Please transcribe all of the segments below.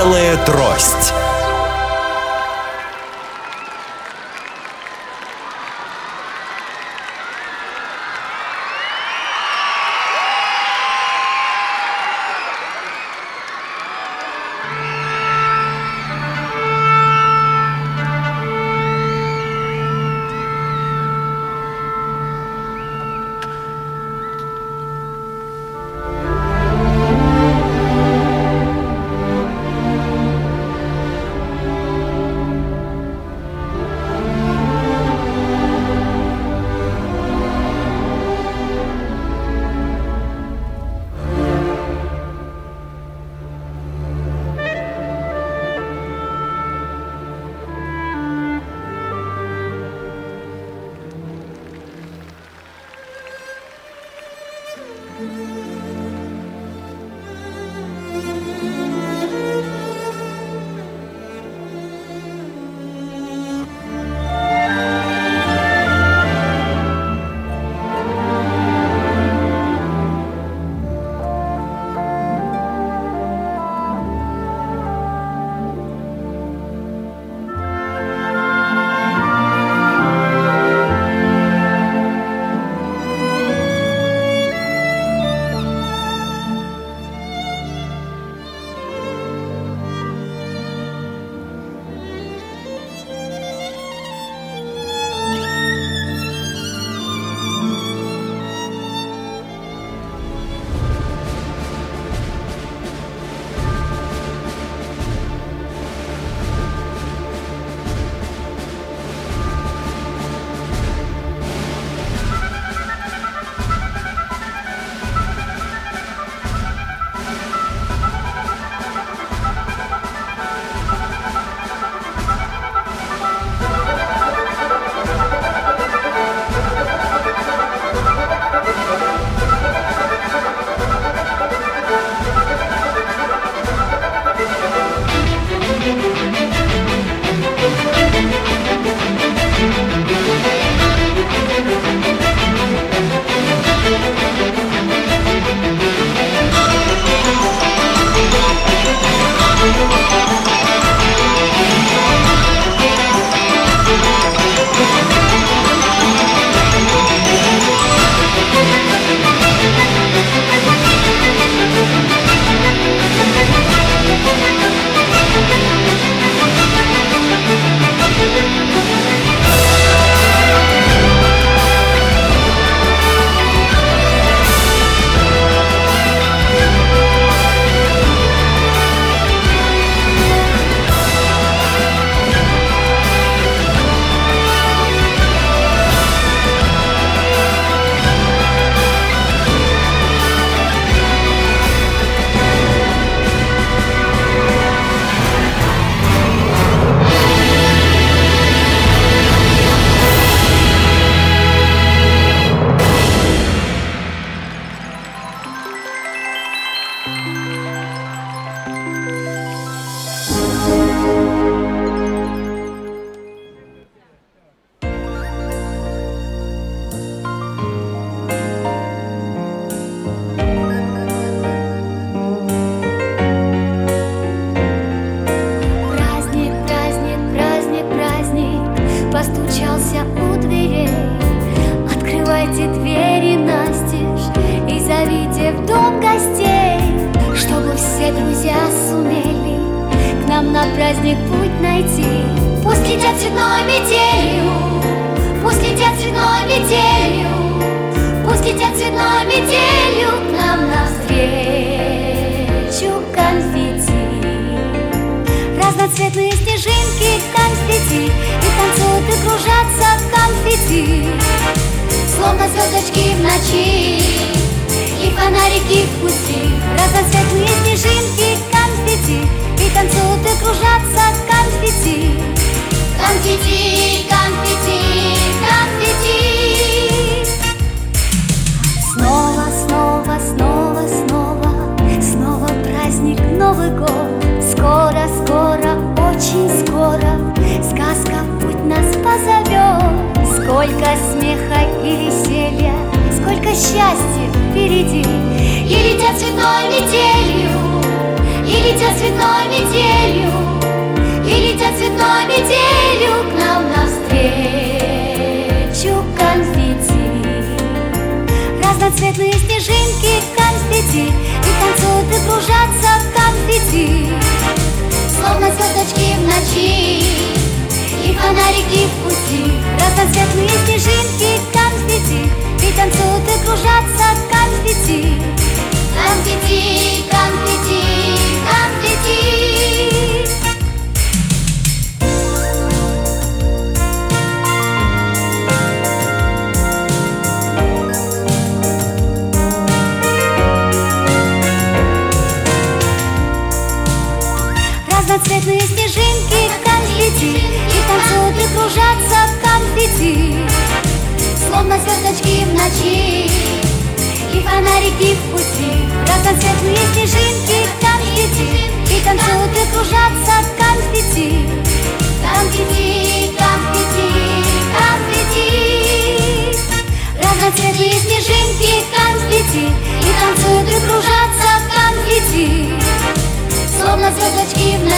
Белая трость.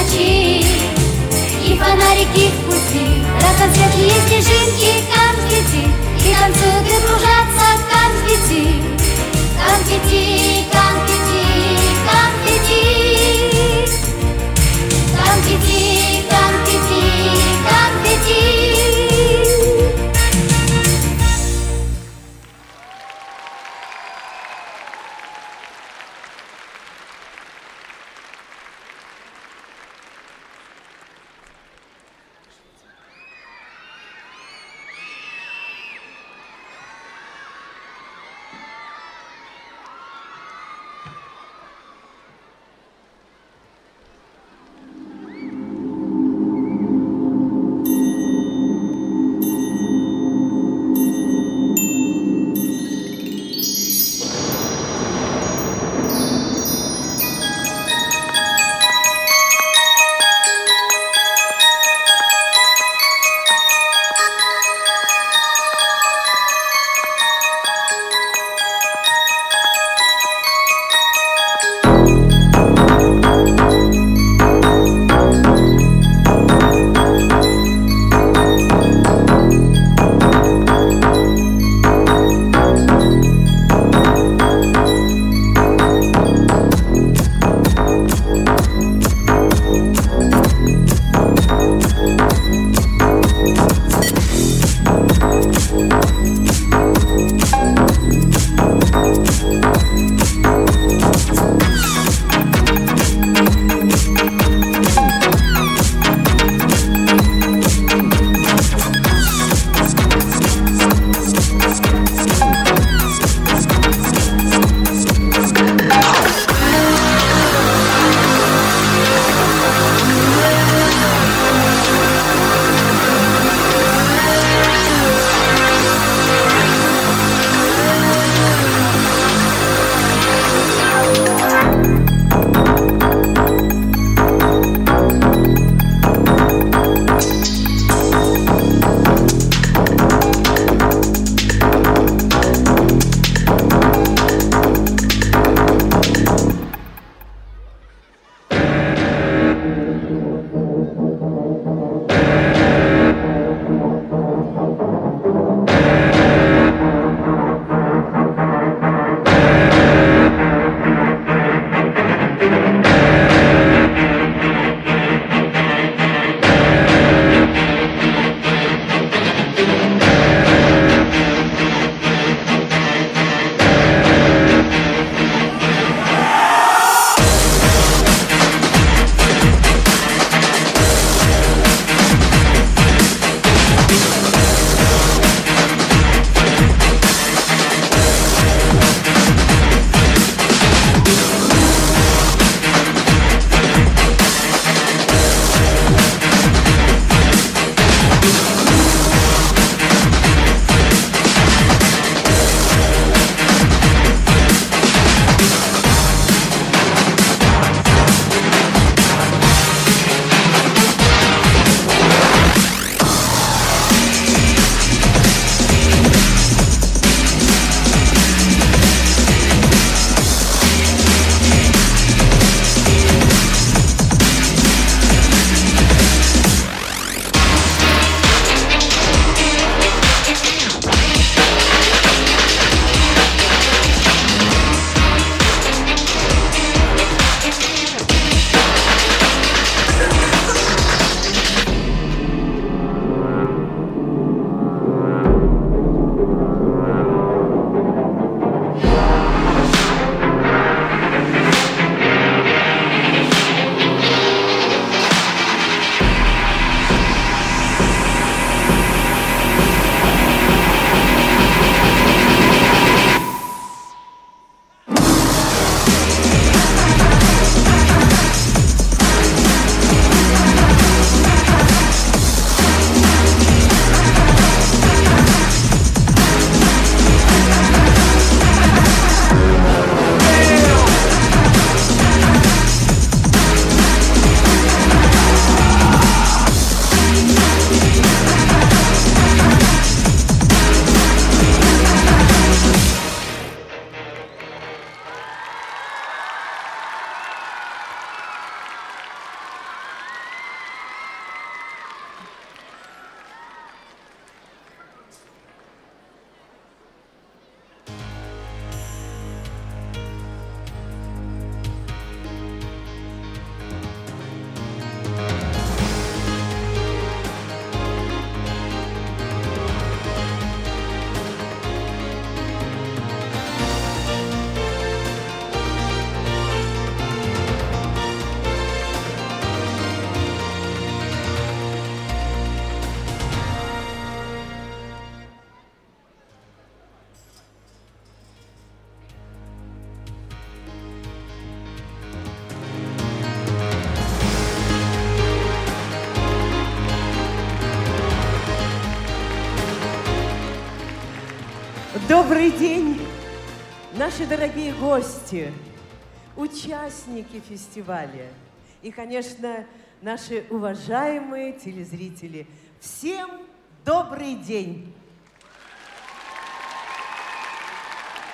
ночи И фонарики в пути. Есть снежинки конфетти И танцуют и кружатся конфетти Конфетти, конфетти, конфетти Добрый день, наши дорогие гости, участники фестиваля и, конечно, наши уважаемые телезрители. Всем добрый день!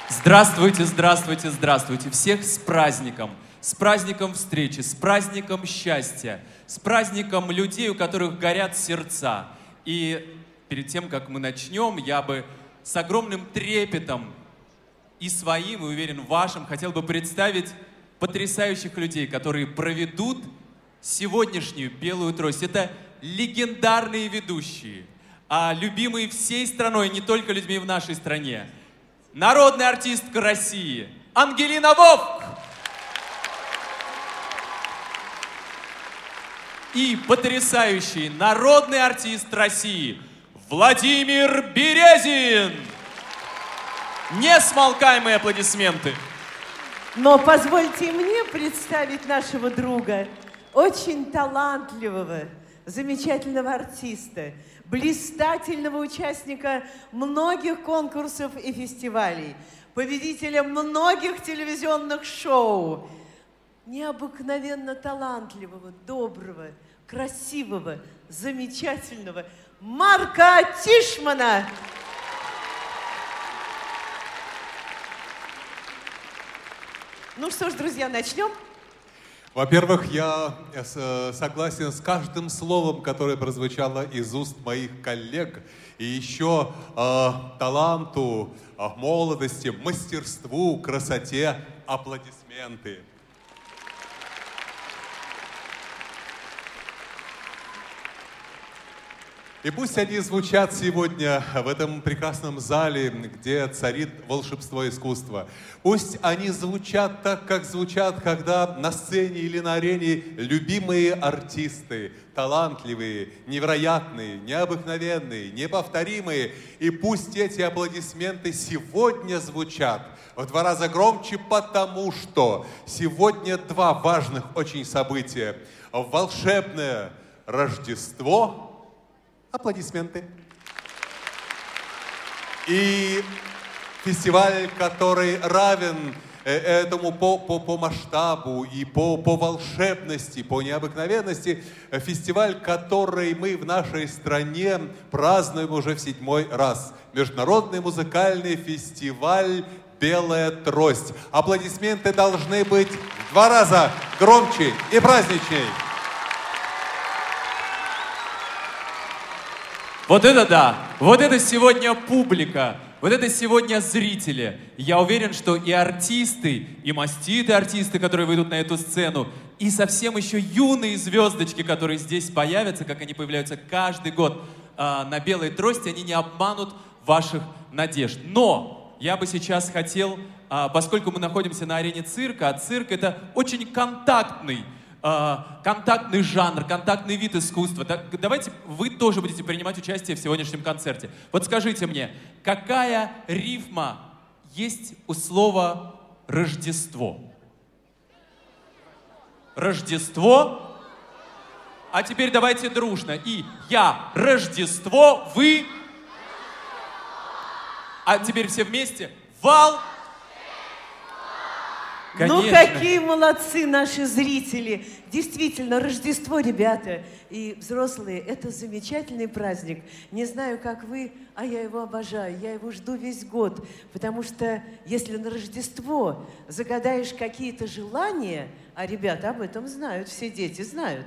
Здравствуйте, здравствуйте, здравствуйте. Всех с праздником. С праздником встречи, с праздником счастья, с праздником людей, у которых горят сердца. И перед тем, как мы начнем, я бы с огромным трепетом и своим, и уверен, вашим, хотел бы представить потрясающих людей, которые проведут сегодняшнюю белую трость. Это легендарные ведущие, а любимые всей страной, не только людьми в нашей стране. Народная артистка России Ангелина Вовк! И потрясающий народный артист России Владимир Березин! Несмолкаемые аплодисменты! Но позвольте мне представить нашего друга, очень талантливого, замечательного артиста, блистательного участника многих конкурсов и фестивалей, победителя многих телевизионных шоу, необыкновенно талантливого, доброго, красивого, замечательного Марка Тишмана. Ну что ж, друзья, начнем. Во-первых, я э, с- согласен с каждым словом, которое прозвучало из уст моих коллег. И еще э, таланту, э, молодости, мастерству, красоте аплодисменты. И пусть они звучат сегодня в этом прекрасном зале, где царит волшебство искусства. Пусть они звучат так, как звучат, когда на сцене или на арене любимые артисты, талантливые, невероятные, необыкновенные, неповторимые. И пусть эти аплодисменты сегодня звучат в два раза громче, потому что сегодня два важных очень события. Волшебное Рождество – Аплодисменты. И фестиваль, который равен э, этому по, по, по масштабу и по, по волшебности, по необыкновенности, э, фестиваль, который мы в нашей стране празднуем уже в седьмой раз. Международный музыкальный фестиваль «Белая трость». Аплодисменты должны быть в два раза громче и праздничней. Вот это да! Вот это сегодня публика! Вот это сегодня зрители. Я уверен, что и артисты, и маститые артисты, которые выйдут на эту сцену, и совсем еще юные звездочки, которые здесь появятся, как они появляются каждый год а, на белой трости, они не обманут ваших надежд. Но я бы сейчас хотел, а, поскольку мы находимся на арене цирка, а цирк это очень контактный контактный жанр, контактный вид искусства. Так, давайте вы тоже будете принимать участие в сегодняшнем концерте. Вот скажите мне, какая рифма есть у слова Рождество? Рождество? А теперь давайте дружно. И я Рождество, вы... А теперь все вместе. Вал... Ну, Конечно. какие молодцы наши зрители. Действительно, Рождество, ребята, и взрослые, это замечательный праздник. Не знаю, как вы, а я его обожаю. Я его жду весь год, потому что если на Рождество загадаешь какие-то желания, а ребята об этом знают, все дети знают,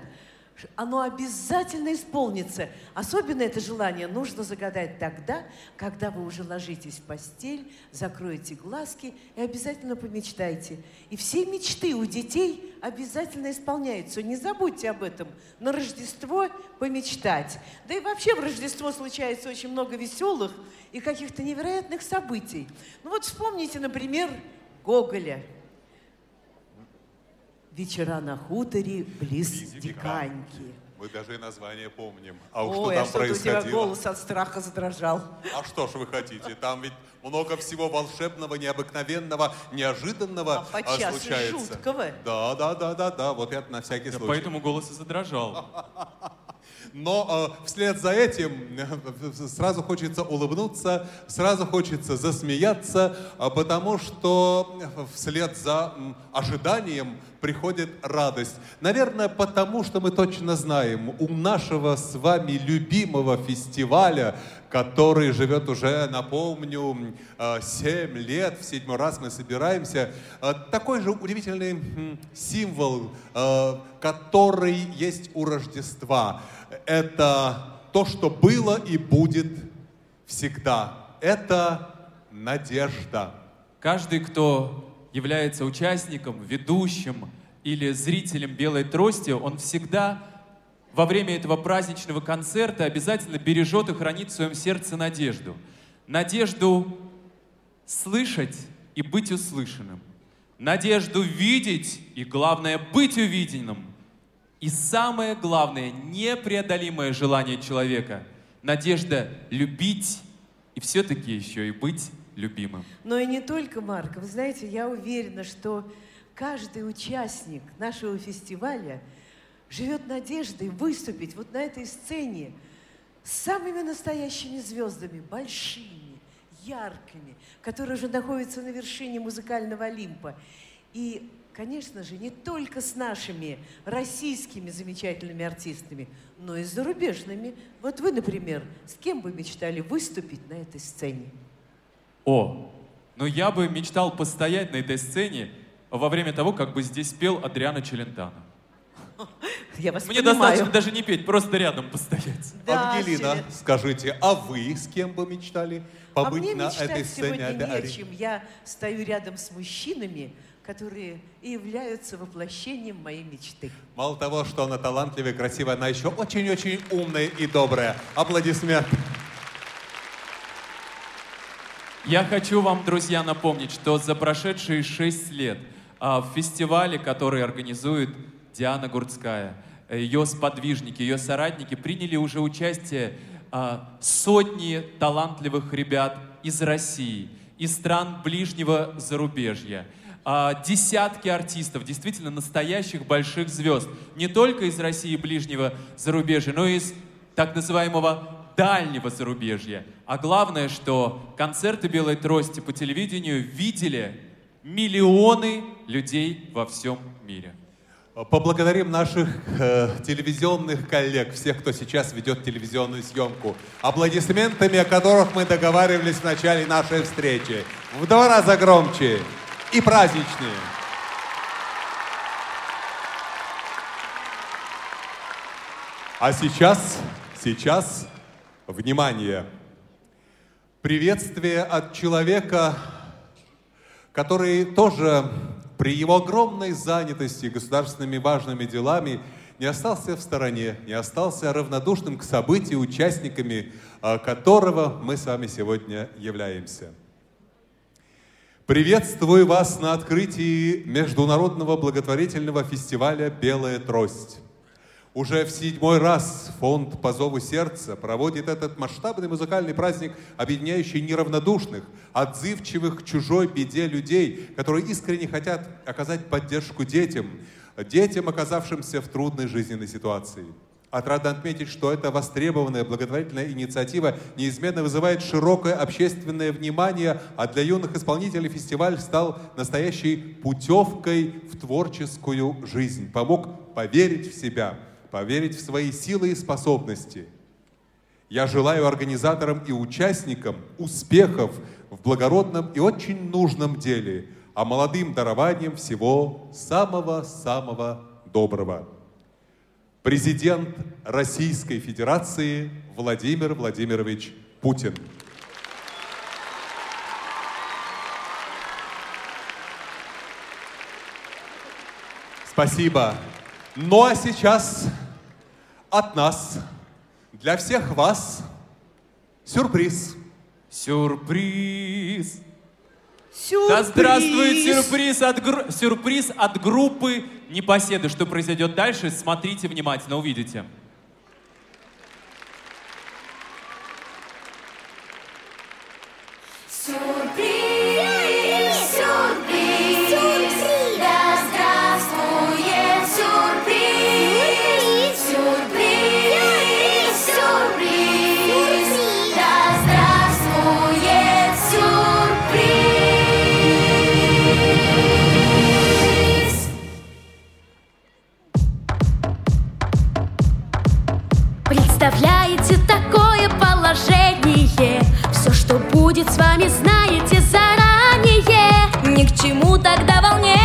оно обязательно исполнится. Особенно это желание нужно загадать тогда, когда вы уже ложитесь в постель, закроете глазки и обязательно помечтайте. И все мечты у детей обязательно исполняются. Не забудьте об этом. На Рождество помечтать. Да и вообще в Рождество случается очень много веселых и каких-то невероятных событий. Ну вот вспомните, например, Гоголя. Вечера на хуторе близ Диканьки. Мы даже и название помним. А уж Ой, что а там что-то у тебя происходило? голос от страха задрожал. А что ж вы хотите? Там ведь много всего волшебного, необыкновенного, неожиданного А и случается. жуткого. Да, да, да, да, да. Вот это на всякий Да случай. поэтому голос и задрожал. Но э, вслед за этим э, сразу хочется улыбнуться, сразу хочется засмеяться, э, потому что вслед за ожиданием приходит радость. Наверное, потому что мы точно знаем, у нашего с вами любимого фестиваля, который живет уже, напомню, 7 лет, в седьмой раз мы собираемся, э, такой же удивительный символ, э, который есть у Рождества. Это то, что было и будет всегда. Это надежда. Каждый, кто является участником, ведущим или зрителем «Белой трости», он всегда во время этого праздничного концерта обязательно бережет и хранит в своем сердце надежду. Надежду слышать и быть услышанным. Надежду видеть и, главное, быть увиденным. И самое главное, непреодолимое желание человека – надежда любить и все-таки еще и быть любимым. Но и не только Марк. Вы знаете, я уверена, что каждый участник нашего фестиваля живет надеждой выступить вот на этой сцене с самыми настоящими звездами, большими, яркими, которые уже находятся на вершине музыкального Олимпа. И, конечно же, не только с нашими российскими замечательными артистами, но и с зарубежными. Вот вы, например, с кем бы мечтали выступить на этой сцене? О, ну я бы мечтал постоять на этой сцене во время того, как бы здесь пел Адриано Челентано. Я вас Мне понимаю. достаточно даже не петь, просто рядом постоять. Да, Ангелина, Селен. скажите, а вы с кем бы мечтали А побыть мне на этой сцене? сегодня этой не о арене? чем. Я стою рядом с мужчинами, которые и являются воплощением моей мечты. Мало того, что она талантливая, красивая, она еще очень-очень умная и добрая. Аплодисменты. Я хочу вам, друзья, напомнить, что за прошедшие шесть лет а, в фестивале, который организует Диана Гурцкая, э, ее сподвижники, ее соратники, приняли уже участие а, сотни талантливых ребят из России, из стран ближнего зарубежья, а, десятки артистов, действительно настоящих больших звезд, не только из России и ближнего зарубежья, но и из так называемого дальнего зарубежья. А главное, что концерты «Белой трости» по телевидению видели миллионы людей во всем мире. Поблагодарим наших э, телевизионных коллег, всех, кто сейчас ведет телевизионную съемку, аплодисментами, о которых мы договаривались в начале нашей встречи. В два раза громче и праздничнее. А сейчас, сейчас, внимание, приветствие от человека, который тоже при его огромной занятости государственными важными делами не остался в стороне, не остался равнодушным к событию, участниками а, которого мы с вами сегодня являемся. Приветствую вас на открытии Международного благотворительного фестиваля «Белая трость». Уже в седьмой раз фонд «По зову сердца» проводит этот масштабный музыкальный праздник, объединяющий неравнодушных, отзывчивых к чужой беде людей, которые искренне хотят оказать поддержку детям, детям, оказавшимся в трудной жизненной ситуации. Отрада отметить, что эта востребованная благотворительная инициатива неизменно вызывает широкое общественное внимание, а для юных исполнителей фестиваль стал настоящей путевкой в творческую жизнь, помог поверить в себя, поверить в свои силы и способности. Я желаю организаторам и участникам успехов в благородном и очень нужном деле, а молодым дарованием всего самого-самого доброго. Президент Российской Федерации Владимир Владимирович Путин. Спасибо. Ну а сейчас от нас, для всех вас, сюрприз. Сюрприз! Сюрприз! Да здравствует сюрприз от, гру- сюрприз от группы Непоседы. Что произойдет дальше, смотрите внимательно, увидите. Сюрприз, представляете такое положение. Все, что будет с вами, знаете заранее. Ни к чему тогда волнения,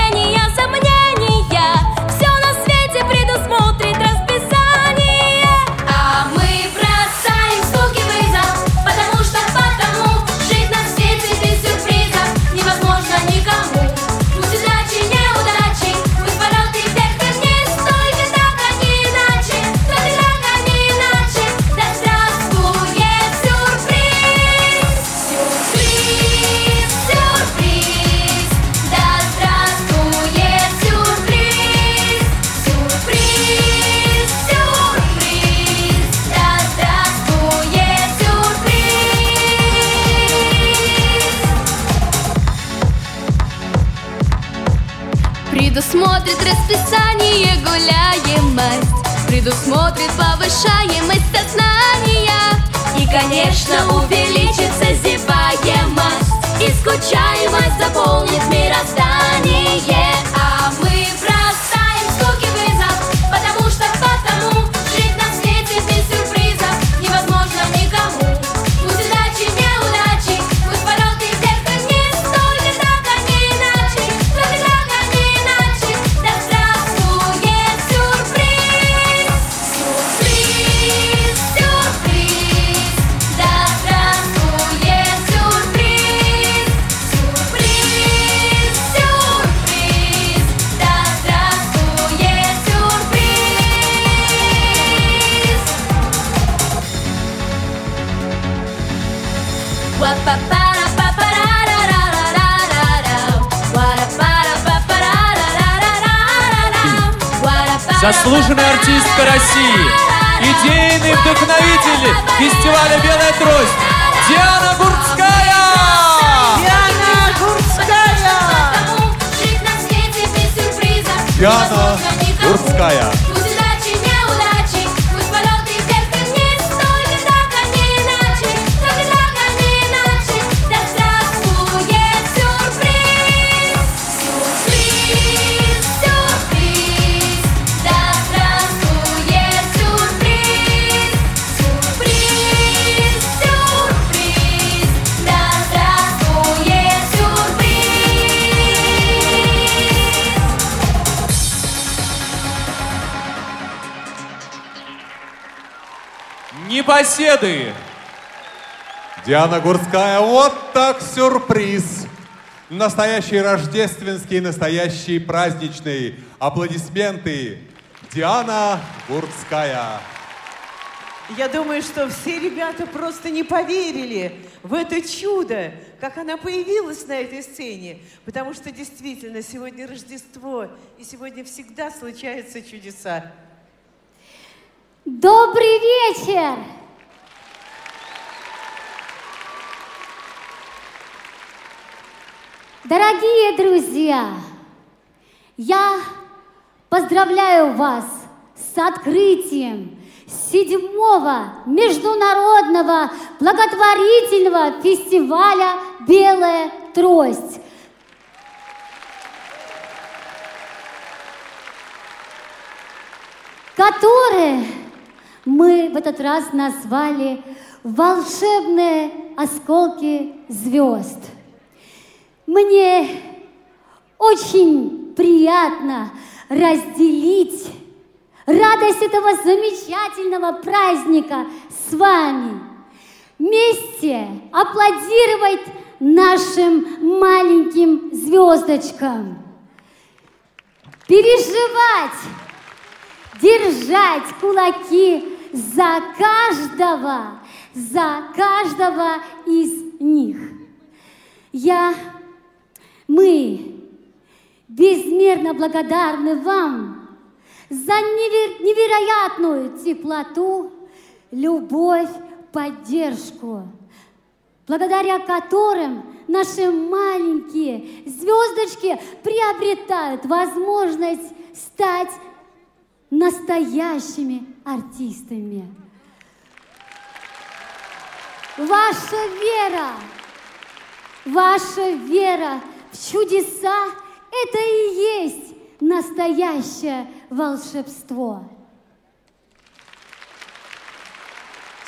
Предусмотрит повышаемость сознания. И, конечно, увеличится зеваемость И скучаемость заполнит мироздание Заслуженная артистка России, идейный вдохновитель фестиваля «Белая трость» Диана Гурцкая! Диана Гурцкая! Диана. Гурцкая. Непоседы! Диана Гурская, вот так сюрприз. Настоящий рождественский, настоящий праздничный. Аплодисменты. Диана Гурцкая. Я думаю, что все ребята просто не поверили в это чудо, как она появилась на этой сцене. Потому что действительно сегодня Рождество, и сегодня всегда случаются чудеса. Добрый вечер! Дорогие друзья, я поздравляю вас с открытием седьмого международного благотворительного фестиваля «Белая трость». которое мы в этот раз назвали «Волшебные осколки звезд». Мне очень приятно разделить радость этого замечательного праздника с вами. Вместе аплодировать нашим маленьким звездочкам. Переживать держать кулаки за каждого, за каждого из них. Я, мы безмерно благодарны вам за невер- невероятную теплоту, любовь, поддержку, благодаря которым наши маленькие звездочки приобретают возможность стать настоящими артистами. Ваша вера, ваша вера чудеса – это и есть настоящее волшебство.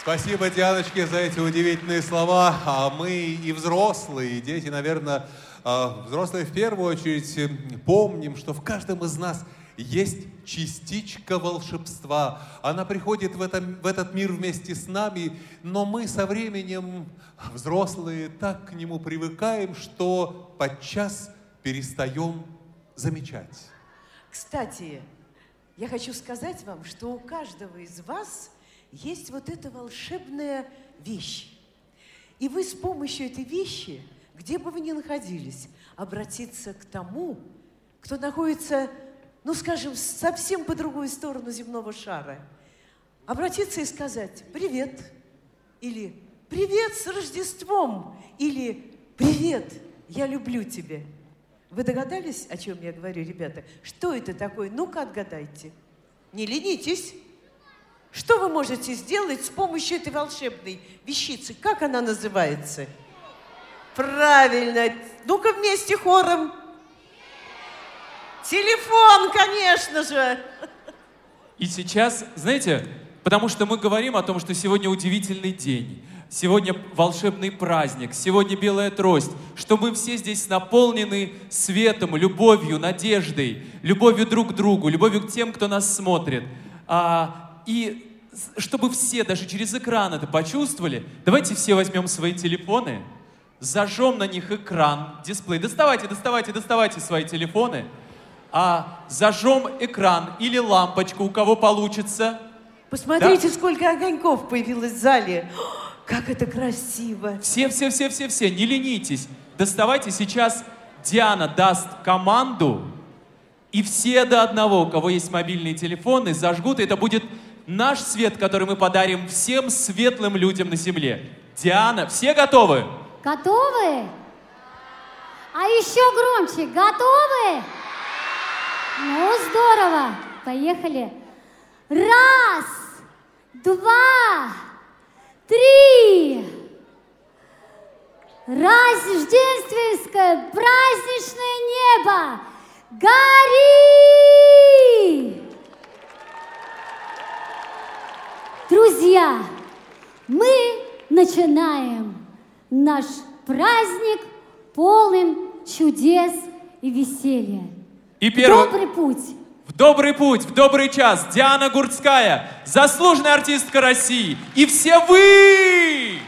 Спасибо, Дианочке, за эти удивительные слова. А мы и взрослые, и дети, наверное, а, взрослые в первую очередь помним, что в каждом из нас есть частичка волшебства. Она приходит в, этом, в этот мир вместе с нами, но мы со временем, взрослые, так к нему привыкаем, что подчас перестаем замечать. Кстати, я хочу сказать вам, что у каждого из вас есть вот эта волшебная вещь. И вы с помощью этой вещи, где бы вы ни находились, обратиться к тому, кто находится, ну, скажем, совсем по другую сторону земного шара. Обратиться и сказать «Привет» или «Привет с Рождеством» или «Привет, я люблю тебя». Вы догадались, о чем я говорю, ребята? Что это такое? Ну-ка отгадайте. Не ленитесь. Что вы можете сделать с помощью этой волшебной вещицы? Как она называется? Правильно. Ну-ка вместе хором. Телефон, конечно же. И сейчас, знаете, потому что мы говорим о том, что сегодня удивительный день, сегодня волшебный праздник, сегодня белая трость, что мы все здесь наполнены светом, любовью, надеждой, любовью друг к другу, любовью к тем, кто нас смотрит. А, и чтобы все даже через экран это почувствовали, давайте все возьмем свои телефоны, зажжем на них экран, дисплей. Доставайте, доставайте, доставайте свои телефоны. А зажжем экран или лампочку, у кого получится. Посмотрите, да? сколько огоньков появилось в зале. Как это красиво. Все, все, все, все, все, не ленитесь. Доставайте сейчас. Диана даст команду, и все до одного, у кого есть мобильные телефоны, зажгут, и это будет наш свет, который мы подарим всем светлым людям на земле. Диана, все готовы? Готовы? А еще громче, готовы? Ну, здорово. Поехали. Раз, два, три. Рождественское праздничное небо гори! Друзья, мы начинаем наш праздник полным чудес и веселья. И первый... Добрый путь! Добрый путь, в добрый час Диана Гурцкая, заслуженная артистка России. И все вы!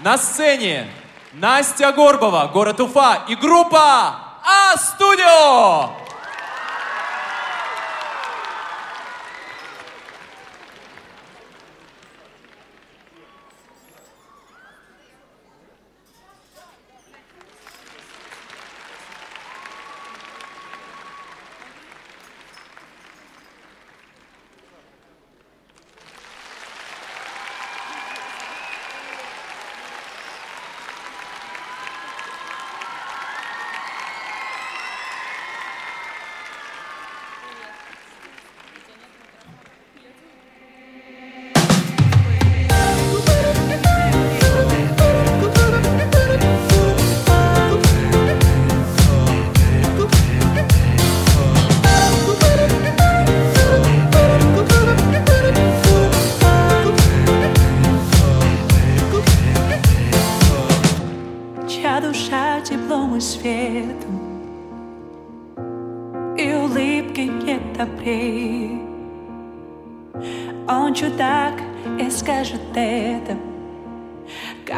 На сцене Настя Горбова, город Уфа и группа А-студио!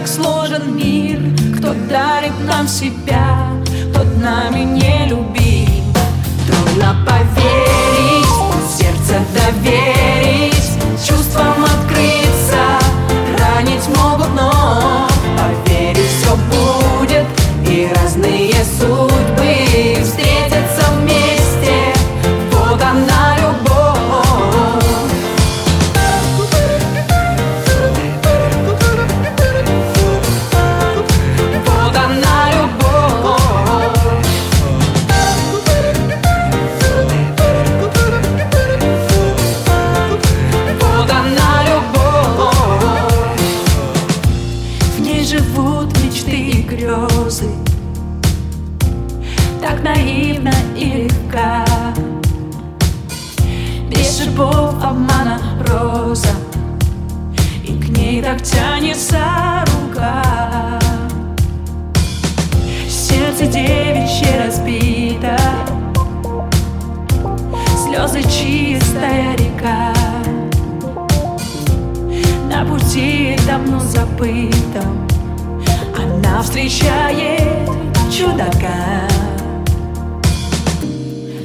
так сложен мир? Кто дарит нам себя, тот нами не любим Трудно поверить, сердце доверить Чувствам открыться, ранить могут, но Поверить все будет, забытом Она встречает чудака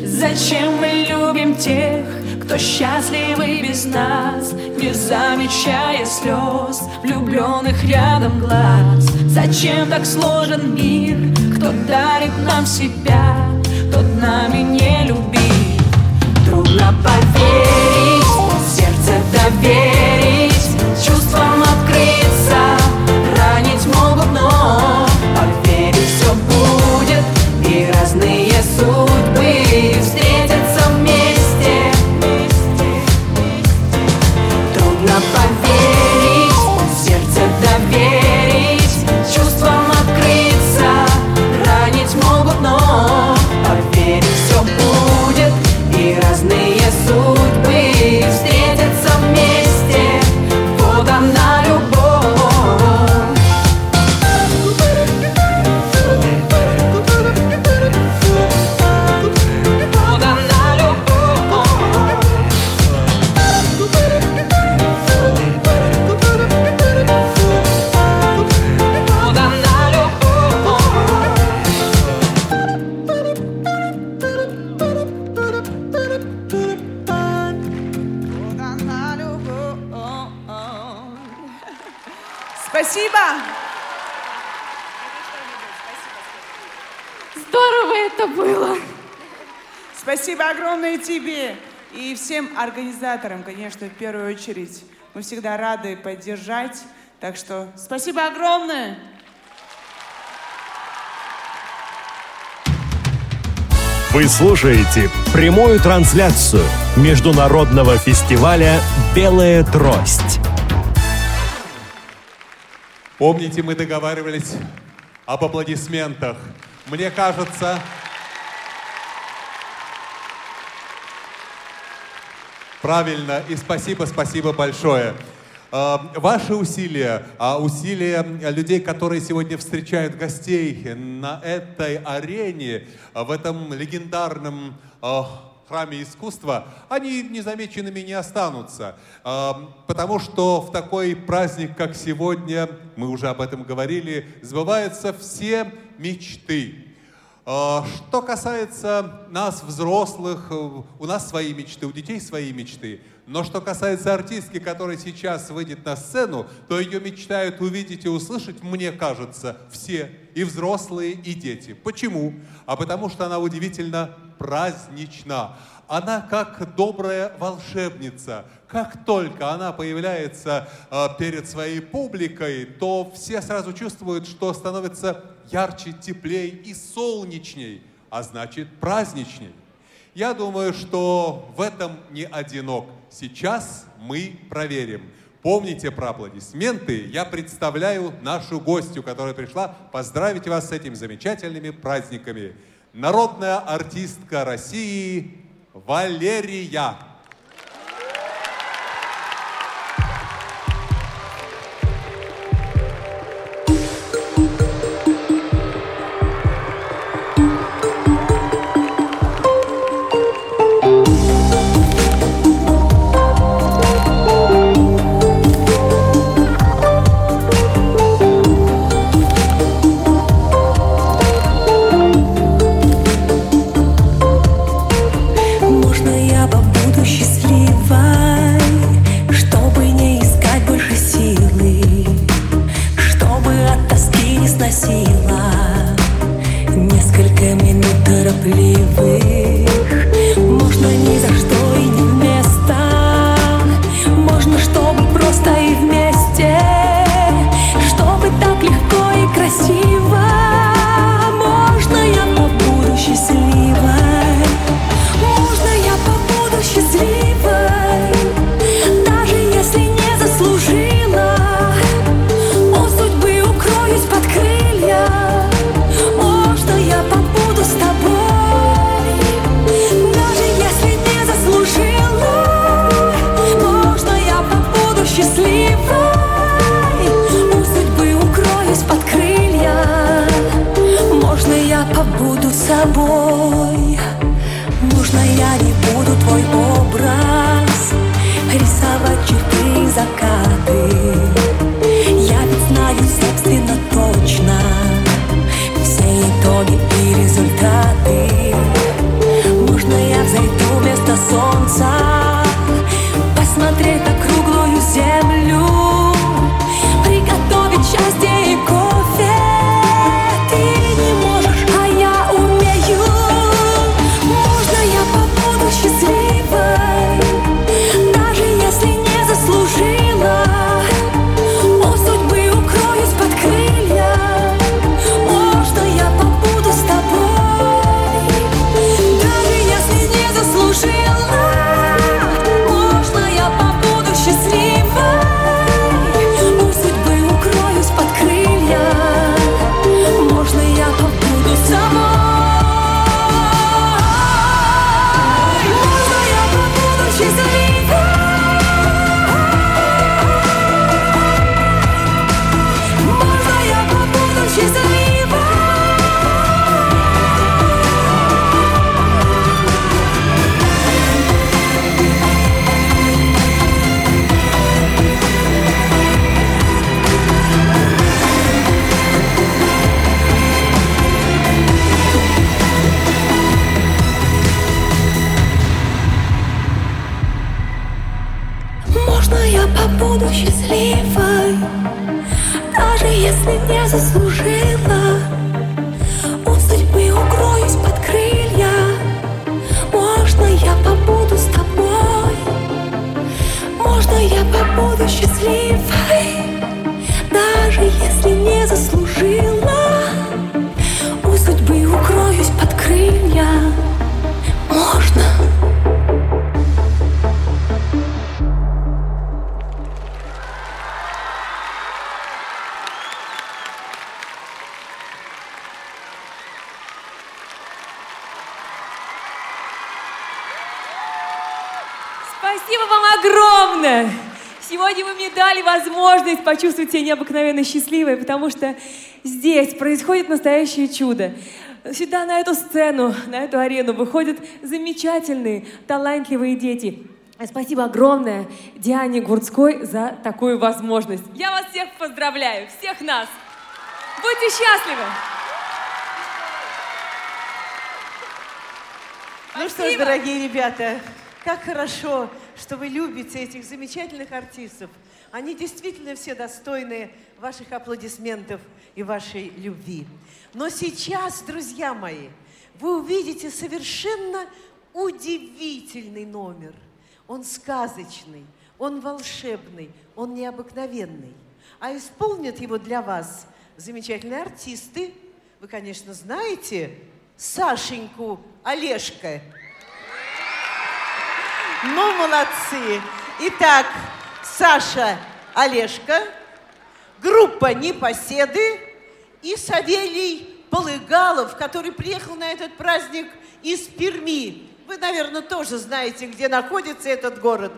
Зачем мы любим тех, кто счастливый без нас, Не замечая слез, влюбленных рядом глаз? Зачем так сложен мир, кто дарит нам себя, Тот нами не любит? Трудно поверить, сердце доверить, Чувствам всем организаторам, конечно, в первую очередь. Мы всегда рады поддержать. Так что спасибо огромное. Вы слушаете прямую трансляцию международного фестиваля «Белая трость». Помните, мы договаривались об аплодисментах. Мне кажется, правильно. И спасибо, спасибо большое. Э, Ваши усилия, а усилия людей, которые сегодня встречают гостей на этой арене, э, в этом легендарном э, храме искусства, они незамеченными не останутся. Потому что в такой праздник, как сегодня, мы уже об этом говорили, сбываются все мечты. Э, Что касается нас, взрослых, э, у нас свои мечты, у детей свои мечты. Но что касается артистки, которая сейчас выйдет на сцену, то ее мечтают увидеть и услышать, мне кажется, все, и взрослые, и дети. Почему? А потому что она удивительно празднична. Она как добрая волшебница. Как только она появляется э, перед своей публикой, то все сразу чувствуют, что становится ярче, теплее и солнечней, а значит праздничней. Я думаю, что в этом не одинок. Сейчас мы проверим. Помните про аплодисменты. Я представляю нашу гостью, которая пришла поздравить вас с этими замечательными праздниками. Народная артистка России Валерия. leave почувствовать себя необыкновенно счастливой, потому что здесь происходит настоящее чудо. Сюда, на эту сцену, на эту арену выходят замечательные, талантливые дети. Спасибо огромное Диане Гурцкой за такую возможность. Я вас всех поздравляю, всех нас! Будьте счастливы! Ну что ж, дорогие ребята, как хорошо, что вы любите этих замечательных артистов. Они действительно все достойны ваших аплодисментов и вашей любви. Но сейчас, друзья мои, вы увидите совершенно удивительный номер. Он сказочный, он волшебный, он необыкновенный. А исполнят его для вас замечательные артисты. Вы, конечно, знаете Сашеньку Олежка. Ну, молодцы. Итак, Саша Олежка, группа «Непоседы» и Савелий Полыгалов, который приехал на этот праздник из Перми. Вы, наверное, тоже знаете, где находится этот город.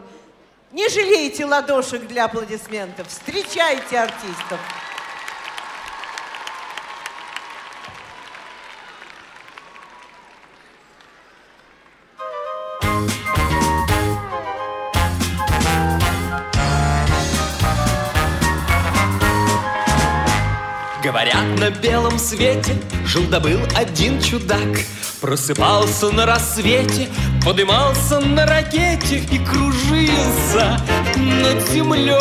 Не жалейте ладошек для аплодисментов. Встречайте артистов. Говорят, на белом свете жил да был один чудак. Просыпался на рассвете, подымался на ракете И кружился над землею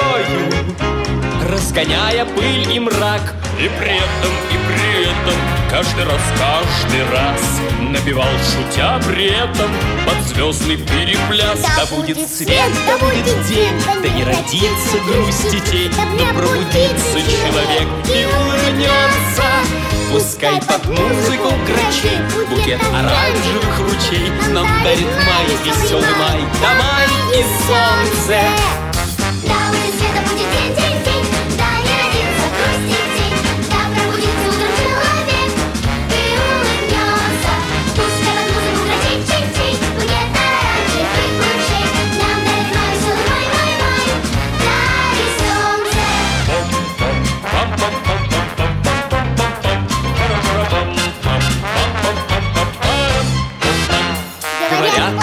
Разгоняя пыль и мрак. И при этом, и при этом Каждый раз, каждый раз Набивал, шутя при этом Под звездный перепляс. Да будет свет, да будет день Да не родится грусть детей Но пробудится человек и улыбнется Пускай под музыку грачей Букет оранжевых ручей. Нам дарит май, веселый май. Да май и солнце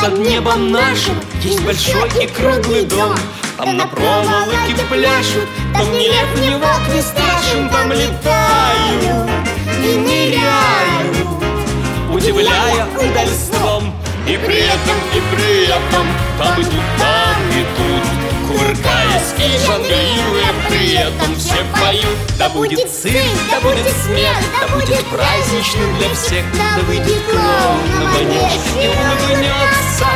под небом нашим Есть большой и круглый дом. Там на проволоке пляшут Там ни лет, ни волк не страшен Там летаю и ныряю Удивляя удальством И при этом, и при этом Там и тут, там и тут Кувыркаясь и жонглируя При этом все поют. Да будет цирк, да будет смех Да будет праздничным для всех Да выйдет клоун на манеж И улыбнется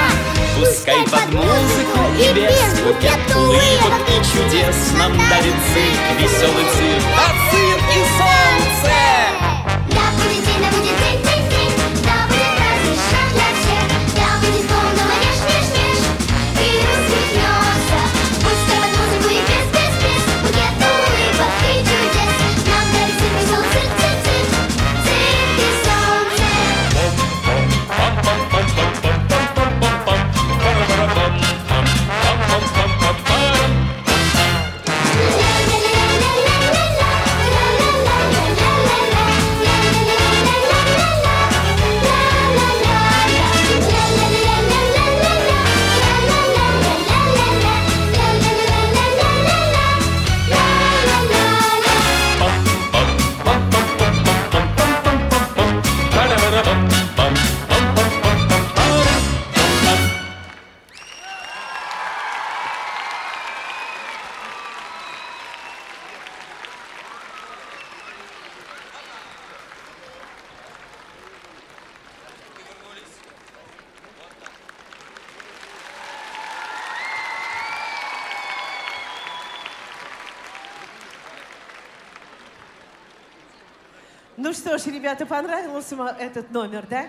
Пускай под музыку и без букет улыбок и чудес. Нам дарит цирк, веселый цирк. А цирк и солнце ребята, понравился этот номер, да?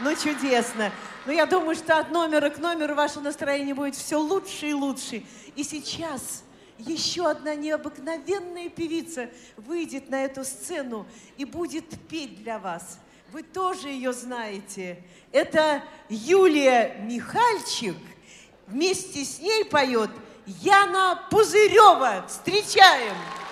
Ну, чудесно. Но я думаю, что от номера к номеру ваше настроение будет все лучше и лучше. И сейчас еще одна необыкновенная певица выйдет на эту сцену и будет петь для вас. Вы тоже ее знаете. Это Юлия Михальчик. Вместе с ней поет Яна Пузырева. Встречаем! Не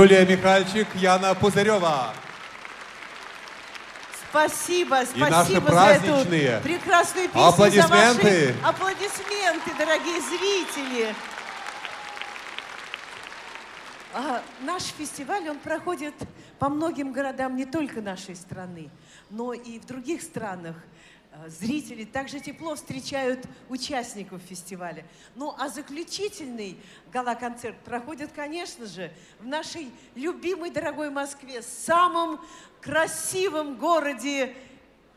Юлия Михальчик, Яна Пузырева. Спасибо, И наши спасибо за эту праздничные прекрасную песню. аплодисменты. За ваши аплодисменты, дорогие зрители. А, наш фестиваль, он проходит по многим городам не только нашей страны, но и в других странах. Зрители также тепло встречают участников фестиваля. Ну а заключительный гала-концерт проходит, конечно же, в нашей любимой дорогой Москве, самом красивом городе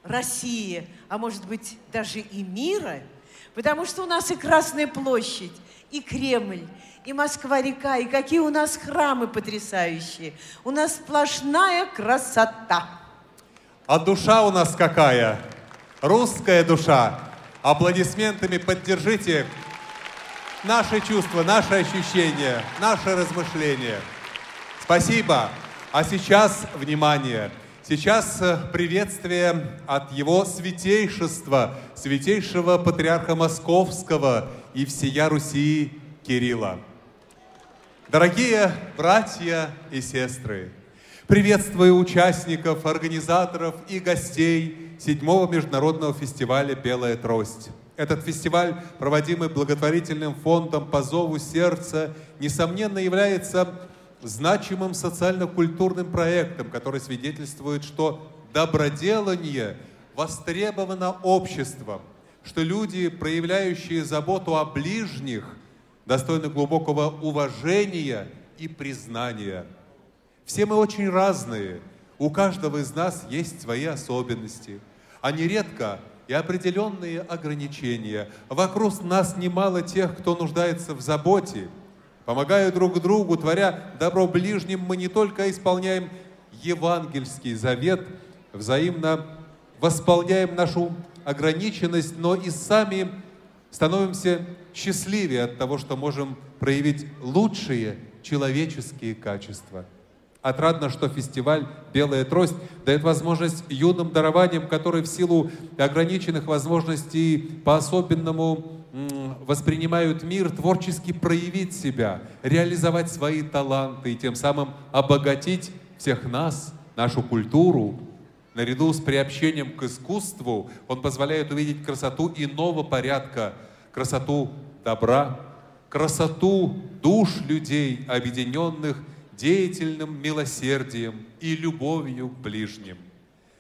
России, а может быть даже и мира, потому что у нас и Красная площадь, и Кремль, и Москва-река, и какие у нас храмы потрясающие. У нас сплошная красота. А душа у нас какая? Русская душа. Аплодисментами поддержите наши чувства, наши ощущения, наши размышления. Спасибо. А сейчас, внимание, сейчас э, приветствие от его святейшества, святейшего патриарха Московского и всея Руси Кирилла. Дорогие братья и сестры, приветствую участников, организаторов и гостей седьмого международного фестиваля «Белая трость». Этот фестиваль, проводимый благотворительным фондом по зову сердца, несомненно является значимым социально-культурным проектом, который свидетельствует, что доброделание востребовано обществом, что люди, проявляющие заботу о ближних, достойны глубокого уважения и признания. Все мы очень разные, у каждого из нас есть свои особенности, а нередко и определенные ограничения. Вокруг нас немало тех, кто нуждается в заботе, Помогая друг другу, творя добро ближним, мы не только исполняем евангельский завет, взаимно восполняем нашу ограниченность, но и сами становимся счастливее от того, что можем проявить лучшие человеческие качества. Отрадно, что фестиваль «Белая трость» дает возможность юным дарованиям, которые в силу ограниченных возможностей по-особенному воспринимают мир, творчески проявить себя, реализовать свои таланты и тем самым обогатить всех нас, нашу культуру. Наряду с приобщением к искусству он позволяет увидеть красоту иного порядка, красоту добра, красоту душ людей, объединенных деятельным милосердием и любовью к ближним.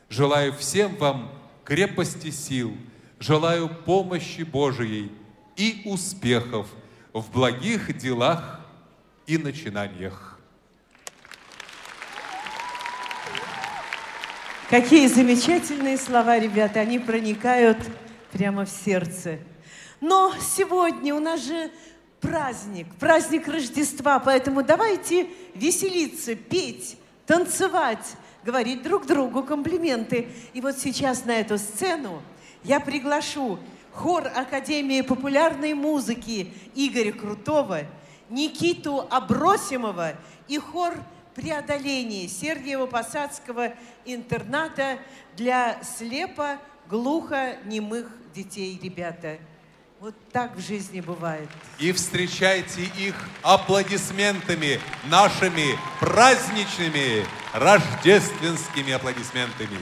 Желаю всем вам крепости сил, желаю помощи Божией и успехов в благих делах и начинаниях. Какие замечательные слова, ребята, они проникают прямо в сердце. Но сегодня у нас же праздник, праздник Рождества, поэтому давайте веселиться, петь, танцевать, говорить друг другу комплименты. И вот сейчас на эту сцену я приглашу хор Академии популярной музыки Игоря Крутого, Никиту Абросимова и хор преодоления Сергиево-Посадского интерната для слепо-глухо-немых детей, ребята. Вот так в жизни бывает. И встречайте их аплодисментами, нашими праздничными рождественскими аплодисментами.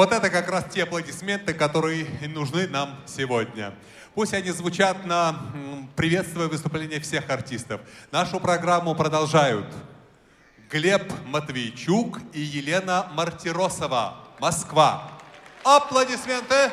Вот это как раз те аплодисменты, которые нужны нам сегодня. Пусть они звучат на приветствуя выступление всех артистов. Нашу программу продолжают Глеб Матвейчук и Елена Мартиросова, Москва. Аплодисменты!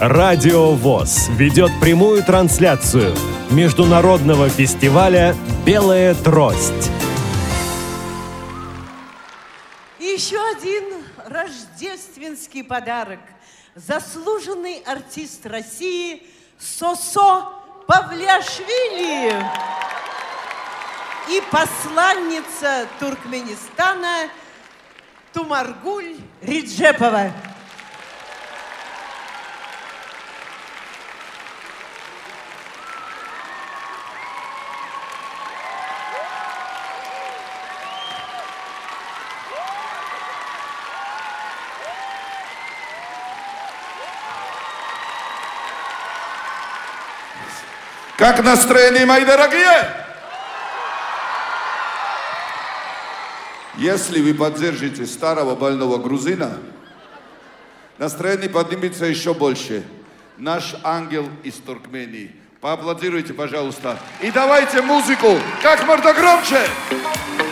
Радио ВОЗ ведет прямую трансляцию международного фестиваля «Белая трость». Еще один рождественский подарок. Заслуженный артист России Сосо Павлиашвили и посланница Туркменистана Тумаргуль Риджепова. Как настроение, мои дорогие? Если вы поддержите старого больного грузина, настроение поднимется еще больше. Наш ангел из Туркмении. Поаплодируйте, пожалуйста. И давайте музыку как можно громче. Музыка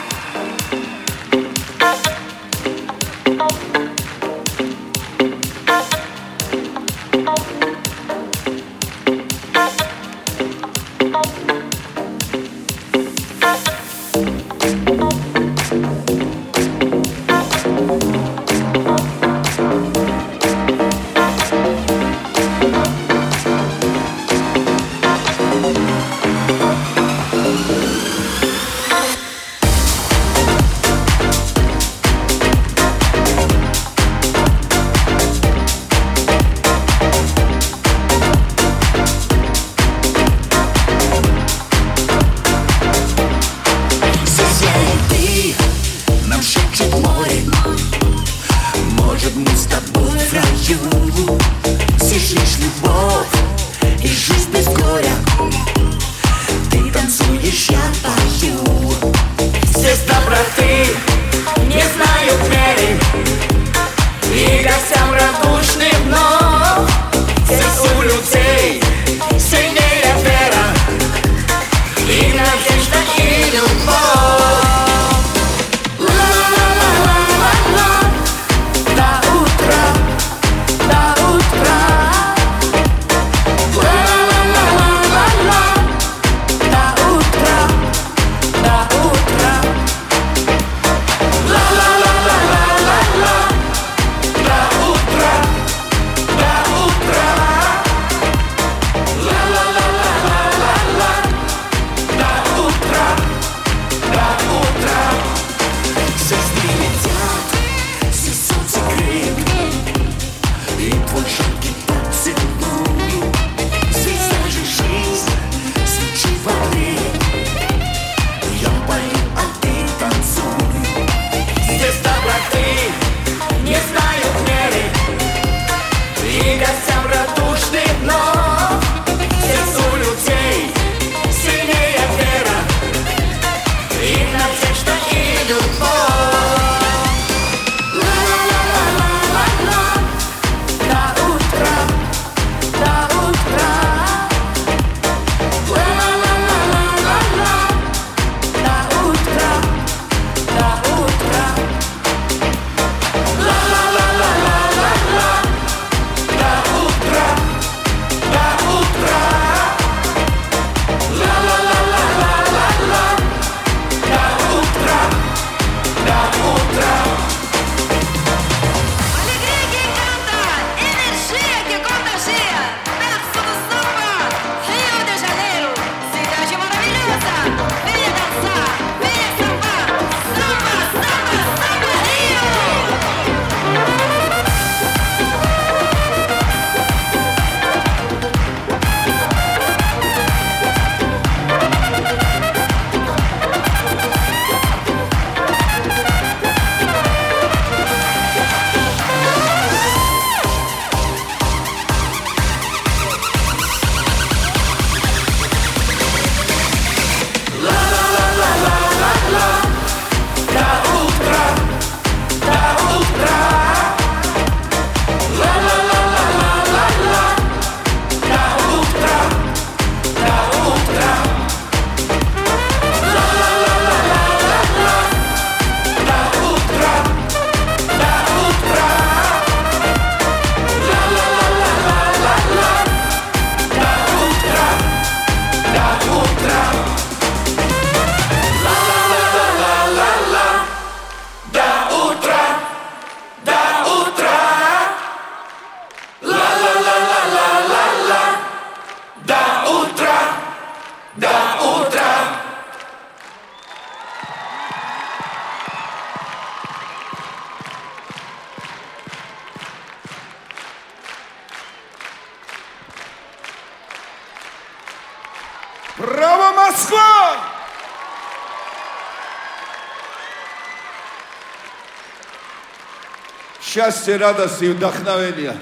счастья, радости и вдохновения.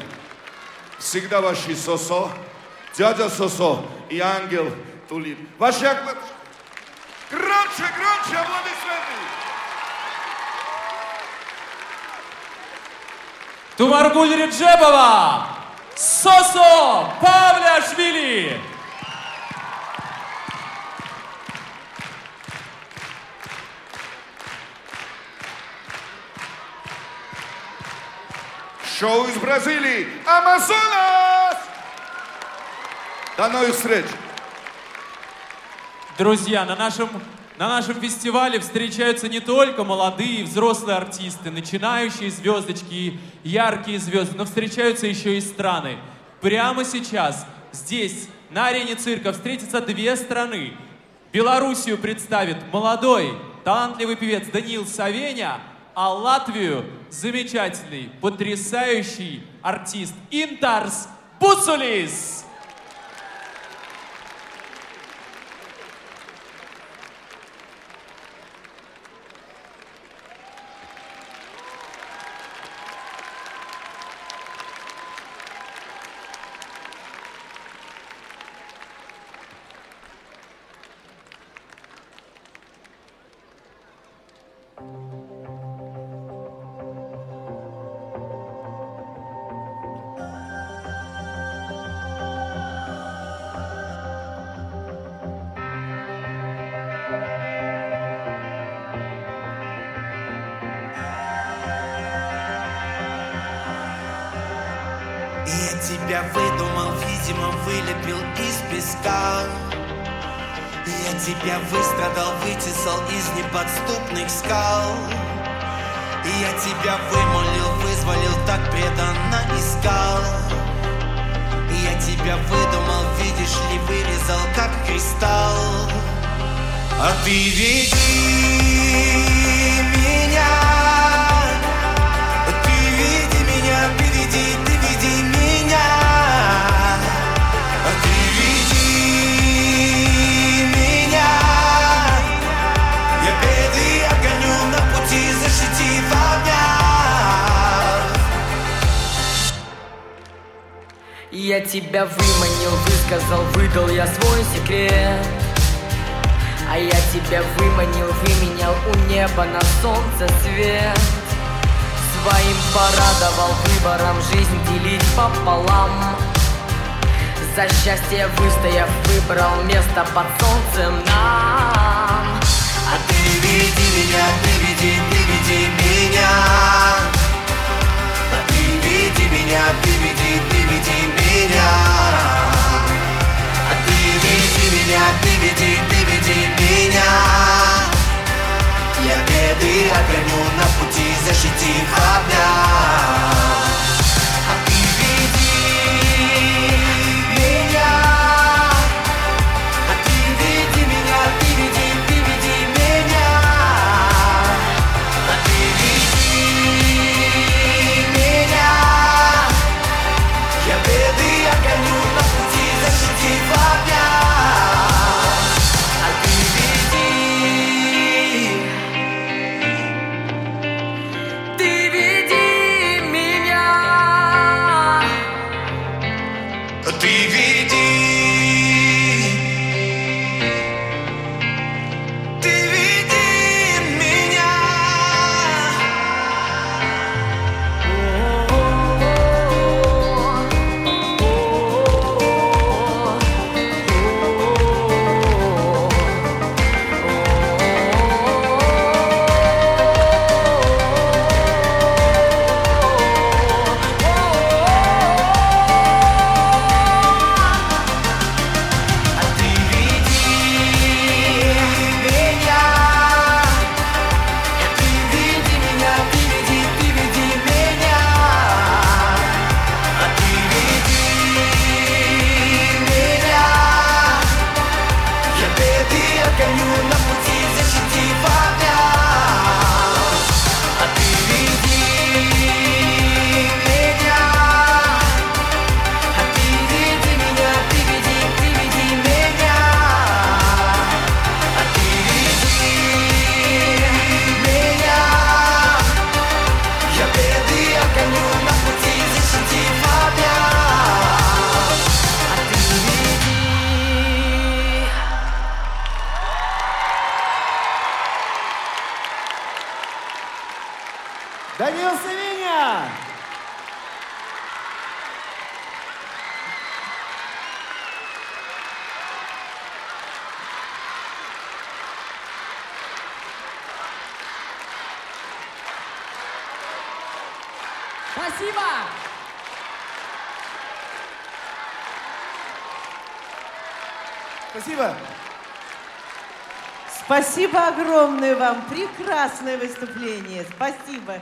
Всегда ваши Сосо, дядя Сосо и ангел Тулин. Ваши акклады. Громче, громче, аплодисменты. Тумаргуль Реджебова, Сосо Павляшвили. Шоу из Бразилии. Амазонас! До новых встреч. Друзья, на нашем, на нашем фестивале встречаются не только молодые и взрослые артисты, начинающие звездочки и яркие звезды, но встречаются еще и страны. Прямо сейчас здесь, на арене цирка, встретятся две страны. Белоруссию представит молодой, талантливый певец Даниил Савеня, а Латвию замечательный, потрясающий артист Интарс Буцулис. Спасибо огромное вам. Прекрасное выступление. Спасибо.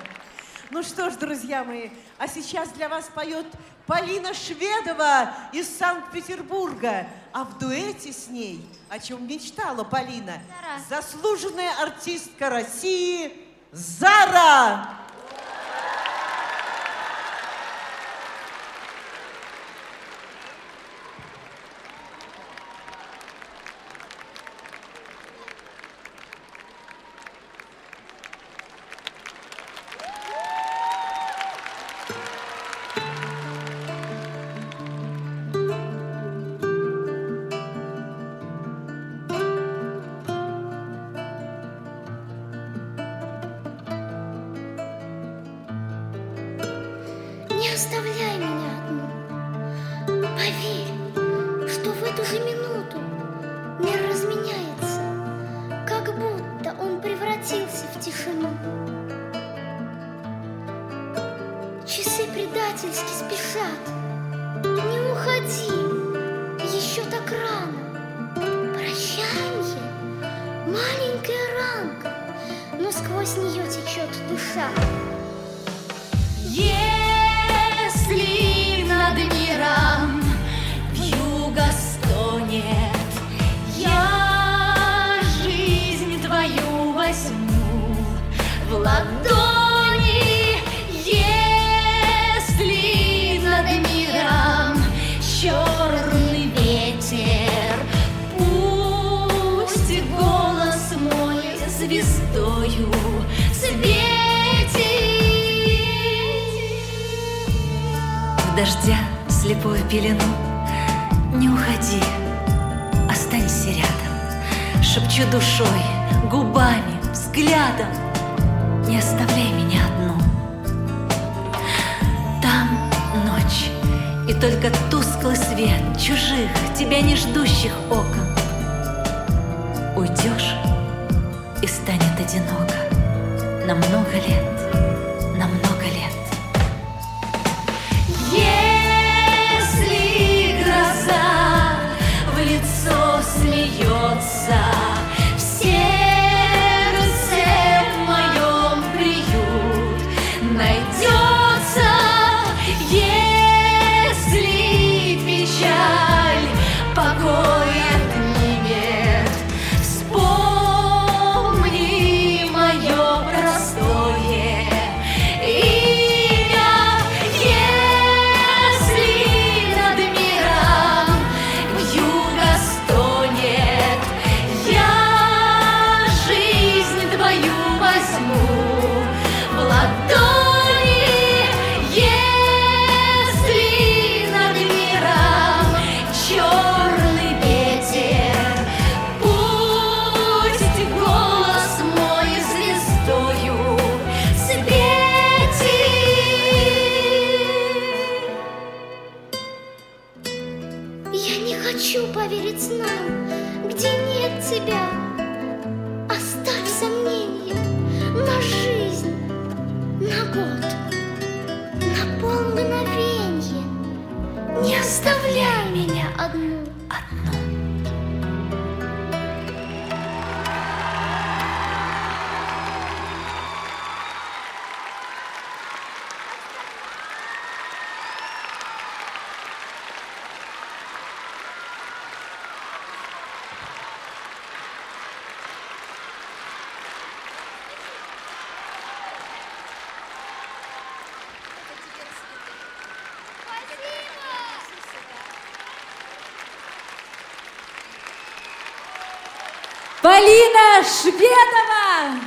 Ну что ж, друзья мои, а сейчас для вас поет Полина Шведова из Санкт-Петербурга. А в дуэте с ней, о чем мечтала Полина, заслуженная артистка России Зара. 没。Слепую пелену. Не уходи, останься рядом. Шепчу душой, губами, взглядом. Не оставляй меня одну. Там ночь И только тусклый свет чужих, тебя не ждущих окон. Уйдешь и станет одиноко На много лет, Полина Шведова.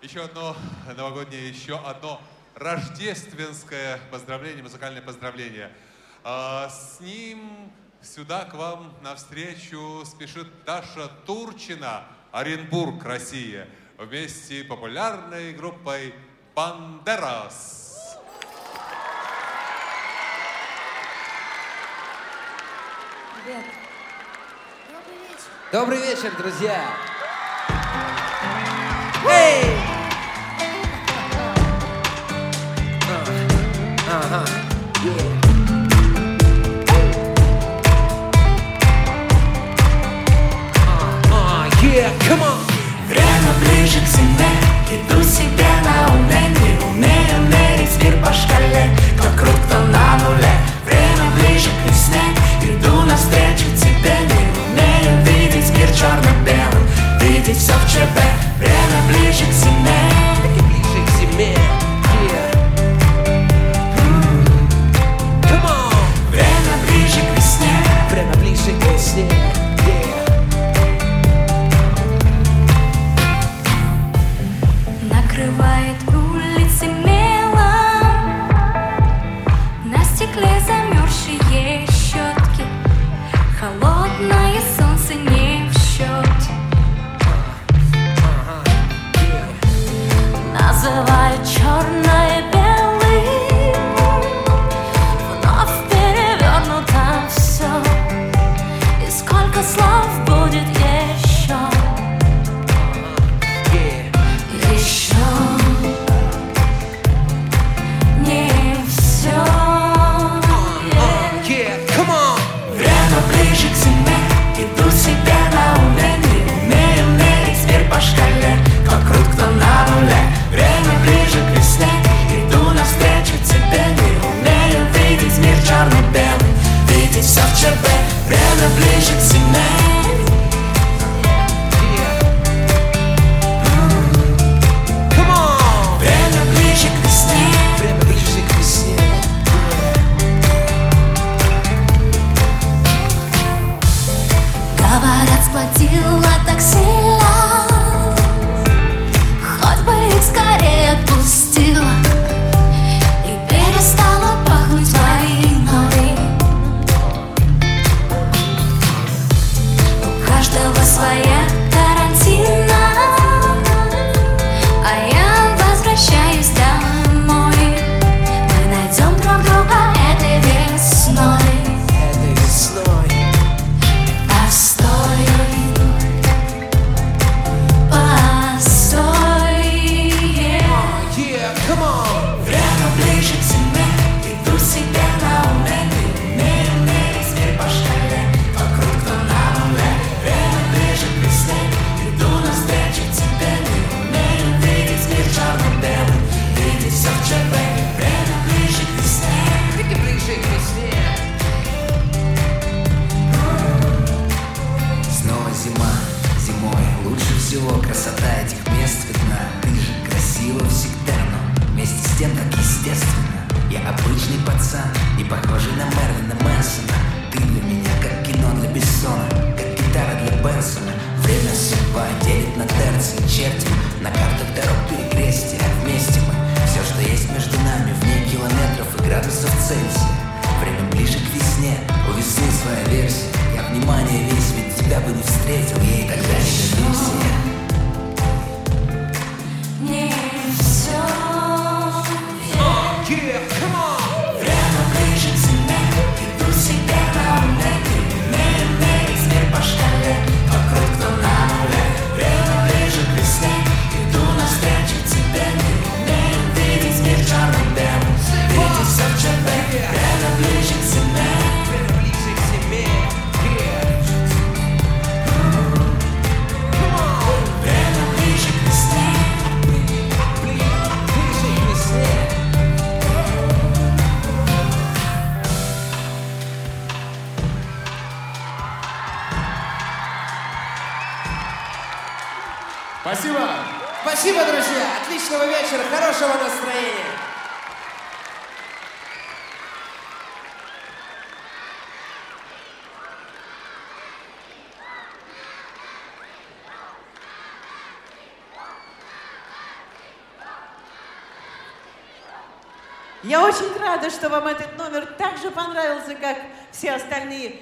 Еще одно новогоднее, еще одно рождественское поздравление, музыкальное поздравление. А, с ним Сюда к вам навстречу спешит Даша Турчина, Оренбург, Россия, вместе с популярной группой «Бандерас». Привет. Добрый вечер. Добрый вечер, друзья. Эй! ближе к земле Иду себе на уме, не умею мерить мир по шкале. Вокруг то на нуле, время ближе к весне. Иду навстречу тебе, не умею видеть мир черно-белым Видеть все в тебе, время ближе к земле рада, что вам этот номер так же понравился, как все остальные.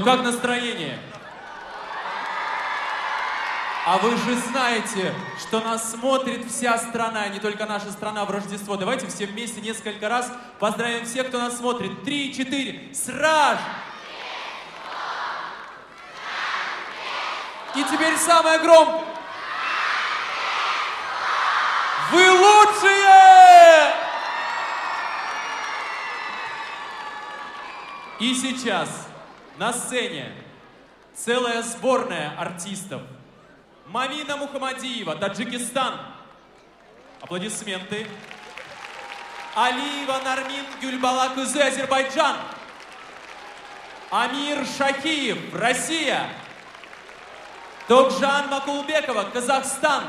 Ну как настроение? А вы же знаете, что нас смотрит вся страна, не только наша страна в Рождество. Давайте все вместе несколько раз поздравим всех, кто нас смотрит. Три, четыре. Сраж! И теперь самое громкое. Вы лучшие! И сейчас на сцене целая сборная артистов. Мамина Мухамадиева, Таджикистан. Аплодисменты. Алиева Нармин Гюльбала Кузы, Азербайджан. Амир Шакиев, Россия. Токжан Макулбекова, Казахстан.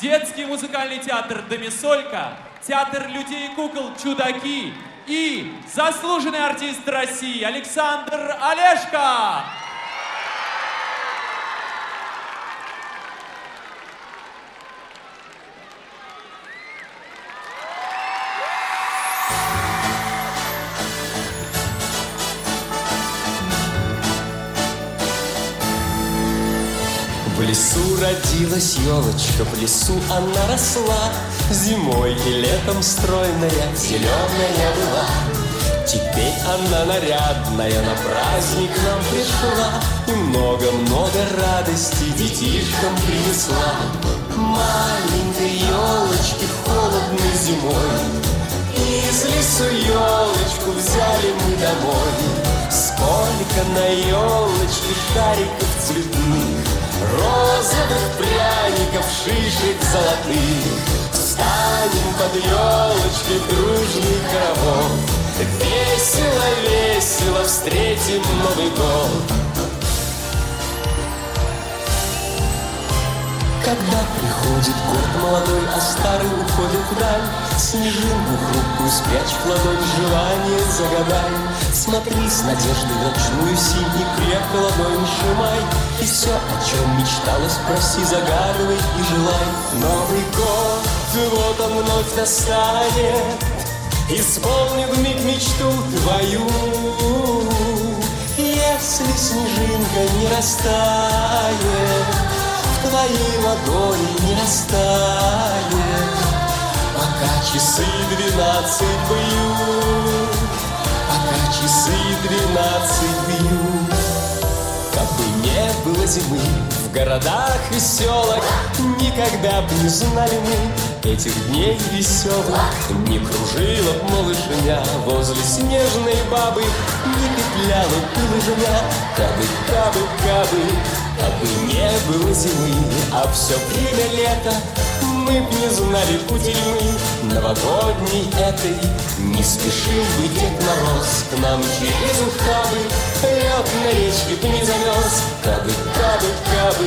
Детский музыкальный театр «Домисолька», театр людей и кукол «Чудаки» и заслуженный артист России Александр Олешко. Родилась елочка, в лесу она росла, Зимой и летом стройная, зеленая была. Теперь она нарядная на праздник нам пришла. И много-много радости детишкам принесла. Маленькой елочки холодной зимой. Из лесу елочку взяли мы домой. Сколько на елочке шариков цветных Розовых пряников, шишек золотых. Встанем под елочкой дружный хоровод. Весело, весело встретим Новый год Когда приходит год молодой, а старый уходит вдаль. Снежинку хрупкую спрячь в ладонь, желание загадай. Смотри с надеждой в ночную синь и крепко ладонь сжимай. И все, о чем мечталось, проси, загадывай и желай. Новый год, вот он вновь настанет Исполнит вмиг мечту твою. Если снежинка не растает твоей ладони не растает. Пока часы двенадцать бьют Пока часы двенадцать бьют. Как бы не было зимы в городах и селах Никогда б не знали мы этих дней веселых. Не кружила б малышня возле снежной бабы Не петляла б лыжня Кабы, кабы, кабы Кабы не было зимы, а все время лета. Мы б не знали кутерьмы новогодней этой. Не спешил бы Дед Мороз к нам через ухабы. Лед на речке б не замерз Кабы, кабы, кабы.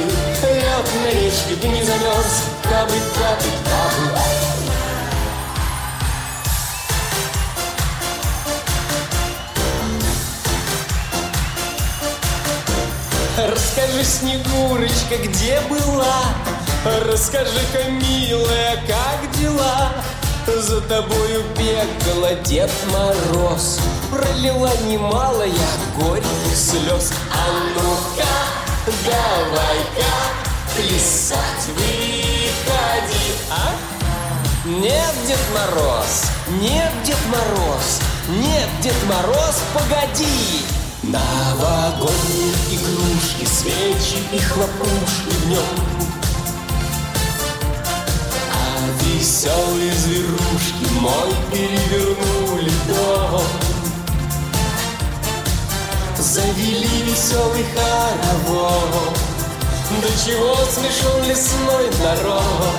Лед на речке б не замерз Кабы, кабы, кабы Расскажи, Снегурочка, где была? Расскажи-ка, милая, как дела? За тобою бегала Дед Мороз Пролила немало я горьких слез А ну-ка, давай-ка плясать выходи, а? Нет, Дед Мороз, нет, Дед Мороз, нет, Дед Мороз, погоди! Новогодние игрушки, свечи и хлопушки в нем А веселые зверушки мой перевернули дом. Завели веселый хоровод. До чего смешон лесной народ?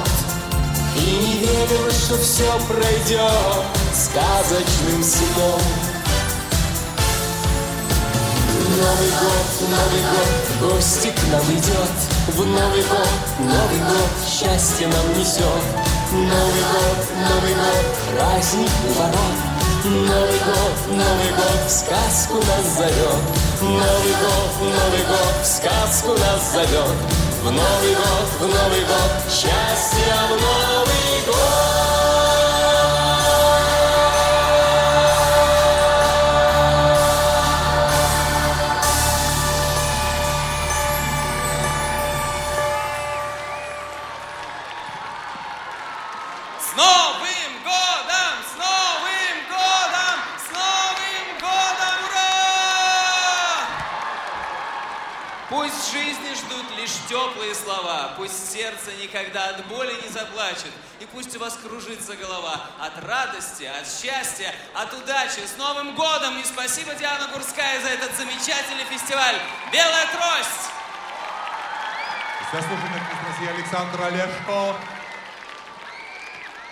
И не верилось, что все пройдет сказочным сном Новый год, Новый год, гости к нам идет В Новый год, Новый год, счастье нам несет Новый год, Новый год, праздник ворот Новый год, Новый год, в сказку нас зовет Новый год, Новый год, в сказку нас зовет В Новый год, в Новый год, счастье в Новый год теплые слова, пусть сердце никогда от боли не заплачет, и пусть у вас кружится голова от радости, от счастья, от удачи. С Новым годом! И спасибо, Диана Гурская, за этот замечательный фестиваль «Белая трость». Заслуженный России Александр Олешко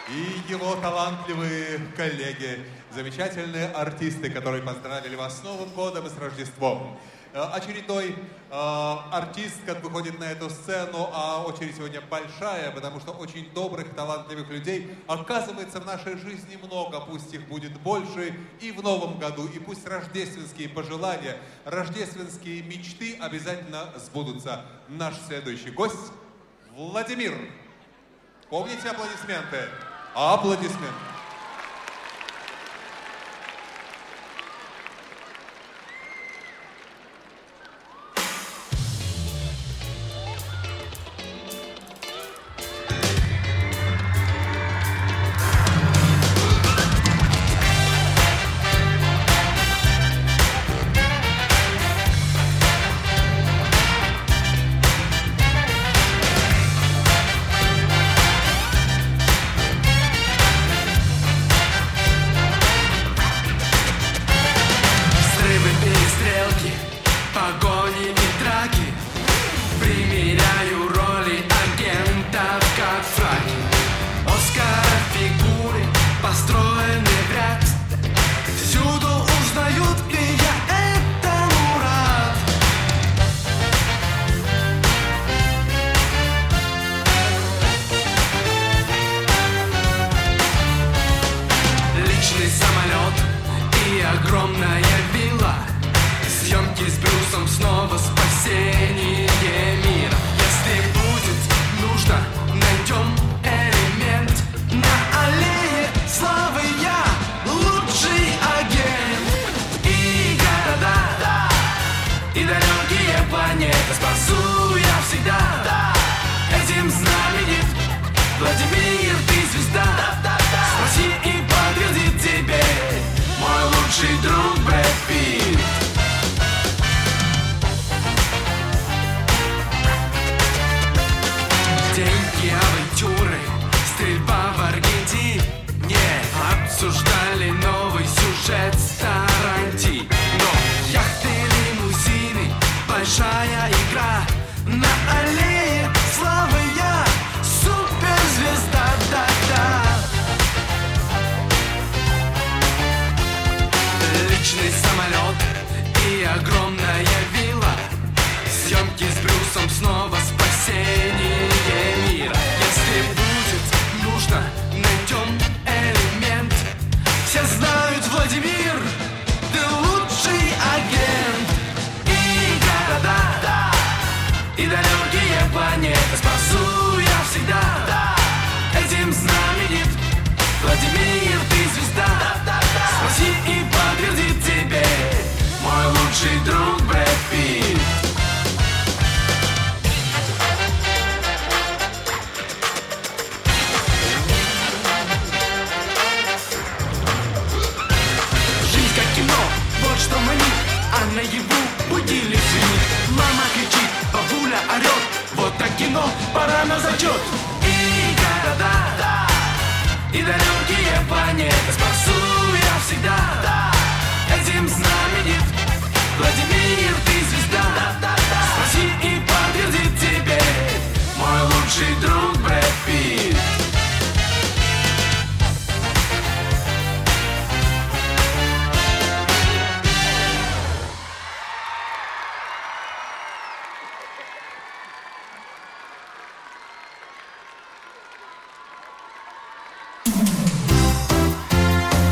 и его талантливые коллеги, замечательные артисты, которые поздравили вас с Новым годом и с Рождеством. Э, Очередной э, артист, как выходит на эту сцену, а очередь сегодня большая, потому что очень добрых, талантливых людей оказывается в нашей жизни много, пусть их будет больше и в новом году, и пусть рождественские пожелания, рождественские мечты обязательно сбудутся. Наш следующий гость Владимир. Помните аплодисменты? Аплодисменты.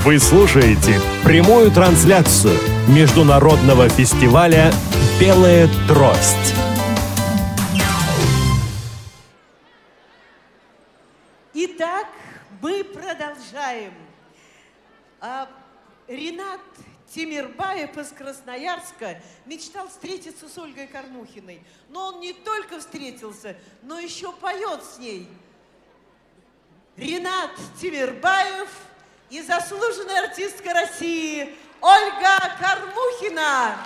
Вы слушаете прямую трансляцию международного фестиваля «Белая трость». Итак, мы продолжаем. А, Ренат Тимирбаев из Красноярска мечтал встретиться с Ольгой Кормухиной. Но он не только встретился, но еще поет с ней. Ренат Тимирбаев – и заслуженная артистка России Ольга Кормухина.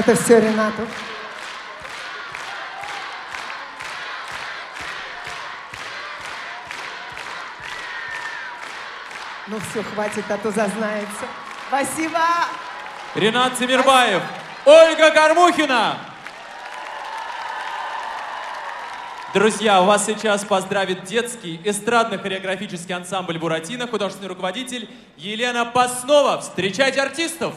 Это все Ренату. Ну все, хватит, а то зазнается. Спасибо! Ренат Тимирбаев, Ольга Кормухина! Друзья, вас сейчас поздравит детский эстрадно-хореографический ансамбль «Буратино», художественный руководитель Елена Паснова. Встречайте артистов!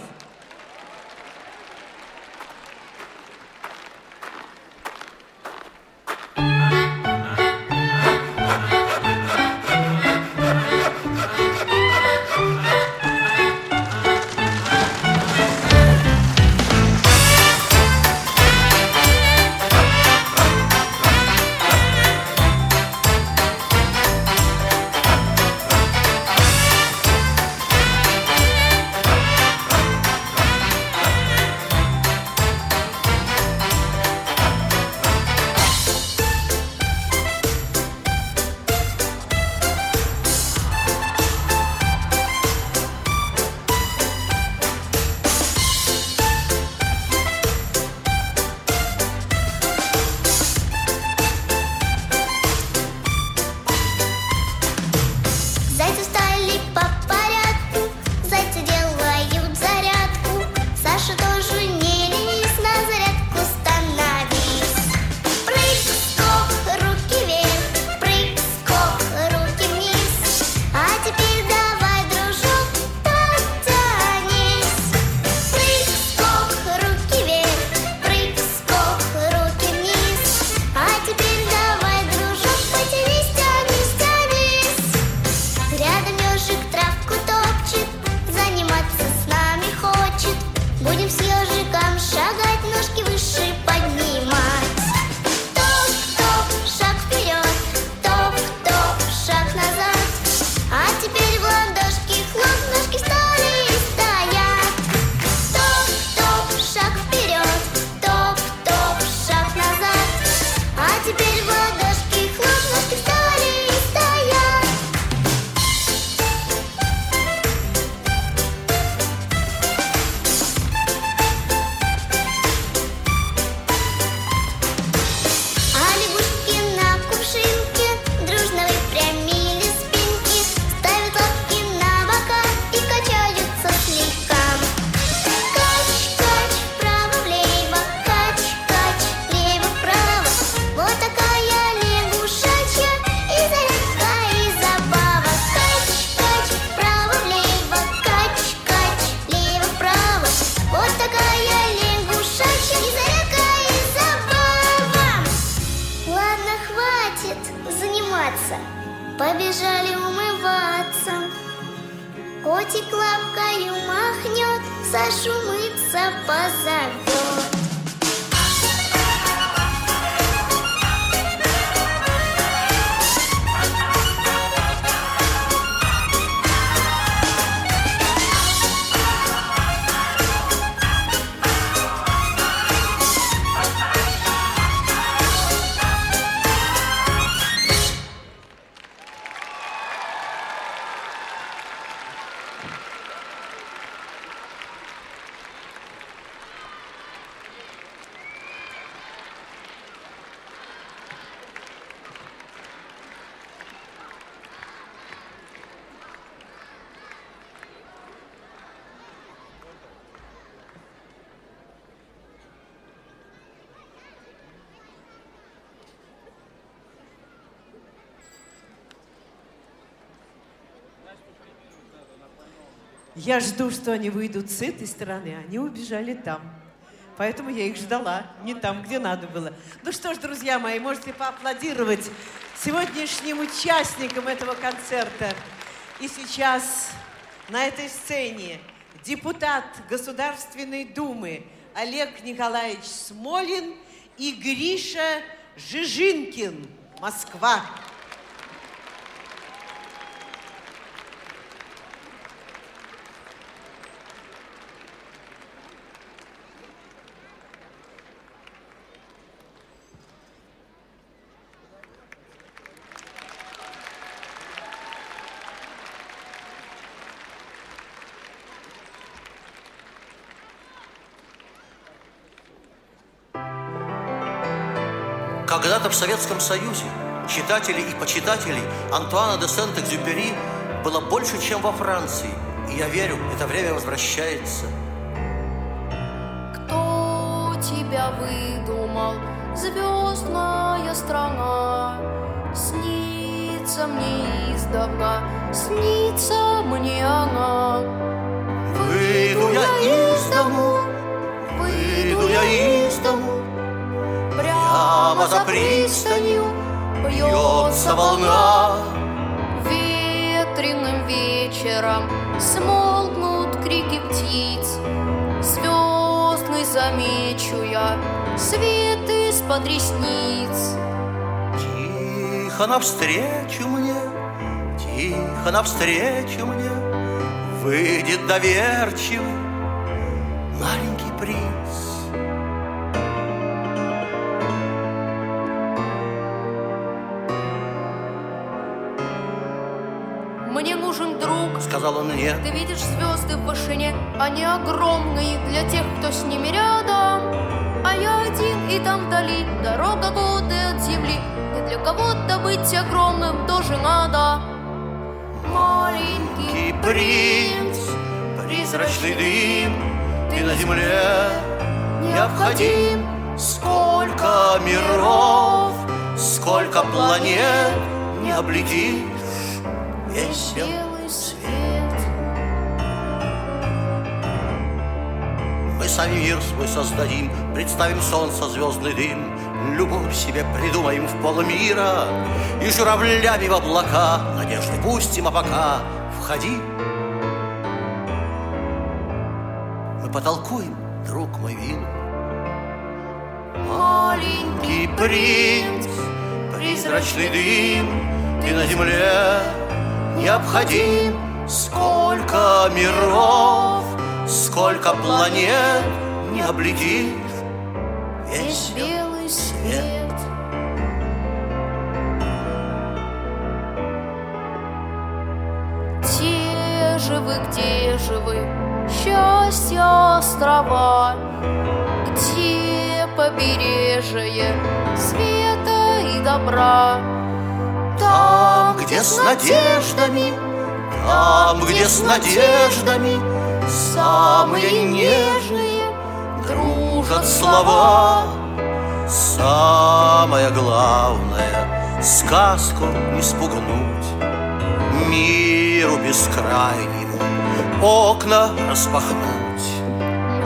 Я жду, что они выйдут с этой стороны, они убежали там. Поэтому я их ждала, не там, где надо было. Ну что ж, друзья мои, можете поаплодировать сегодняшним участникам этого концерта. И сейчас на этой сцене депутат Государственной Думы Олег Николаевич Смолин и Гриша Жижинкин, Москва. Когда-то в Советском Союзе читателей и почитателей Антуана де Сент-Экзюпери было больше, чем во Франции. И я верю, это время возвращается. Кто тебя выдумал, звездная страна? Снится мне издавна, снится мне она. Выйду я из дому, выйду я из дому, Прямо за пристанью бьется волна. Ветреным вечером смолкнут крики птиц. Звездный замечу я свет из-под ресниц. Тихо навстречу мне, тихо навстречу мне Выйдет доверчивый маленький принц. Сказал он мне, Ты видишь звезды в вышине, они огромные для тех, кто с ними рядом. А я один, и там вдали дорога годы от земли. И для кого-то быть огромным тоже надо. Маленький принц, призрачный дым, ты на земле необходим. Сколько миров, сколько планет не облетишь весь сами мир свой создадим, представим солнце, звездный дым, Любовь себе придумаем в полмира И журавлями в облака надежды пустим, а пока входи. Мы потолкуем, друг мой вин. Маленький принц, призрачный дым, ты на земле необходим. Сколько миров, сколько планет не облетишь весь белый свет. Где же вы, где же вы, счастье острова? Где побережье света и добра? Там, где с надеждами, там, где с надеждами Самые нежные дружат слова. Самое главное, сказку не спугнуть. Миру бескрайнему окна распахнуть.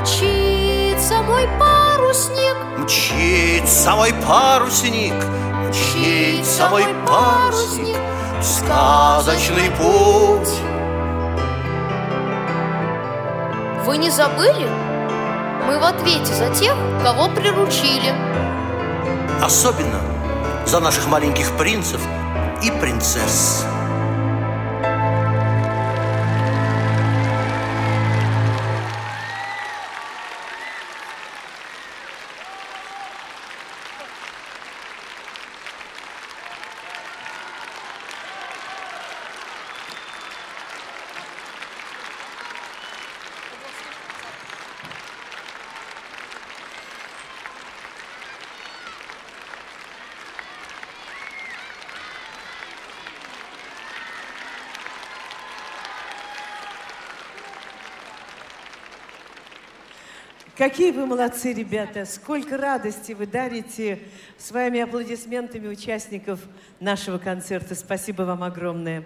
Мчится мой парусник, Мчится мой парусник, мчится мой парусник. Сказочный путь Вы не забыли? Мы в ответе за тех, кого приручили. Особенно за наших маленьких принцев и принцесс. Какие вы молодцы, ребята! Сколько радости вы дарите своими аплодисментами участников нашего концерта. Спасибо вам огромное.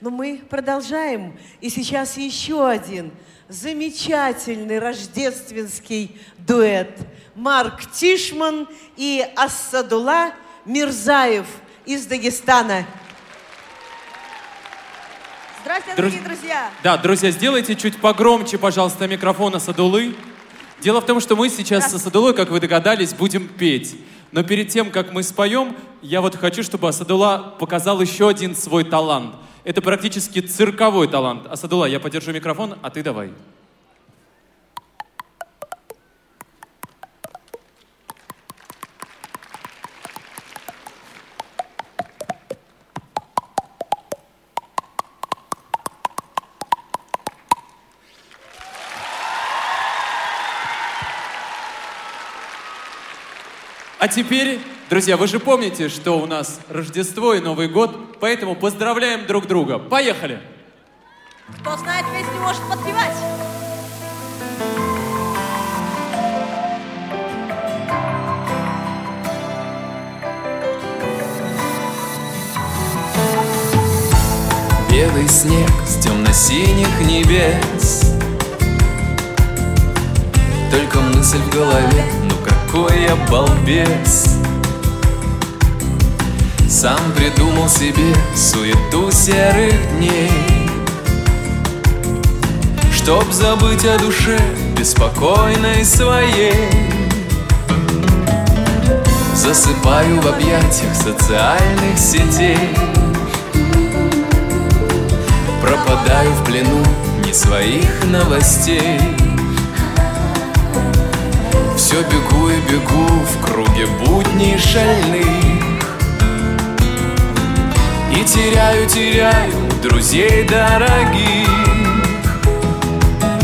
Но мы продолжаем. И сейчас еще один замечательный рождественский дуэт. Марк Тишман и Ассадула Мирзаев из Дагестана. Здравствуйте, Друз- дорогие друзья! Да, друзья, сделайте чуть погромче, пожалуйста, микрофон Асадулы. Дело в том, что мы сейчас с Асадулой, как вы догадались, будем петь. Но перед тем, как мы споем, я вот хочу, чтобы Асадула показал еще один свой талант. Это практически цирковой талант. Асадула, я подержу микрофон, а ты давай. А теперь, друзья, вы же помните, что у нас Рождество и Новый год, поэтому поздравляем друг друга. Поехали! Кто знает песню, может подпевать. Белый снег с темно-синих небес Только мысль в голове, какой я балбес. Сам придумал себе суету серых дней. Чтоб забыть о душе беспокойной своей. Засыпаю в объятиях социальных сетей. Пропадаю в плену не своих новостей Все бегу и бегу в круге будней шальных. И теряю, теряю друзей дорогих.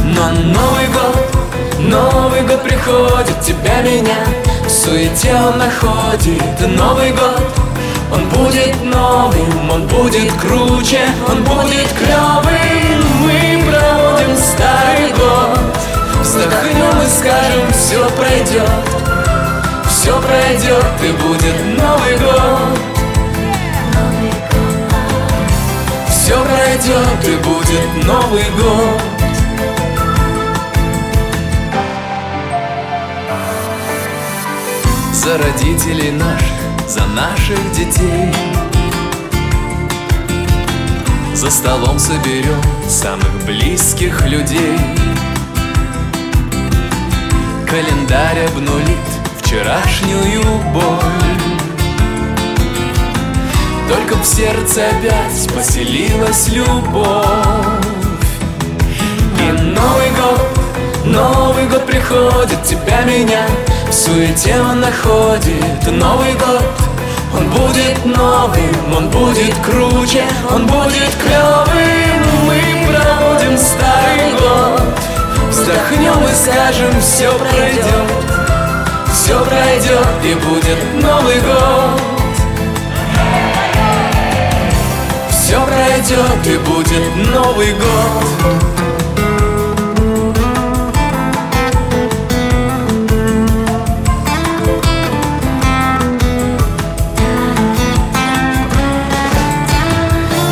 Но Новый год, Новый год приходит, тебя, меня В суете он находит. Новый год, он будет новым, он будет круче, он будет клевым Мы проводим старый год Вздохнем и скажем, все пройдет Все пройдет и будет Новый год Все пройдет и будет Новый год За родителей наших, за наших детей За столом соберем самых близких людей Календарь обнулит вчерашнюю боль. Только в сердце опять поселилась любовь. И Новый год, Новый год приходит, тебя, меня В суете он находит Новый год, он будет новым, он будет круче, он будет клевым Мы проводим старый Вздохнем и скажем, все пройдет Все пройдет и будет Новый год. Все пройдет и будет Новый год.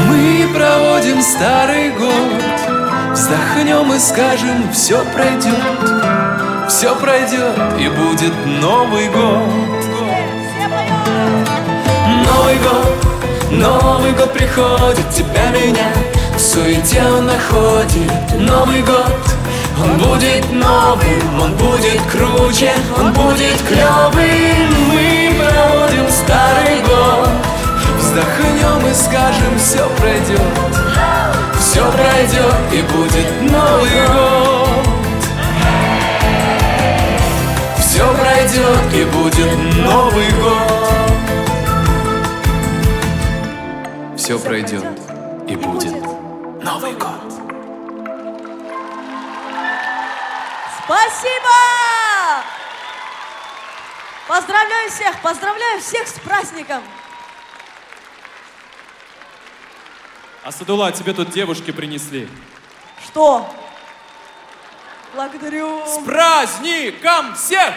Мы проводим старый год Вздохнем и скажем, все пройдет Все пройдет и будет Новый год. Новый год, Новый год приходит Тебя, меня в суете он находит Новый год, он будет новым Он будет круче, он будет клевым Мы проводим старый год. Вздохнем и скажем, все пройдет Все пройдет и будет Новый год Все пройдет и будет Новый год Все пройдет и будет Новый год Спасибо! Поздравляю всех, поздравляю всех с праздником! Асадула, тебе тут девушки принесли. Что? Благодарю. С праздником всех!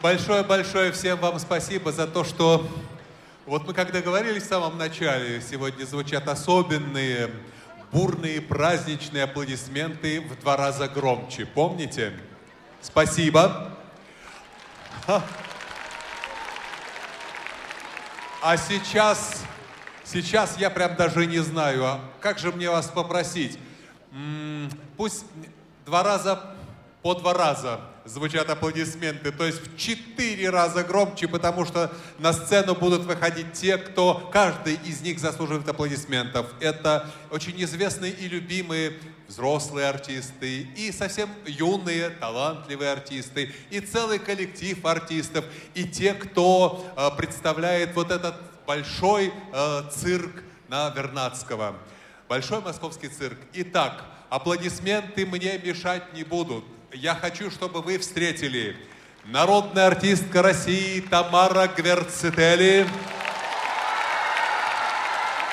Большое-большое всем вам спасибо за то, что вот мы когда говорили в самом начале, сегодня звучат особенные, бурные, праздничные аплодисменты в два раза громче. Помните? Спасибо. А сейчас, сейчас я прям даже не знаю, а как же мне вас попросить? М, Пусть два раза по два раза звучат аплодисменты, то есть в четыре раза громче, потому что на сцену будут выходить те, кто, каждый из них заслуживает аплодисментов. Это очень известные и любимые взрослые артисты, и совсем юные, талантливые артисты, и целый коллектив артистов, и те, кто э, представляет вот этот большой э, цирк на Вернадского. Большой московский цирк. Итак, аплодисменты мне мешать не будут. Я хочу, чтобы вы встретили народная артистка России Тамара Гверцетели,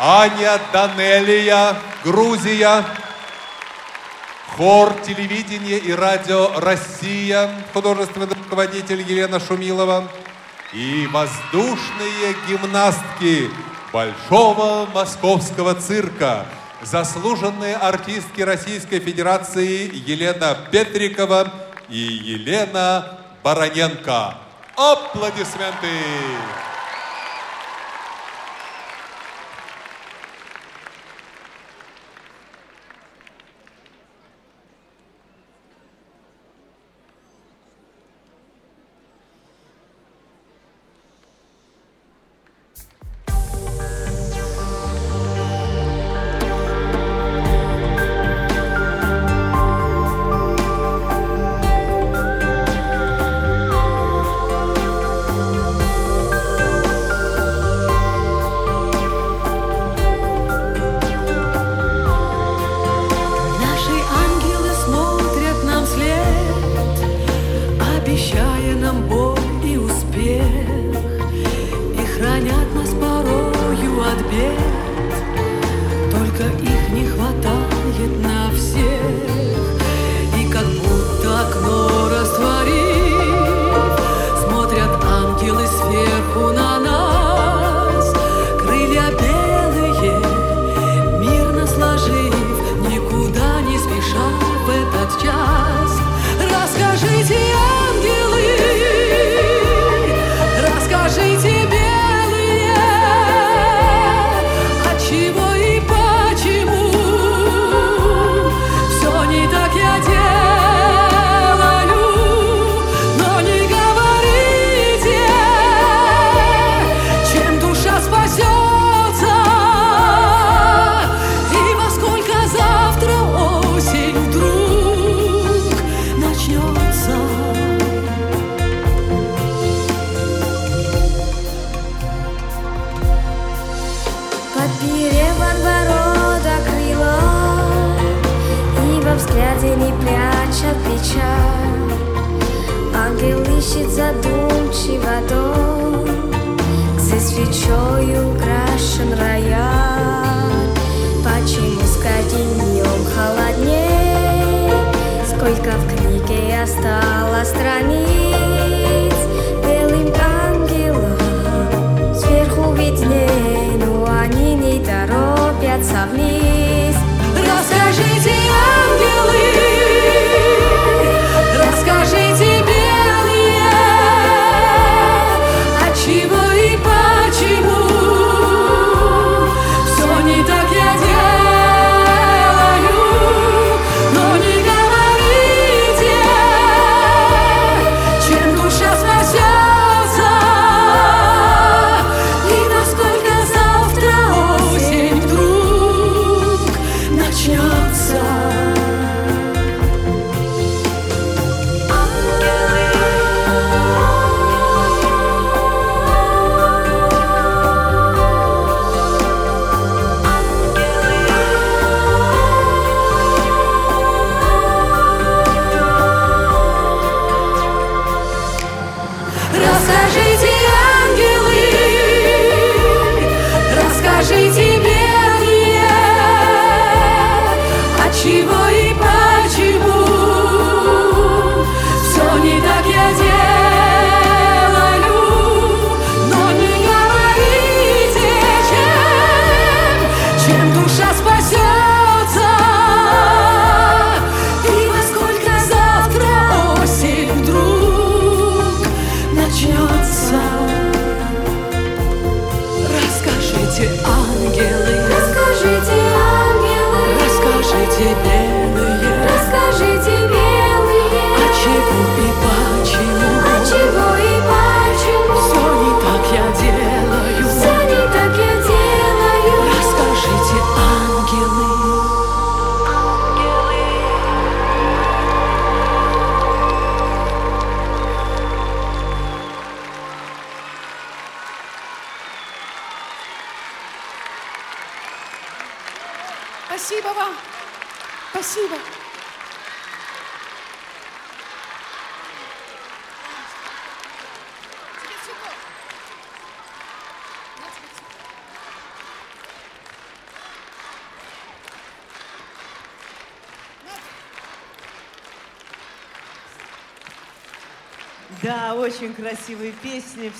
Аня Данелия, Грузия, хор телевидения и радио «Россия», художественный руководитель Елена Шумилова и воздушные гимнастки Большого Московского цирка, заслуженные артистки Российской Федерации Елена Петрикова и Елена Бароненко. Аплодисменты!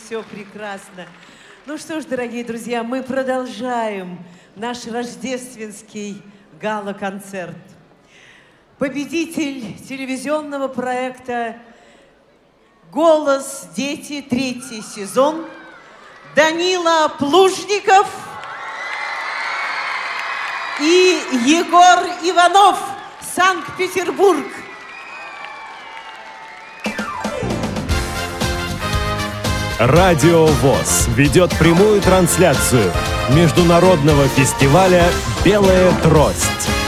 Все прекрасно. Ну что ж, дорогие друзья, мы продолжаем наш рождественский гала-концерт. Победитель телевизионного проекта «Голос. Дети. Третий сезон» Данила Плужников и Егор Иванов, Санкт-Петербург. Радио ВОЗ ведет прямую трансляцию международного фестиваля «Белая трость».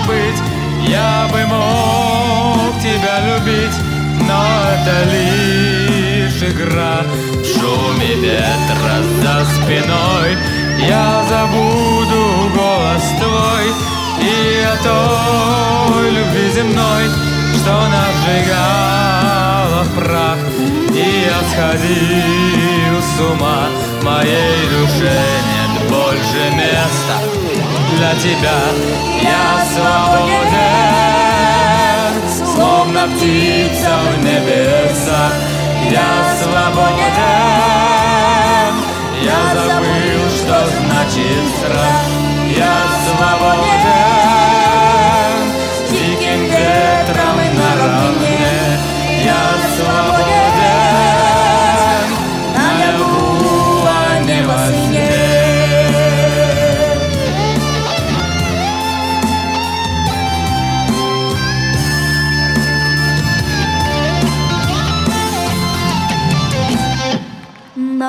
Забыть, я бы мог тебя любить, но это лишь игра. В шуме ветра за спиной. Я забуду голос твой и о той любви земной, что нас сжигала в прах и я сходил с ума. Моей душе нет больше места Для тебя. Я свободен Словно птица в небесах. Я свободен. Я забыл, что значит страх. Я свободен. С диким ветром наравне Я свободен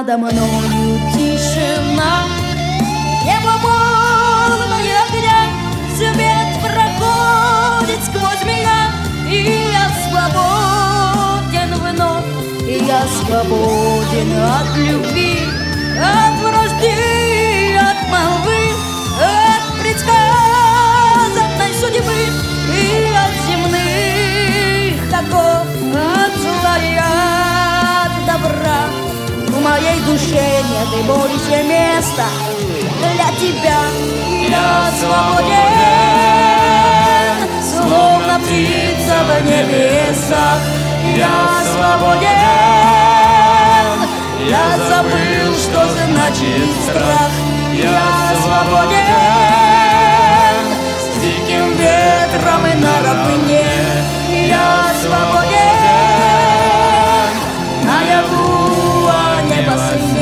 Надо мною тишина, небо полное огня, свет проходит сквозь меня, и я свободен вновь, и я свободен. от любви, от вражды, от молвы, от предсказанной судьбы В моей душе нет и больше места для тебя. Я свободен, словно птица в небесах. Я свободен, я забыл, что значит страх. Я свободен, с диким ветром и на равнине. Я свободен, а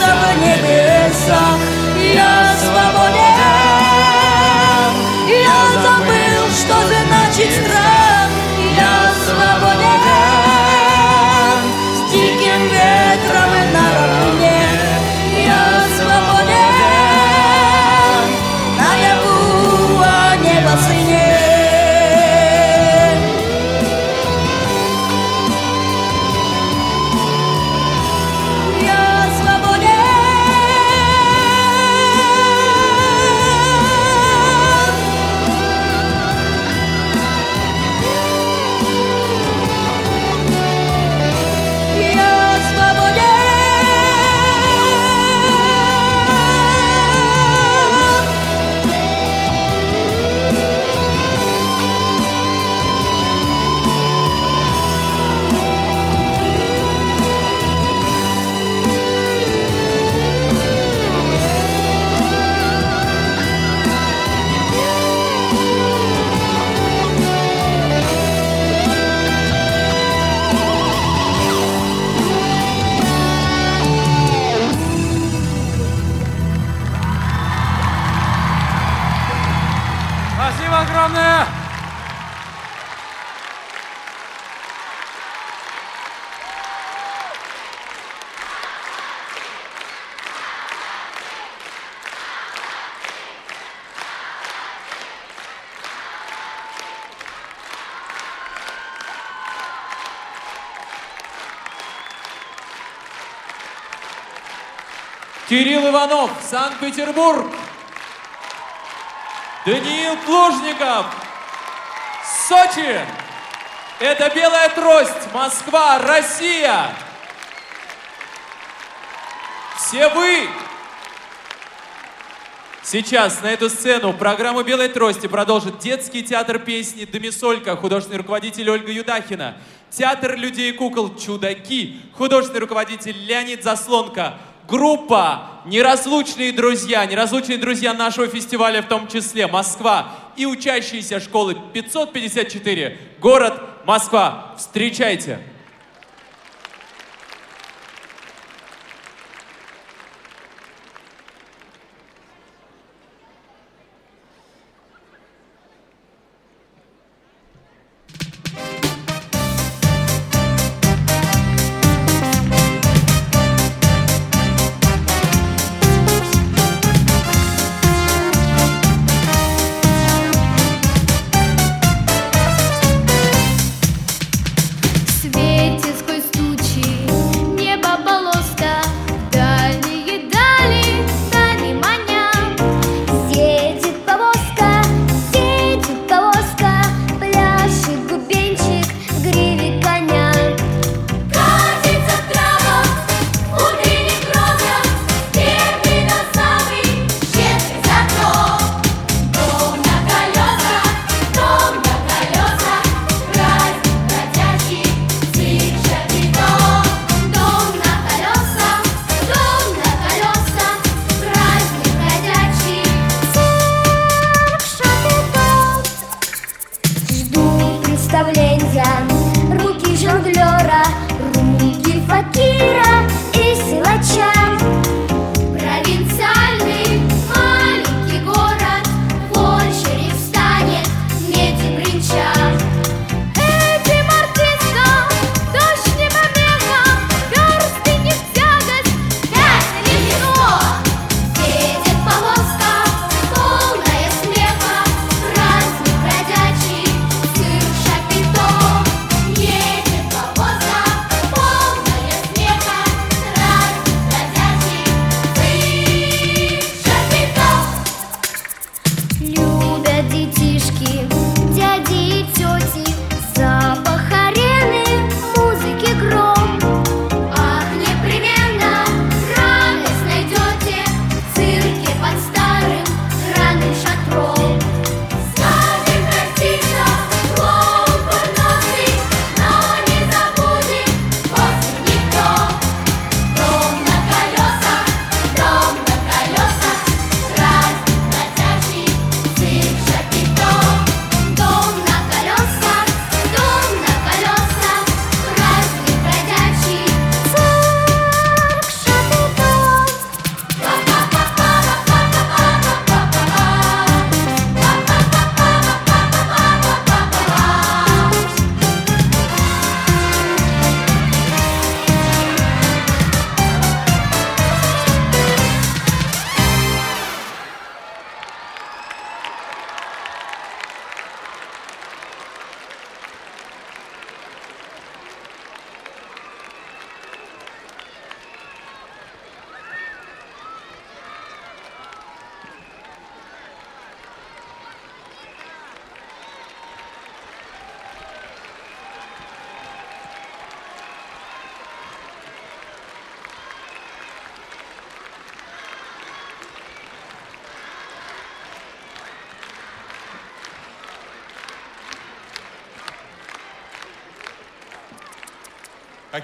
птица в небесах. Я свободен, я забыл, что значит страх. Иванов, Санкт-Петербург. Даниил Плужников, Сочи. Это «Белая трость», Москва, Россия. Все вы Сейчас на эту сцену программу «Белой трости» продолжит детский театр песни «Домисолька», художественный руководитель Ольга Юдахина, театр людей и кукол «Чудаки», художественный руководитель Леонид Заслонка, группа «Неразлучные друзья», неразлучные друзья нашего фестиваля в том числе, Москва и учащиеся школы 554, город Москва. Встречайте!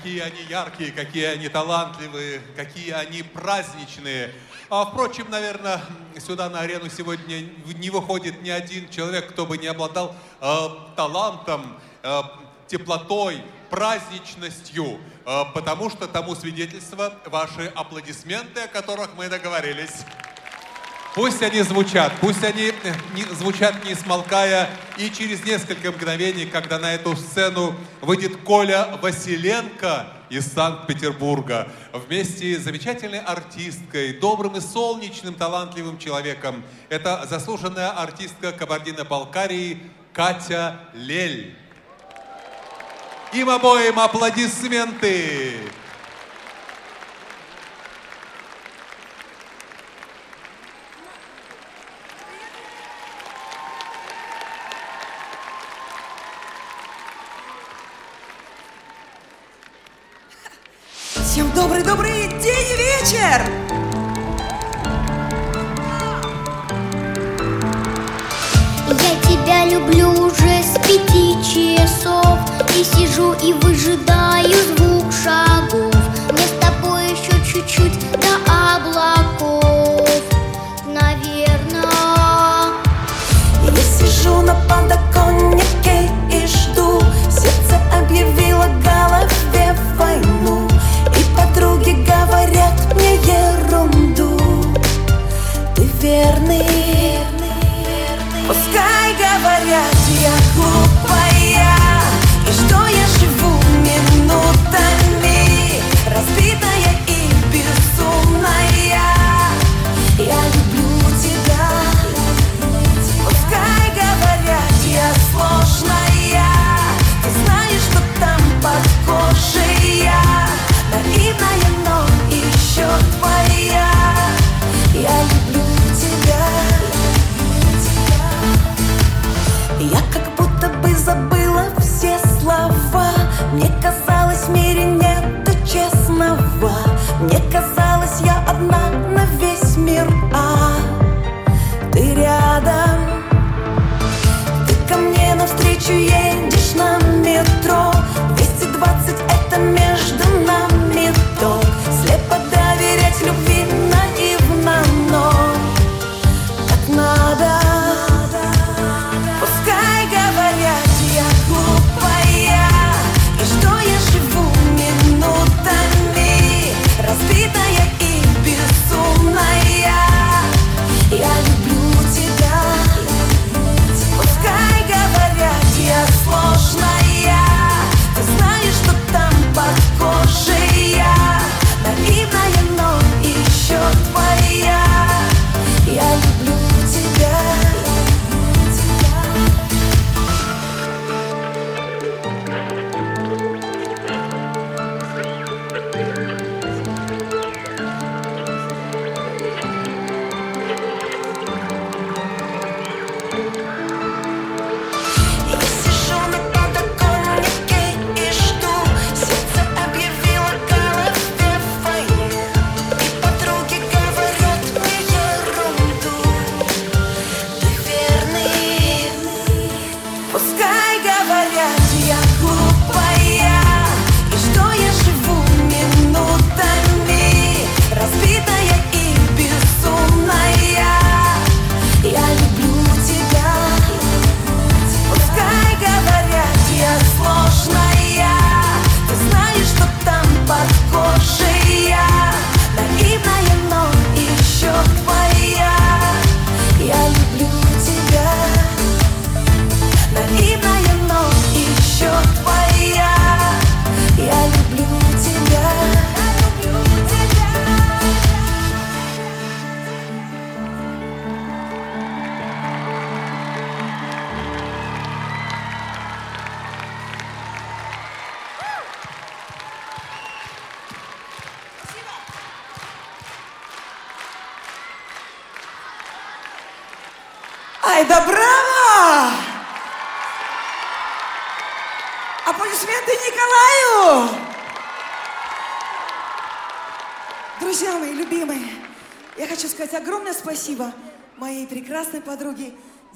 Какие они яркие, какие они талантливые, какие они праздничные. А, впрочем, наверное, сюда на арену сегодня не выходит ни один человек, кто бы не обладал э, талантом, э, теплотой, праздничностью, э, потому что тому свидетельство ваши аплодисменты, о которых мы договорились. Пусть они звучат, пусть они не, звучат не смолкая, и через несколько мгновений, когда на эту сцену выйдет Коля Василенко из Санкт-Петербурга, вместе с замечательной артисткой, добрым и солнечным, талантливым человеком. Это заслуженная артистка Кабардино-Балкарии Катя Лель. Им обоим аплодисменты! Вечер! Я тебя люблю уже с пяти часов. И сижу и выжидаю звук шагов. Мне с тобой еще чуть-чуть до облаков. Наверное Я сижу на подоконнике и жду. Сердце объявило голове Ты верный, пускай говорят забыла все слова. Мне казалось, в мире нету честного. Мне казалось, я одна на весь мир. А ты рядом. Ты ко мне навстречу едешь на метро. 220 это между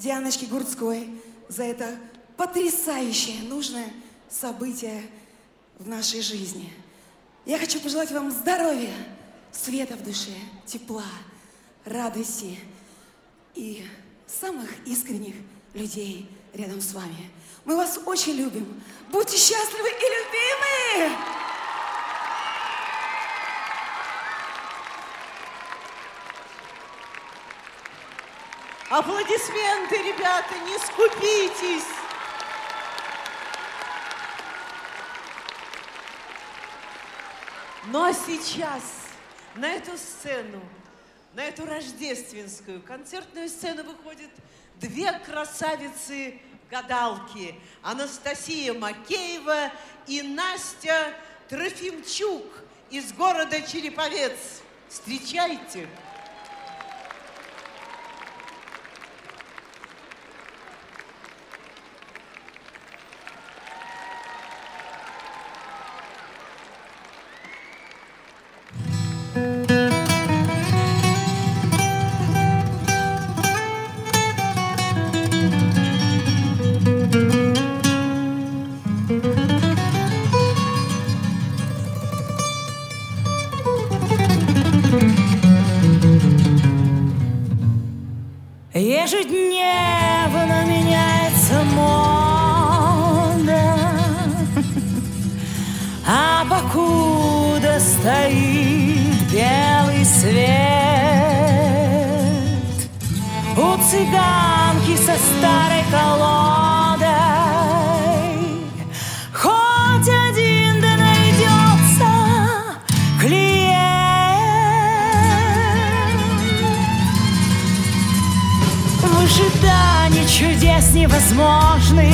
Дианочке Гурцкой за это потрясающее, нужное событие в нашей жизни. Я хочу пожелать вам здоровья, света в душе, тепла, радости и самых искренних людей рядом с вами. Мы вас очень любим. Будьте счастливы и любимы! Аплодисменты, ребята, не скупитесь. Ну а сейчас на эту сцену, на эту рождественскую концертную сцену выходят две красавицы-гадалки. Анастасия Макеева и Настя Трофимчук из города Череповец. Встречайте! Встречайте! старой колодой. Хоть один да найдется клиент. В ожидании чудес невозможных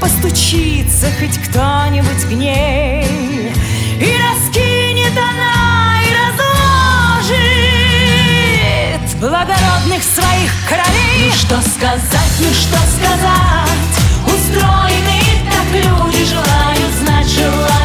постучится хоть кто-нибудь к ней. благородных своих королей. Ну что сказать, ну что сказать, устроены так люди, желают знать, желают.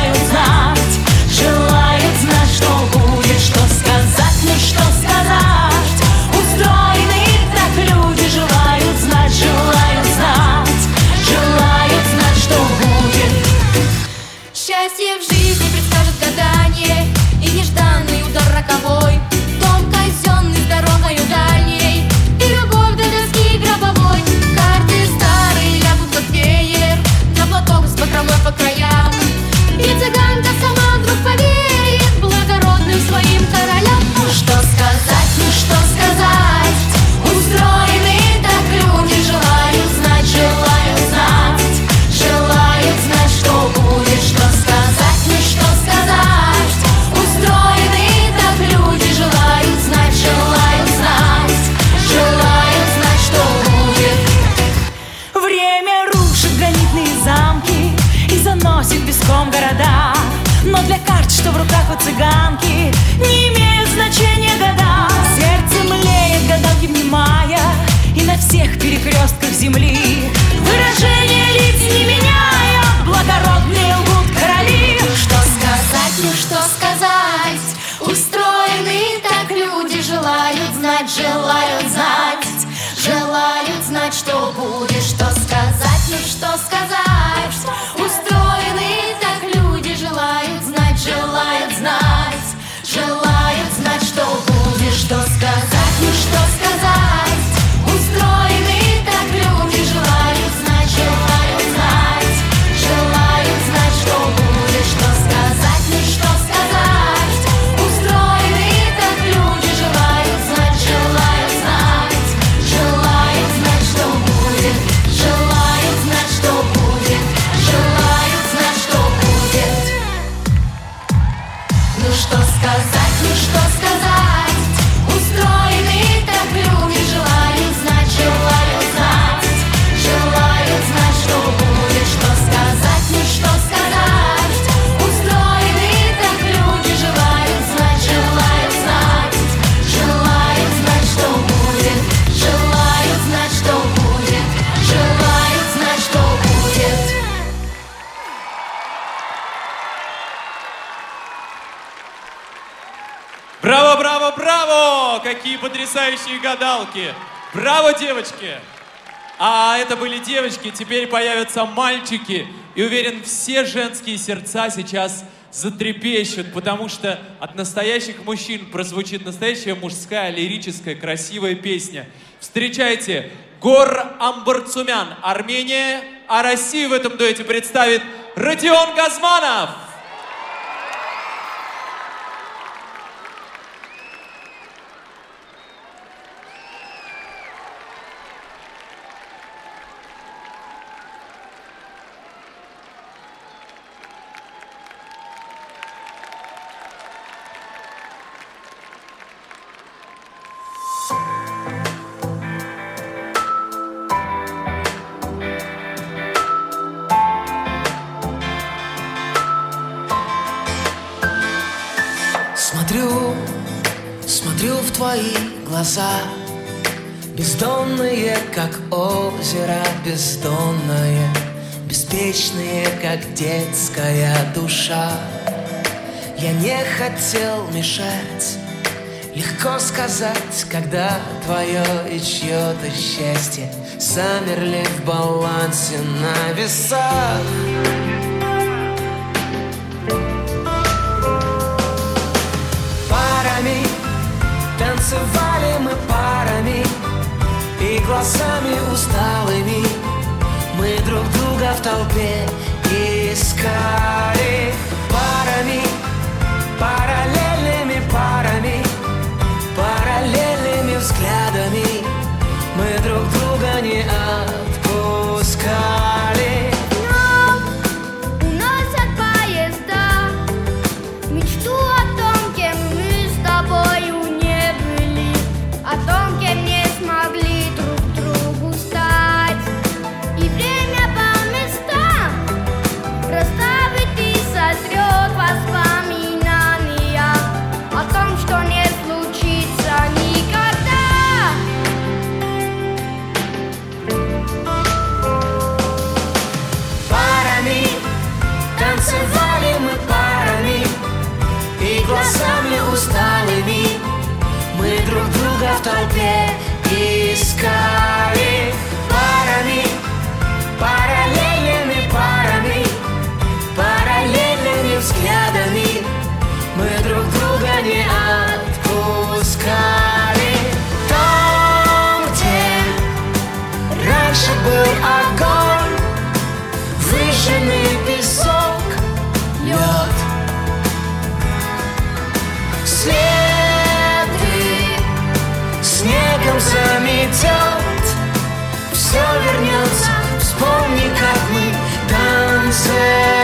cause I браво! Какие потрясающие гадалки! Браво, девочки! А это были девочки, теперь появятся мальчики. И уверен, все женские сердца сейчас затрепещут, потому что от настоящих мужчин прозвучит настоящая мужская, лирическая, красивая песня. Встречайте, Гор Амбарцумян, Армения, а Россию в этом дуэте представит Родион Газманов. Бездонное Беспечные, как детская душа. Я не хотел мешать Легко сказать, когда твое и чье-то счастье Замерли в балансе на весах. Парами танцевали мы парами И глазами усталыми Мы друг друга в толпе искали Парами, параллельными искали танцевали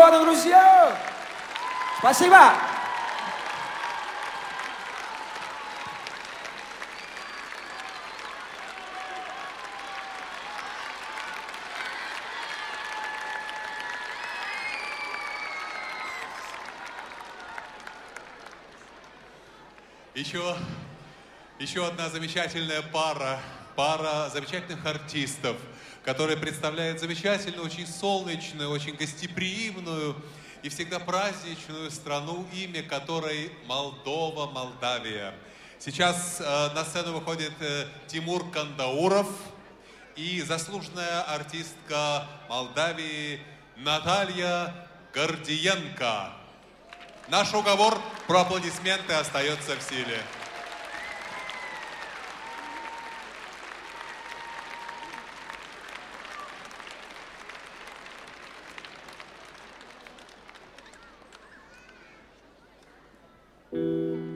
Годом, друзья! Спасибо! Еще, еще одна замечательная пара, пара замечательных артистов, которая представляет замечательную, очень солнечную, очень гостеприимную и всегда праздничную страну, имя которой Молдова, Молдавия. Сейчас э, на сцену выходит э, Тимур Кандауров и заслуженная артистка Молдавии Наталья Гордиенко. Наш уговор про аплодисменты остается в силе. Música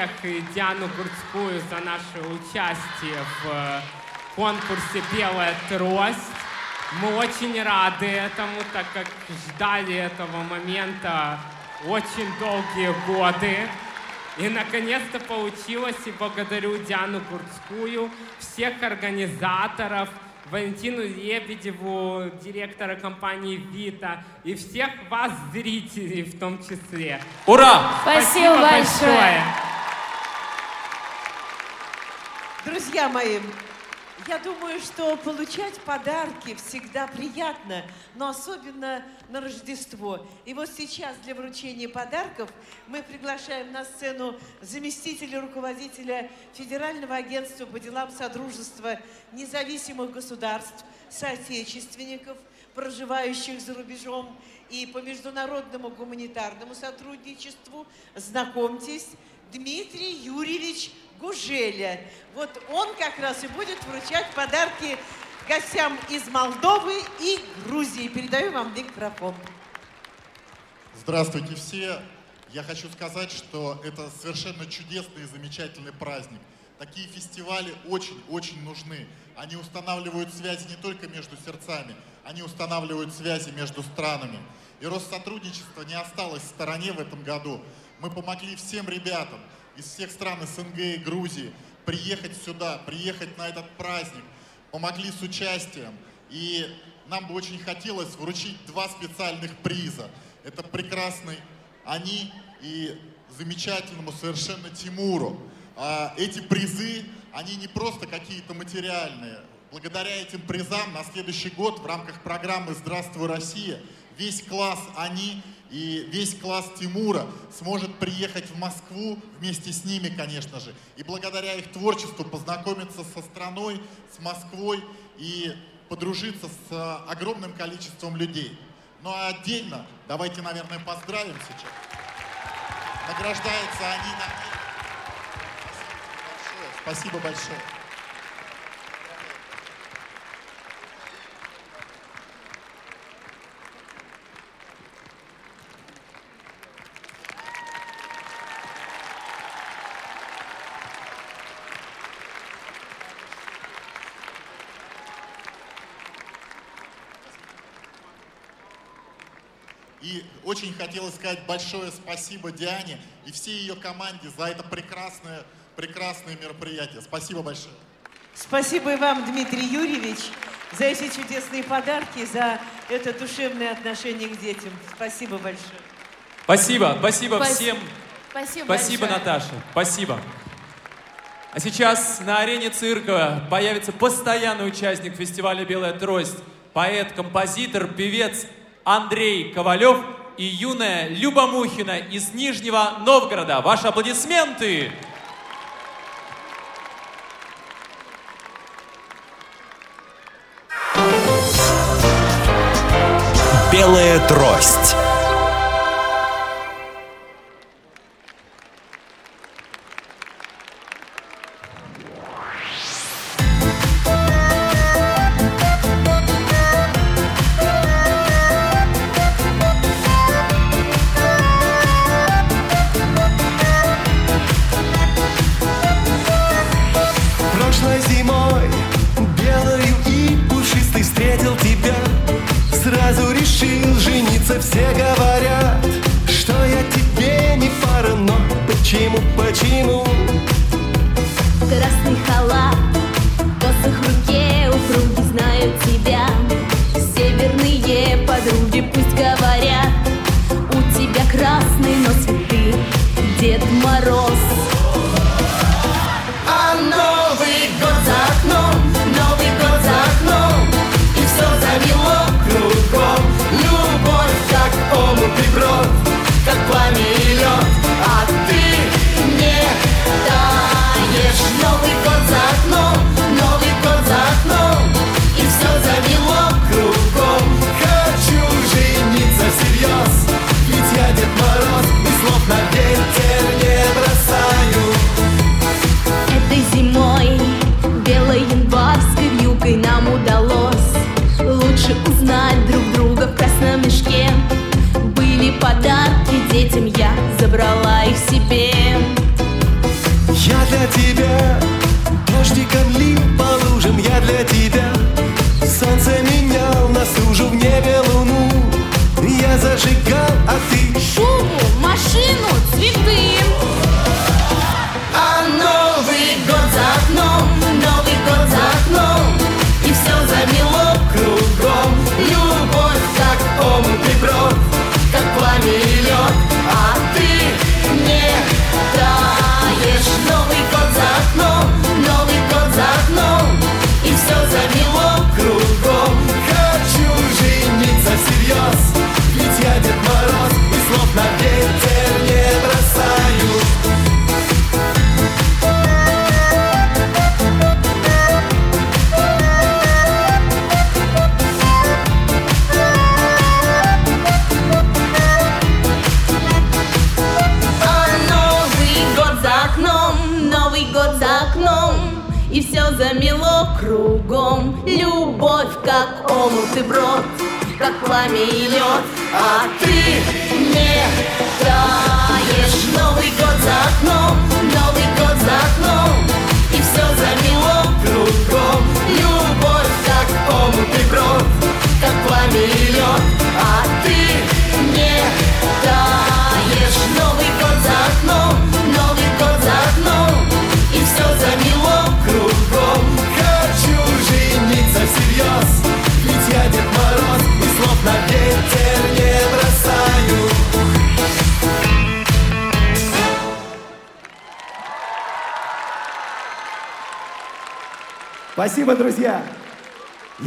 всех и Диану Гурцкую за наше участие в э, конкурсе «Белая трость». Мы очень рады этому, так как ждали этого момента очень долгие годы. И наконец-то получилось, и благодарю Диану Курцкую, всех организаторов, Валентину Лебедеву, директора компании «Вита», и всех вас, зрителей в том числе. Ура! Спасибо, Спасибо большое! большое. Друзья мои, я думаю, что получать подарки всегда приятно, но особенно на Рождество. И вот сейчас для вручения подарков мы приглашаем на сцену заместителя руководителя Федерального агентства по делам Содружества независимых государств, соотечественников, проживающих за рубежом и по международному гуманитарному сотрудничеству. Знакомьтесь, Дмитрий Юрьевич Гужеля. Вот он как раз и будет вручать подарки гостям из Молдовы и Грузии. Передаю вам микрофон. Здравствуйте все. Я хочу сказать, что это совершенно чудесный и замечательный праздник. Такие фестивали очень-очень нужны. Они устанавливают связи не только между сердцами, они устанавливают связи между странами. И Россотрудничество не осталось в стороне в этом году. Мы помогли всем ребятам из всех стран СНГ и Грузии приехать сюда, приехать на этот праздник. Помогли с участием. И нам бы очень хотелось вручить два специальных приза. Это прекрасный они и замечательному совершенно Тимуру. А эти призы, они не просто какие-то материальные. Благодаря этим призам на следующий год в рамках программы «Здравствуй, Россия» весь класс они и весь класс Тимура сможет приехать в Москву вместе с ними, конечно же, и благодаря их творчеству познакомиться со страной, с Москвой и подружиться с а, огромным количеством людей. Ну а отдельно давайте, наверное, поздравим сейчас. Награждаются они на... Спасибо большое. Спасибо большое. И очень хотелось сказать большое спасибо Диане и всей ее команде за это прекрасное, прекрасное мероприятие. Спасибо большое. Спасибо и вам, Дмитрий Юрьевич, за эти чудесные подарки, за это душевное отношение к детям. Спасибо большое. Спасибо, спасибо Спас- всем. Спасибо Спасибо, большое. Наташа, спасибо. А сейчас на арене цирка появится постоянный участник фестиваля «Белая трость», поэт, композитор, певец Андрей Ковалев и юная Люба Мухина из Нижнего Новгорода. Ваши аплодисменты! Белая трость.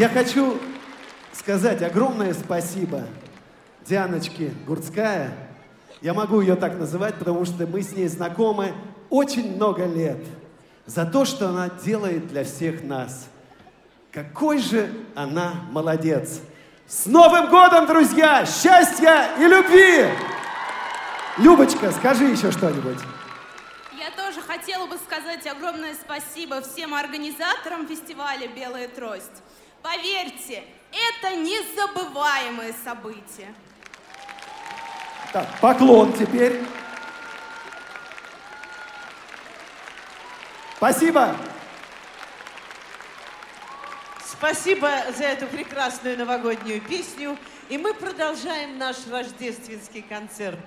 Я хочу сказать огромное спасибо Дианочке Гурцкая. Я могу ее так называть, потому что мы с ней знакомы очень много лет. За то, что она делает для всех нас. Какой же она молодец. С Новым годом, друзья! Счастья и любви! Любочка, скажи еще что-нибудь. Я тоже хотела бы сказать огромное спасибо всем организаторам фестиваля «Белая трость». Поверьте, это незабываемое событие. Так, поклон теперь. Спасибо. Спасибо за эту прекрасную новогоднюю песню. И мы продолжаем наш рождественский концерт.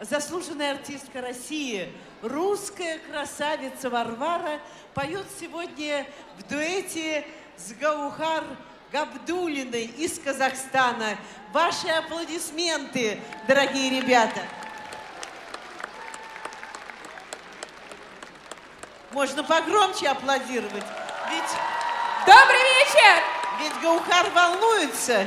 Заслуженная артистка России, русская красавица Варвара поет сегодня в дуэте с Гаухар Габдулиной из Казахстана. Ваши аплодисменты, дорогие ребята. Можно погромче аплодировать. Ведь... Добрый вечер! Ведь Гаухар волнуется.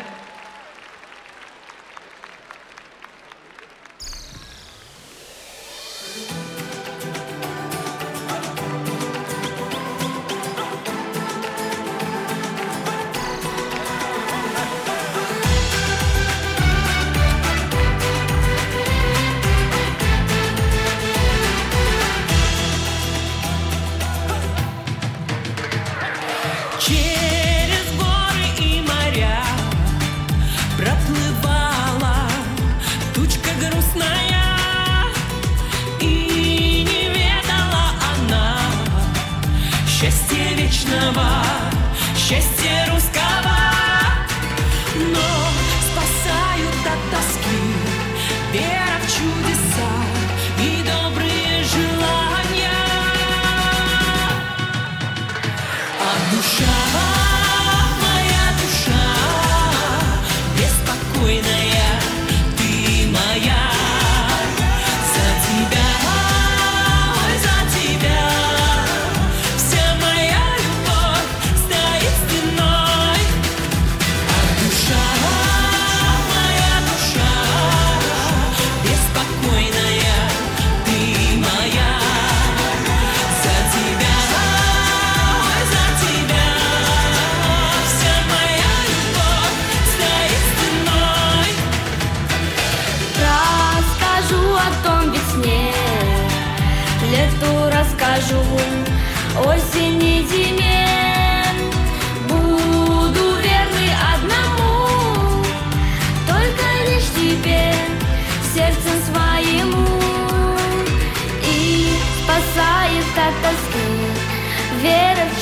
Счастья вечного,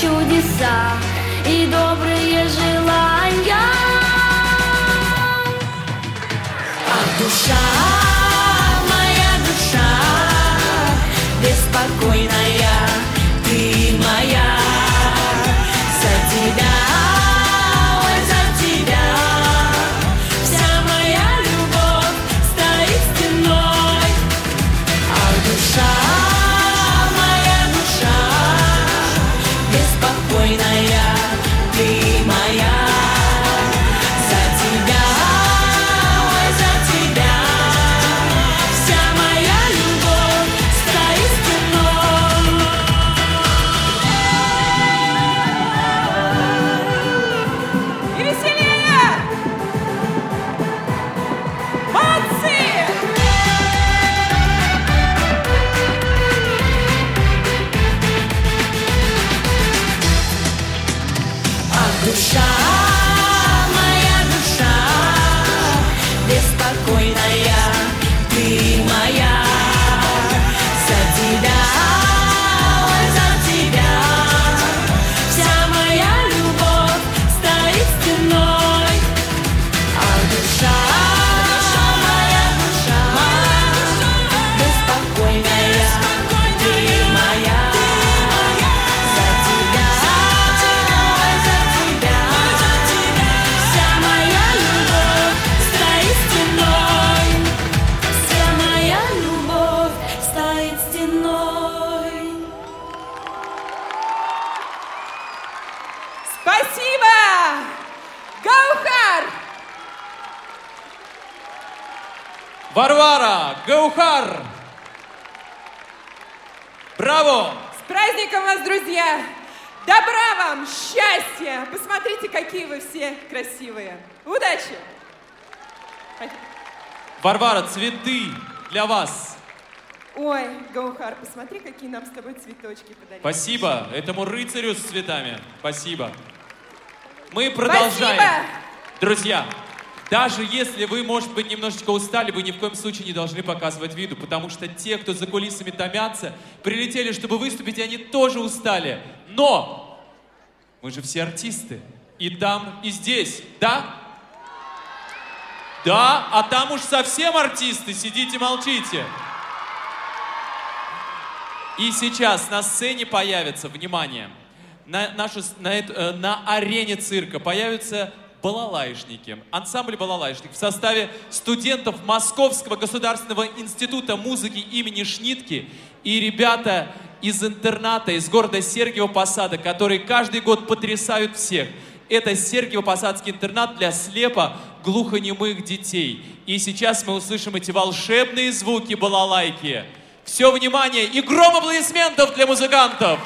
чудеса и добрые желания. А душа, моя душа, беспокойная, друзья! Добра вам, счастья! Посмотрите, какие вы все красивые. Удачи! Варвара, цветы для вас. Ой, Гаухар, посмотри, какие нам с тобой цветочки подарили. Спасибо этому рыцарю с цветами. Спасибо. Мы продолжаем. Спасибо! Друзья, даже если вы, может быть, немножечко устали, вы ни в коем случае не должны показывать виду, потому что те, кто за кулисами томятся, прилетели, чтобы выступить, и они тоже устали. Но мы же все артисты. И там, и здесь, да? Да, а там уж совсем артисты, сидите, молчите. И сейчас на сцене появится, внимание, на, нашу, на, э, на арене цирка появятся балалайшники, ансамбль балалайшник в составе студентов Московского государственного института музыки имени Шнитки и ребята из интерната из города Сергиево Посада, которые каждый год потрясают всех. Это Сергиево-Посадский интернат для слепо глухонемых детей. И сейчас мы услышим эти волшебные звуки балалайки. Все внимание и гром аплодисментов для музыкантов!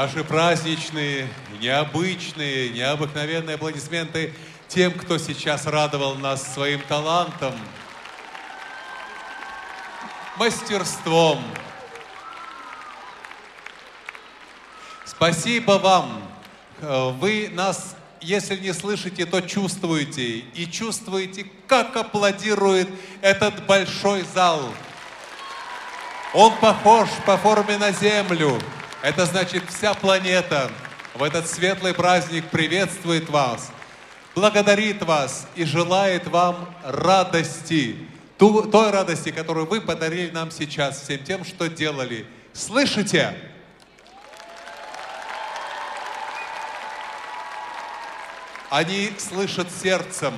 Наши праздничные, необычные, необыкновенные аплодисменты тем, кто сейчас радовал нас своим талантом, мастерством. Спасибо вам. Вы нас, если не слышите, то чувствуете. И чувствуете, как аплодирует этот большой зал. Он похож по форме на Землю. Это значит, вся планета в этот светлый праздник приветствует вас, благодарит вас и желает вам радости. Ту- той радости, которую вы подарили нам сейчас, всем тем, что делали. Слышите? Они слышат сердцем.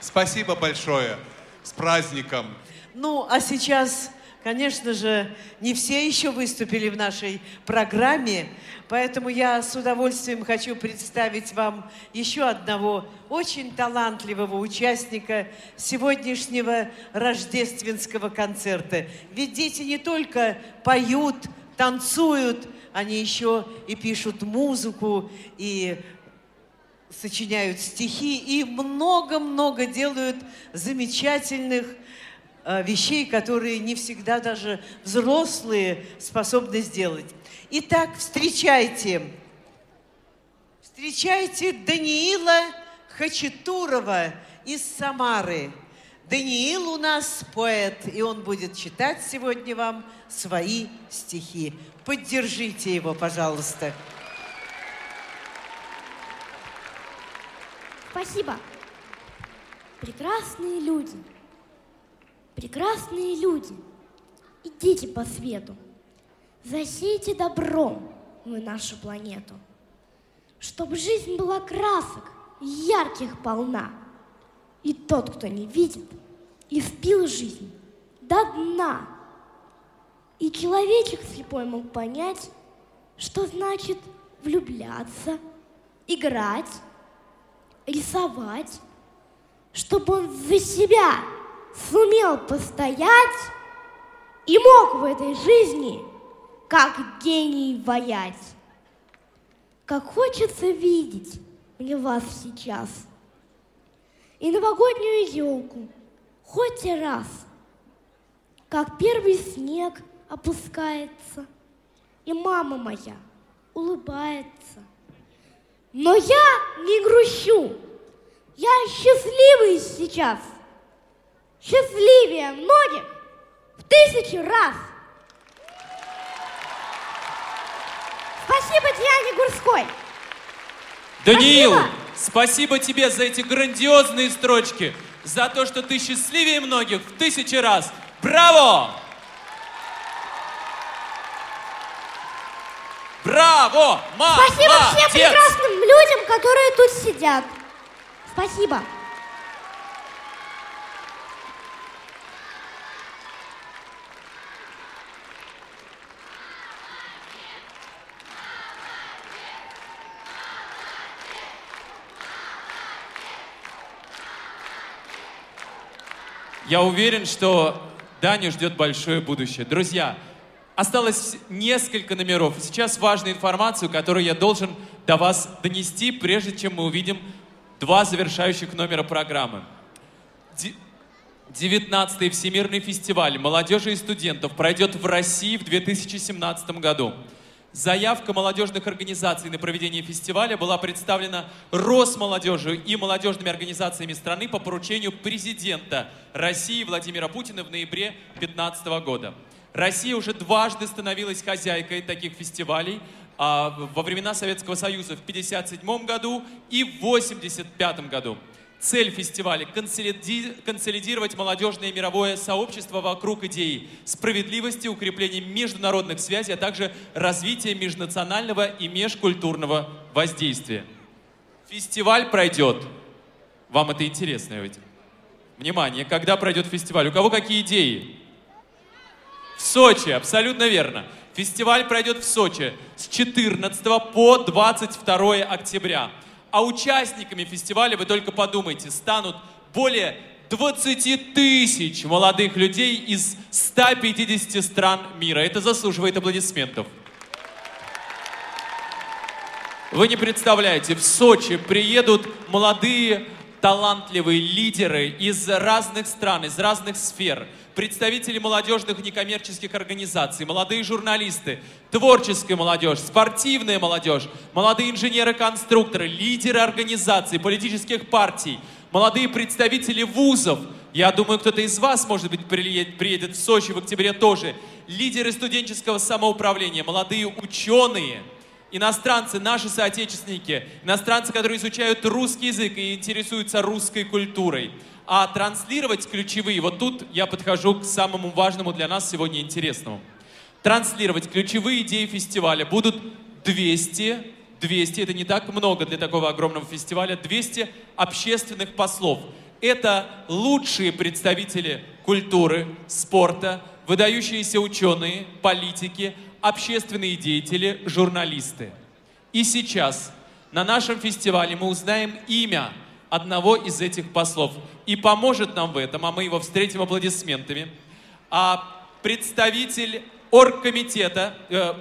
Спасибо большое. С праздником. Ну, а сейчас, конечно же, не все еще выступили в нашей программе, поэтому я с удовольствием хочу представить вам еще одного очень талантливого участника сегодняшнего рождественского концерта. Ведь дети не только поют, танцуют, они еще и пишут музыку, и сочиняют стихи и много-много делают замечательных вещей, которые не всегда даже взрослые способны сделать. Итак, встречайте, встречайте Даниила Хачатурова из Самары. Даниил у нас поэт, и он будет читать сегодня вам свои стихи. Поддержите его, пожалуйста. Спасибо. Прекрасные люди, прекрасные люди, идите по свету, засейте добром вы нашу планету, чтобы жизнь была красок, ярких полна, и тот, кто не видит, и впил жизнь до дна. И человечек слепой мог понять, что значит влюбляться, играть, рисовать, чтобы он за себя сумел постоять и мог в этой жизни как гений воять. Как хочется видеть мне вас сейчас и новогоднюю елку хоть и раз, как первый снег опускается, и мама моя улыбается. Но я не грущу. Я счастливый сейчас. Счастливее многих в тысячу раз. Спасибо Диане Гурской. Даниил, Спасибо. спасибо тебе за эти грандиозные строчки, за то, что ты счастливее многих в тысячи раз. Браво! Браво! Ма- Спасибо всем прекрасным людям, которые тут сидят. Спасибо. Я уверен, что Даню ждет большое будущее. Друзья, осталось несколько номеров. Сейчас важная информация, которую я должен до вас донести, прежде чем мы увидим два завершающих номера программы. Ди- 19-й Всемирный фестиваль молодежи и студентов пройдет в России в 2017 году. Заявка молодежных организаций на проведение фестиваля была представлена Росмолодежью и молодежными организациями страны по поручению президента России Владимира Путина в ноябре 2015 года. Россия уже дважды становилась хозяйкой таких фестивалей а, во времена Советского Союза в 1957 году и в 1985 году. Цель фестиваля – консолиди- консолидировать молодежное мировое сообщество вокруг идеи справедливости, укрепления международных связей, а также развития межнационального и межкультурного воздействия. Фестиваль пройдет. Вам это интересно ведь? Внимание, когда пройдет фестиваль? У кого какие идеи? В Сочи, абсолютно верно. Фестиваль пройдет в Сочи с 14 по 22 октября. А участниками фестиваля, вы только подумайте, станут более 20 тысяч молодых людей из 150 стран мира. Это заслуживает аплодисментов. Вы не представляете, в Сочи приедут молодые талантливые лидеры из разных стран, из разных сфер, представители молодежных некоммерческих организаций, молодые журналисты, творческая молодежь, спортивная молодежь, молодые инженеры-конструкторы, лидеры организаций, политических партий, молодые представители вузов. Я думаю, кто-то из вас, может быть, приедет, приедет в Сочи в октябре тоже. Лидеры студенческого самоуправления, молодые ученые – иностранцы, наши соотечественники, иностранцы, которые изучают русский язык и интересуются русской культурой. А транслировать ключевые, вот тут я подхожу к самому важному для нас сегодня интересному. Транслировать ключевые идеи фестиваля будут 200, 200, это не так много для такого огромного фестиваля, 200 общественных послов. Это лучшие представители культуры, спорта, выдающиеся ученые, политики, общественные деятели, журналисты. И сейчас на нашем фестивале мы узнаем имя одного из этих послов. И поможет нам в этом, а мы его встретим аплодисментами, а представитель оргкомитета э,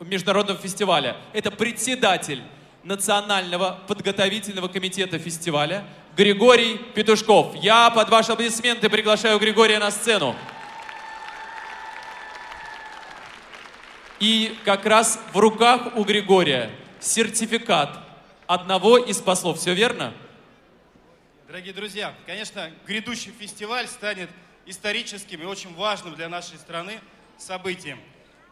Международного фестиваля. Это председатель Национального подготовительного комитета фестиваля Григорий Петушков. Я под ваши аплодисменты приглашаю Григория на сцену. И как раз в руках у Григория сертификат одного из послов. Все верно? Дорогие друзья, конечно, грядущий фестиваль станет историческим и очень важным для нашей страны событием.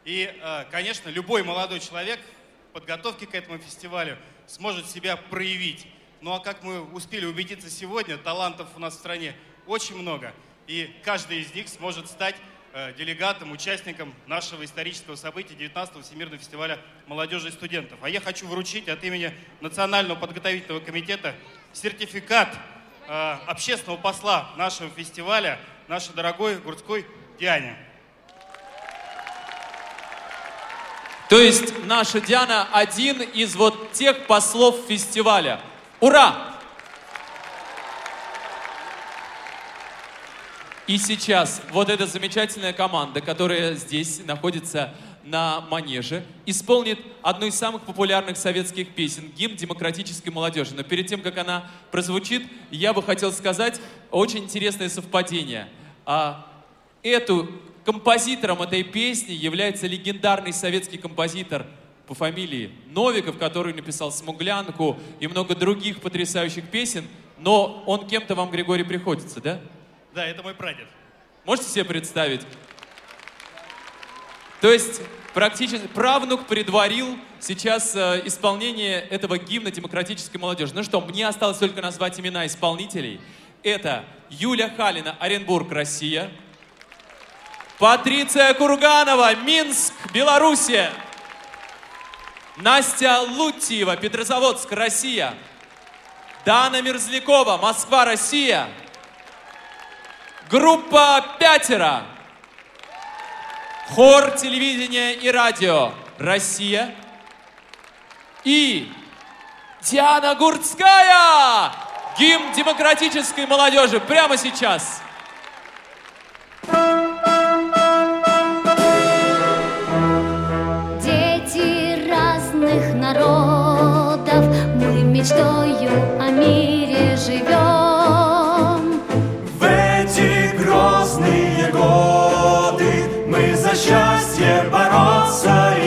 И, э, конечно, любой молодой человек в подготовке к этому фестивалю сможет себя проявить. Ну а как мы успели убедиться сегодня, талантов у нас в стране очень много. И каждый из них сможет стать э, делегатом, участником нашего исторического события 19-го Всемирного фестиваля молодежи и студентов. А я хочу вручить от имени Национального подготовительного комитета сертификат э, общественного посла нашего фестиваля, нашей дорогой Гурцкой Диане. То есть наша Диана один из вот тех послов фестиваля. Ура! И сейчас вот эта замечательная команда, которая здесь находится на манеже, исполнит одну из самых популярных советских песен, гимн демократической молодежи. Но перед тем, как она прозвучит, я бы хотел сказать очень интересное совпадение. А эту композитором этой песни является легендарный советский композитор по фамилии Новиков, который написал «Смуглянку» и много других потрясающих песен. Но он кем-то вам, Григорий, приходится, да? Да, это мой прадед. Можете себе представить? То есть практически правнук предварил сейчас э, исполнение этого гимна демократической молодежи. Ну что, мне осталось только назвать имена исполнителей. Это Юля Халина, Оренбург, Россия. Патриция Курганова, Минск, Белоруссия. Настя Лутиева, Петрозаводск, Россия. Дана Мерзлякова, Москва, Россия. Группа «Пятеро». Хор телевидения и радио «Россия». И Диана Гурцкая, гимн демократической молодежи, прямо сейчас. Дети разных народов, мы мечтою passarem.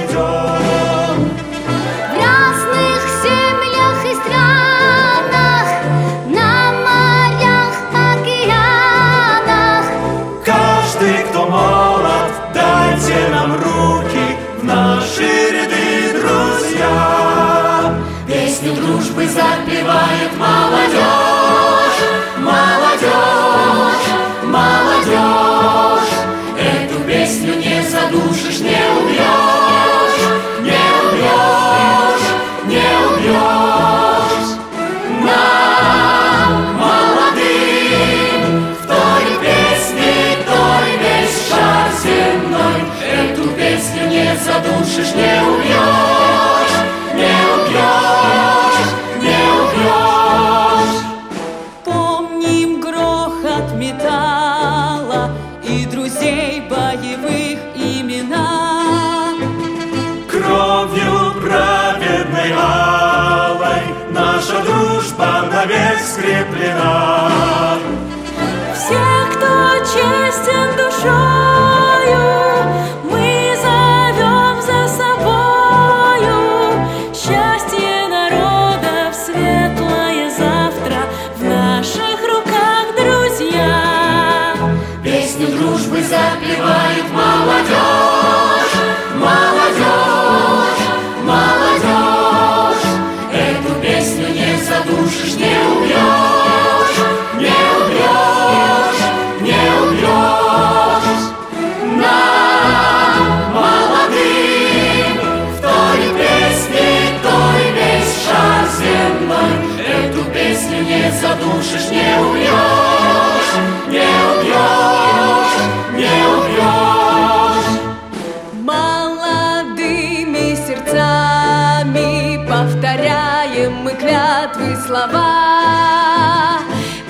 Слова.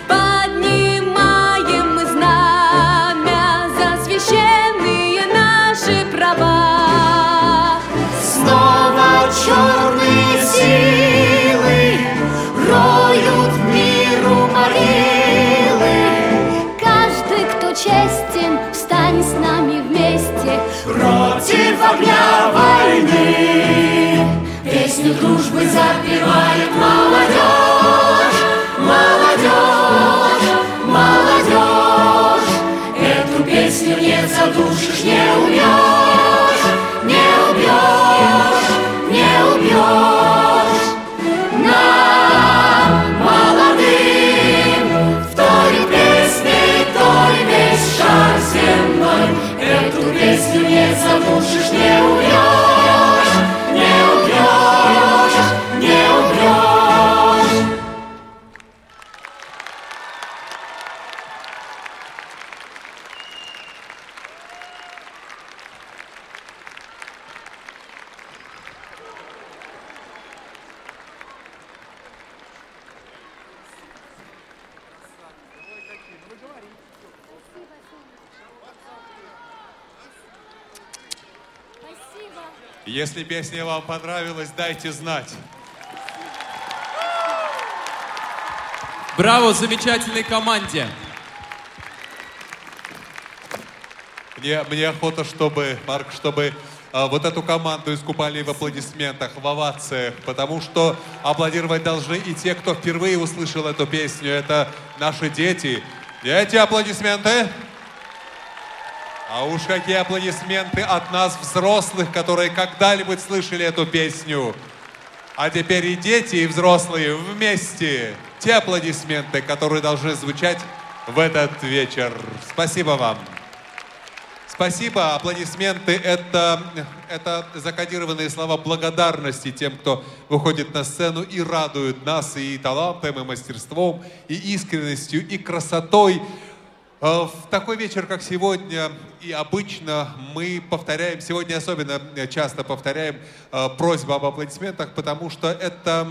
Поднимаем мы знамя за священные наши права. Снова черные силы роют миру могилы. Каждый, кто честен, встань с нами вместе Против огня войны Песню дружбы запевает молодежь Если песня вам понравилась, дайте знать. Браво замечательной команде. Мне, мне охота, чтобы, Марк, чтобы а, вот эту команду искупали в аплодисментах, в овациях, потому что аплодировать должны и те, кто впервые услышал эту песню. Это наши дети. Дети, аплодисменты. А уж какие аплодисменты от нас, взрослых, которые когда-нибудь слышали эту песню. А теперь и дети, и взрослые вместе. Те аплодисменты, которые должны звучать в этот вечер. Спасибо вам. Спасибо, аплодисменты это, это закодированные слова благодарности тем, кто выходит на сцену и радует нас и талантом, и мастерством, и искренностью, и красотой. Э, В такой вечер, как сегодня, и обычно мы повторяем, сегодня особенно часто повторяем э, просьбу об аплодисментах, потому что это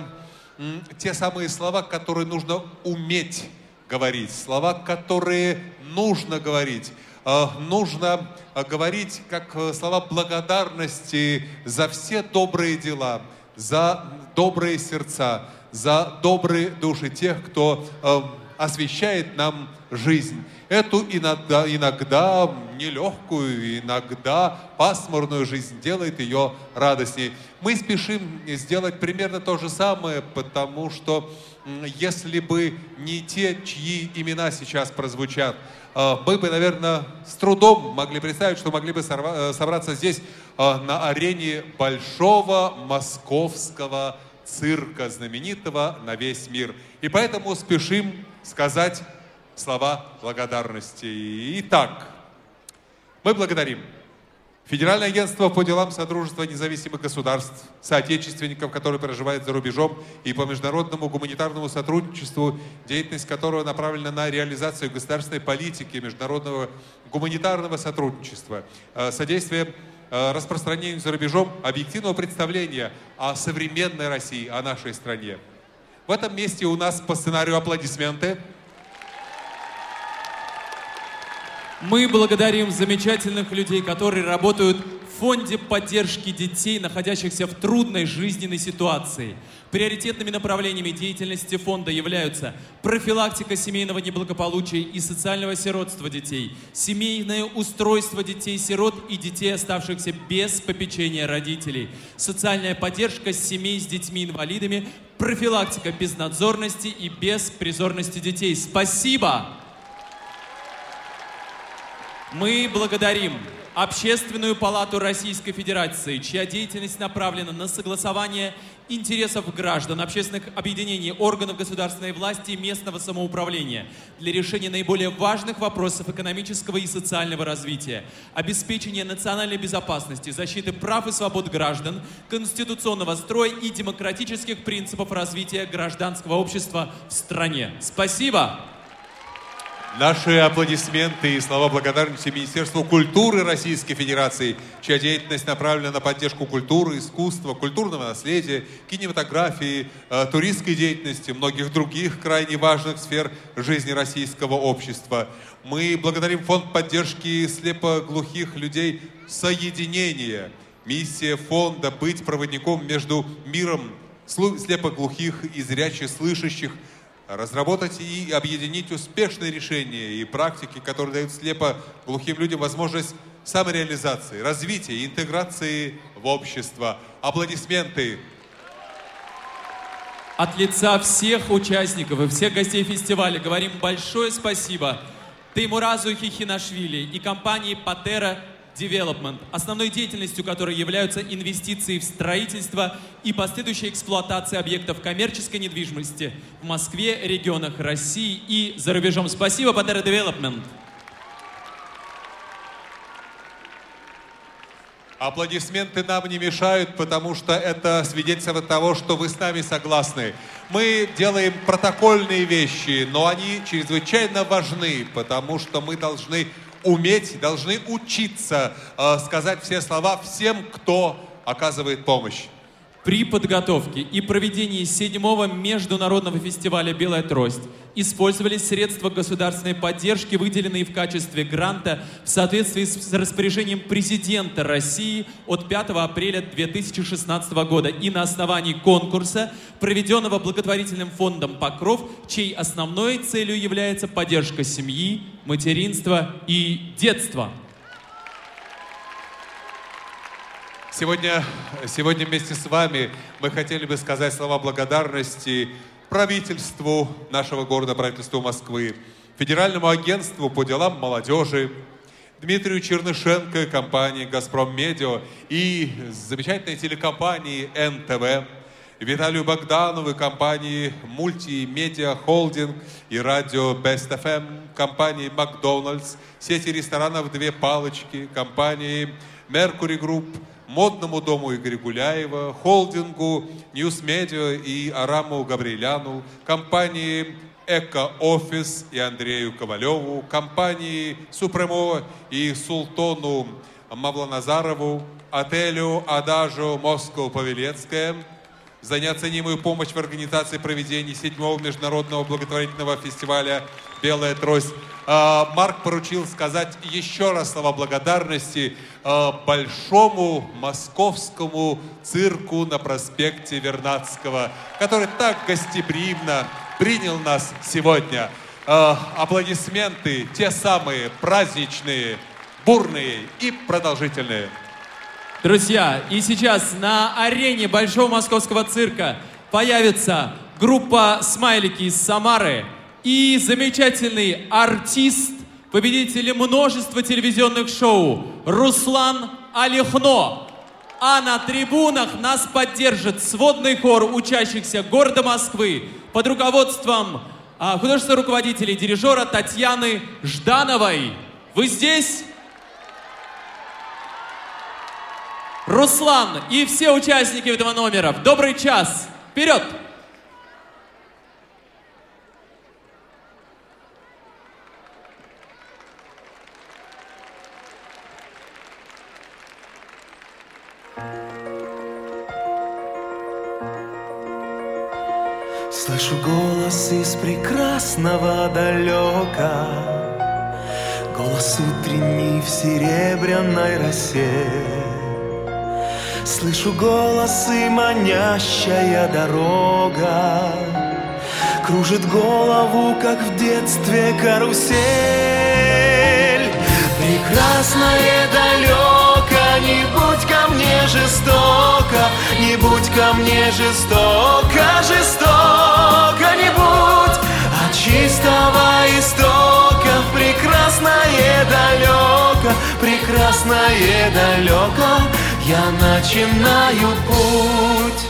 те самые слова, которые нужно уметь говорить, слова, которые нужно говорить. Э, Нужно э, говорить как э, слова благодарности за все добрые дела, за добрые сердца, за добрые души тех, кто э, освещает нам жизнь. Эту иногда, иногда нелегкую, иногда пасмурную жизнь делает ее радостней. Мы спешим сделать примерно то же самое, потому что если бы не те, чьи имена сейчас прозвучат, э, мы бы, наверное, с трудом могли представить, что могли бы э, собраться здесь э, на арене большого московского цирка, знаменитого на весь мир. И поэтому спешим сказать слова благодарности. Итак, мы благодарим Федеральное агентство по делам Содружества независимых государств, соотечественников, которые проживают за рубежом, и по международному гуманитарному сотрудничеству, деятельность которого направлена на реализацию государственной политики международного гуманитарного сотрудничества, э, содействие э, распространению за рубежом объективного представления о современной России, о нашей стране. В этом месте у нас по сценарию аплодисменты. Мы благодарим замечательных людей, которые работают в Фонде поддержки детей, находящихся в трудной жизненной ситуации. Приоритетными направлениями деятельности фонда являются профилактика семейного неблагополучия и социального сиротства детей, семейное устройство детей-сирот и детей, оставшихся без попечения родителей, социальная поддержка семей с детьми-инвалидами, профилактика безнадзорности и беспризорности детей. Спасибо! Мы благодарим Общественную палату Российской Федерации, чья деятельность направлена на согласование интересов граждан, общественных объединений, органов государственной власти и местного самоуправления для решения наиболее важных вопросов экономического и социального развития, обеспечения национальной безопасности, защиты прав и свобод граждан, конституционного строя и демократических принципов развития гражданского общества в стране. Спасибо! Наши аплодисменты и слова благодарности Министерству культуры Российской Федерации, чья деятельность направлена на поддержку культуры, искусства, культурного наследия, кинематографии, э, туристской деятельности, многих других крайне важных сфер жизни российского общества. Мы благодарим Фонд поддержки слепоглухих людей «Соединение». Миссия фонда – быть проводником между миром слепоглухих и зряче слышащих, разработать и объединить успешные решения и практики, которые дают слепо глухим людям возможность самореализации, развития и интеграции в общество. Аплодисменты. От лица всех участников и всех гостей фестиваля говорим большое спасибо Теймуразу Хихинашвили и компании Патера Development, основной деятельностью которой являются инвестиции в строительство и последующая эксплуатация объектов коммерческой недвижимости в Москве, регионах России и за рубежом. Спасибо, Патера Development. Аплодисменты нам не мешают, потому что это свидетельство того, что вы с нами согласны. Мы делаем протокольные вещи, но они чрезвычайно важны, потому что мы должны уметь, должны учиться э, сказать все слова всем, кто оказывает помощь. При подготовке и проведении седьмого международного фестиваля «Белая трость» использовались средства государственной поддержки, выделенные в качестве гранта в соответствии с распоряжением президента России от 5 апреля 2016 года и на основании конкурса, проведенного благотворительным фондом «Покров», чьей основной целью является поддержка семьи, материнства и детства. Сегодня, сегодня вместе с вами мы хотели бы сказать слова благодарности правительству нашего города, правительству Москвы, Федеральному агентству по делам молодежи, Дмитрию Чернышенко, компании «Газпром Медиа» и замечательной телекомпании НТВ, Виталию Богданову, компании «Мультимедиа Холдинг» и радио Best FM, компании «Макдональдс», сети ресторанов «Две палочки», компании «Mercury Group», модному дому Игоря Гуляева, холдингу News Media и Араму Габриэляну, компании Эко-офис и Андрею Ковалеву, компании Супремо и Султону Мавланазарову, отелю Адажу Москва Павелецкая за неоценимую помощь в организации проведения седьмого международного благотворительного фестиваля «Белая трость». А, Марк поручил сказать еще раз слова благодарности большому московскому цирку на проспекте Вернадского, который так гостеприимно принял нас сегодня. А, Аплодисменты, те самые праздничные, бурные и продолжительные. Друзья, и сейчас на арене Большого Московского цирка появится группа «Смайлики» из Самары и замечательный артист, победитель множества телевизионных шоу Руслан Алихно. А на трибунах нас поддержит сводный хор учащихся города Москвы под руководством а, художественного руководителя и дирижера Татьяны Ждановой. Вы здесь? Руслан и все участники этого номера, добрый час. Вперед! Слышу голос из прекрасного далека. Голос утренний в серебряной росе. Слышу голос и манящая дорога. Кружит голову, как в детстве карусель. Прекрасное далеко, не будь ко мне жестоко Не будь ко мне жестоко, жестоко не будь. От чистого истока в прекрасное далеко Прекрасное далеко я начинаю путь.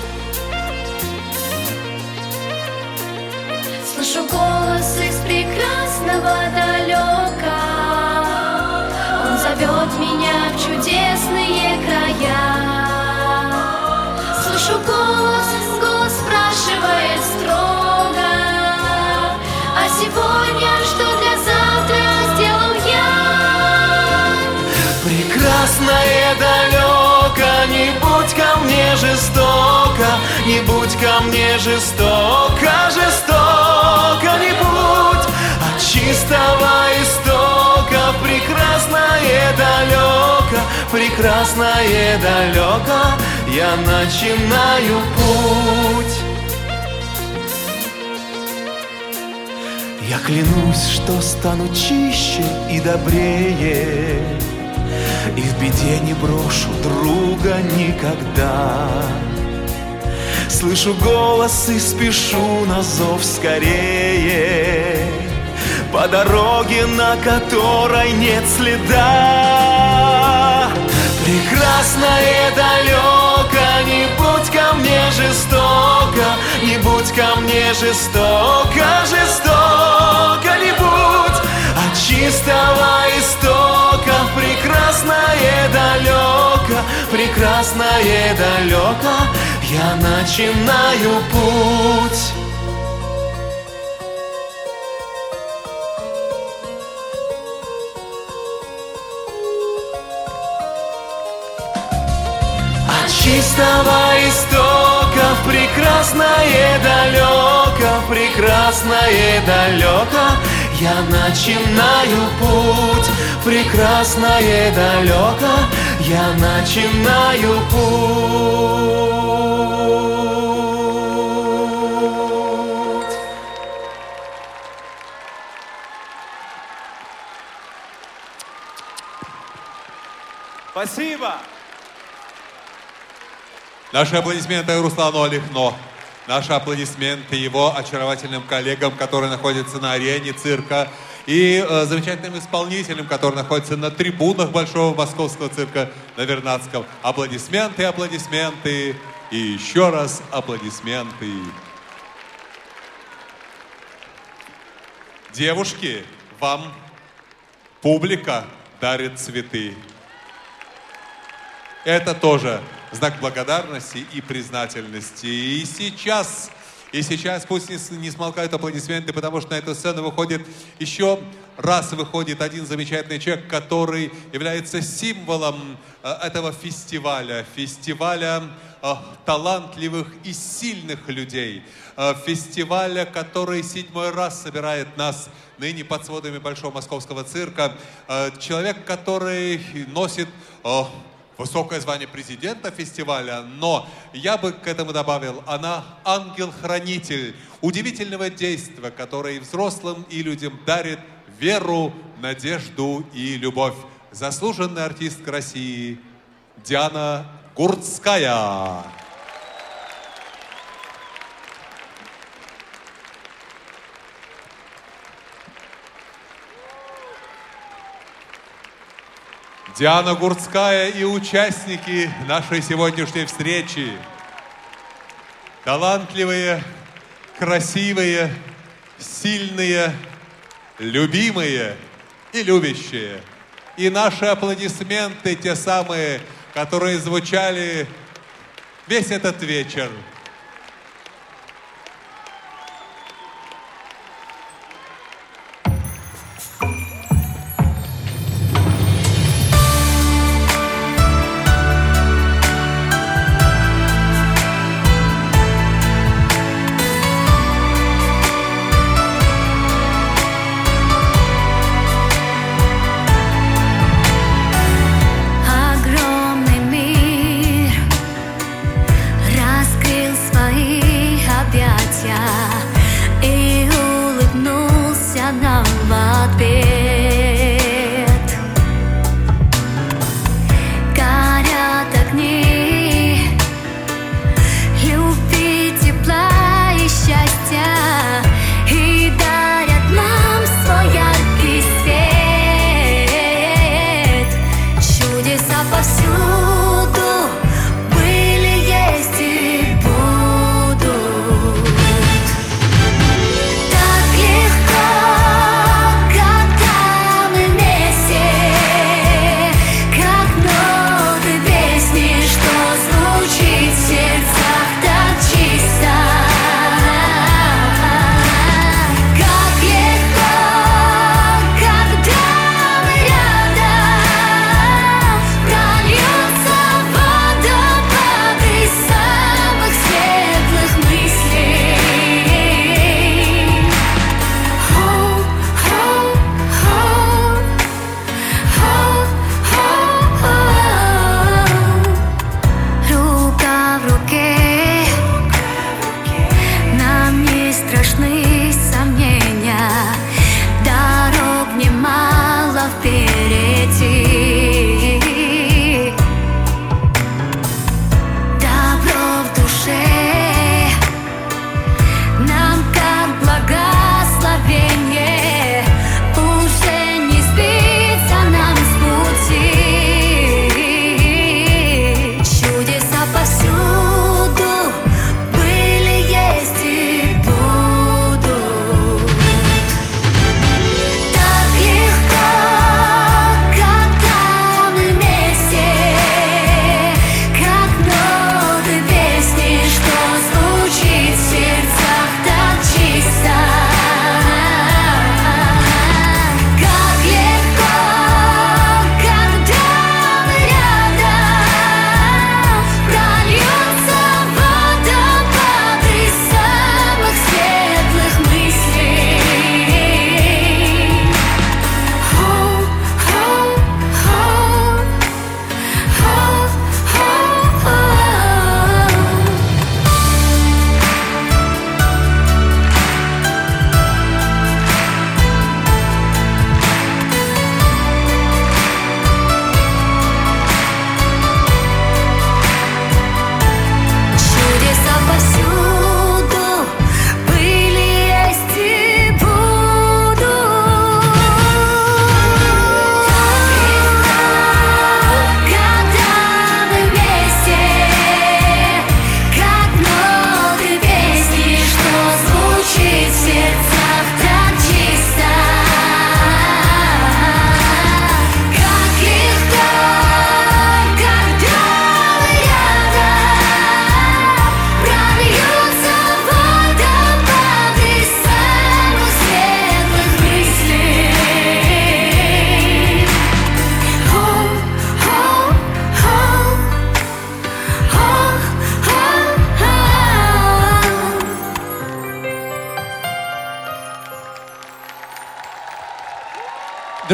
Слышу голос из прекрасного далека Не будь ко мне жестоко, жестоко не будь. От чистого истока прекрасное далеко Прекрасное далеко. Я начинаю путь. Я клянусь, что стану чище и добрее И в беде не брошу друга никогда Слышу голос и спешу на зов скорее. По дороге, на которой нет следа Прекрасное далеко, не будь ко мне жестоко Не будь ко мне жестоко, жестоко не будь. От чистого истока прекрасное далеко Прекрасное далеко я начинаю путь От чистого истока в прекрасное далеко, в прекрасное далеко я начинаю путь. Прекрасное далеко я начинаю путь. Спасибо. Наши аплодисменты Руслану Олехно. Наши аплодисменты его очаровательным коллегам, которые находятся на арене цирка. И э, замечательным исполнителям, которые находятся на трибунах Большого Московского цирка на Вернадском. Аплодисменты, аплодисменты и еще раз аплодисменты. Девушки, вам публика дарит цветы. Это тоже знак благодарности и признательности. И сейчас, и сейчас пусть не, не смолкают аплодисменты, потому что на эту сцену выходит еще раз выходит один замечательный человек, который является символом э, этого фестиваля, фестиваля э, талантливых и сильных людей, э, фестиваля, который седьмой раз собирает нас ныне под сводами Большого Московского цирка. Человек, который носит высокое звание президента фестиваля, но я бы к этому добавил, она ангел-хранитель удивительного действия, которое и взрослым, и людям дарит веру, надежду и любовь. Заслуженная артистка России Диана Гурцкая. Диана Гурцкая и участники нашей сегодняшней встречи. Талантливые, красивые, сильные, любимые и любящие. И наши аплодисменты, те самые, которые звучали весь этот вечер.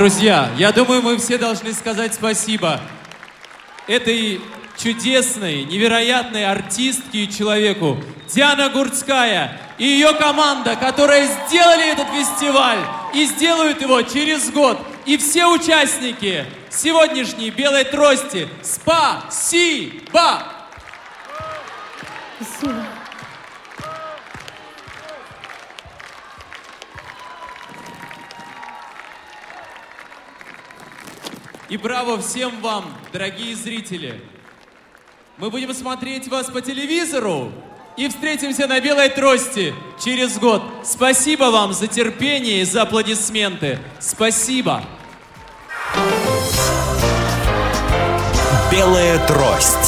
Друзья, я думаю, мы все должны сказать спасибо этой чудесной, невероятной артистке и человеку Диана Гурцкая и ее команда, которые сделали этот фестиваль и сделают его через год. И все участники сегодняшней «Белой трости» спасибо! Браво всем вам, дорогие зрители! Мы будем смотреть вас по телевизору и встретимся на Белой Трости через год. Спасибо вам за терпение и за аплодисменты. Спасибо! Белая трость.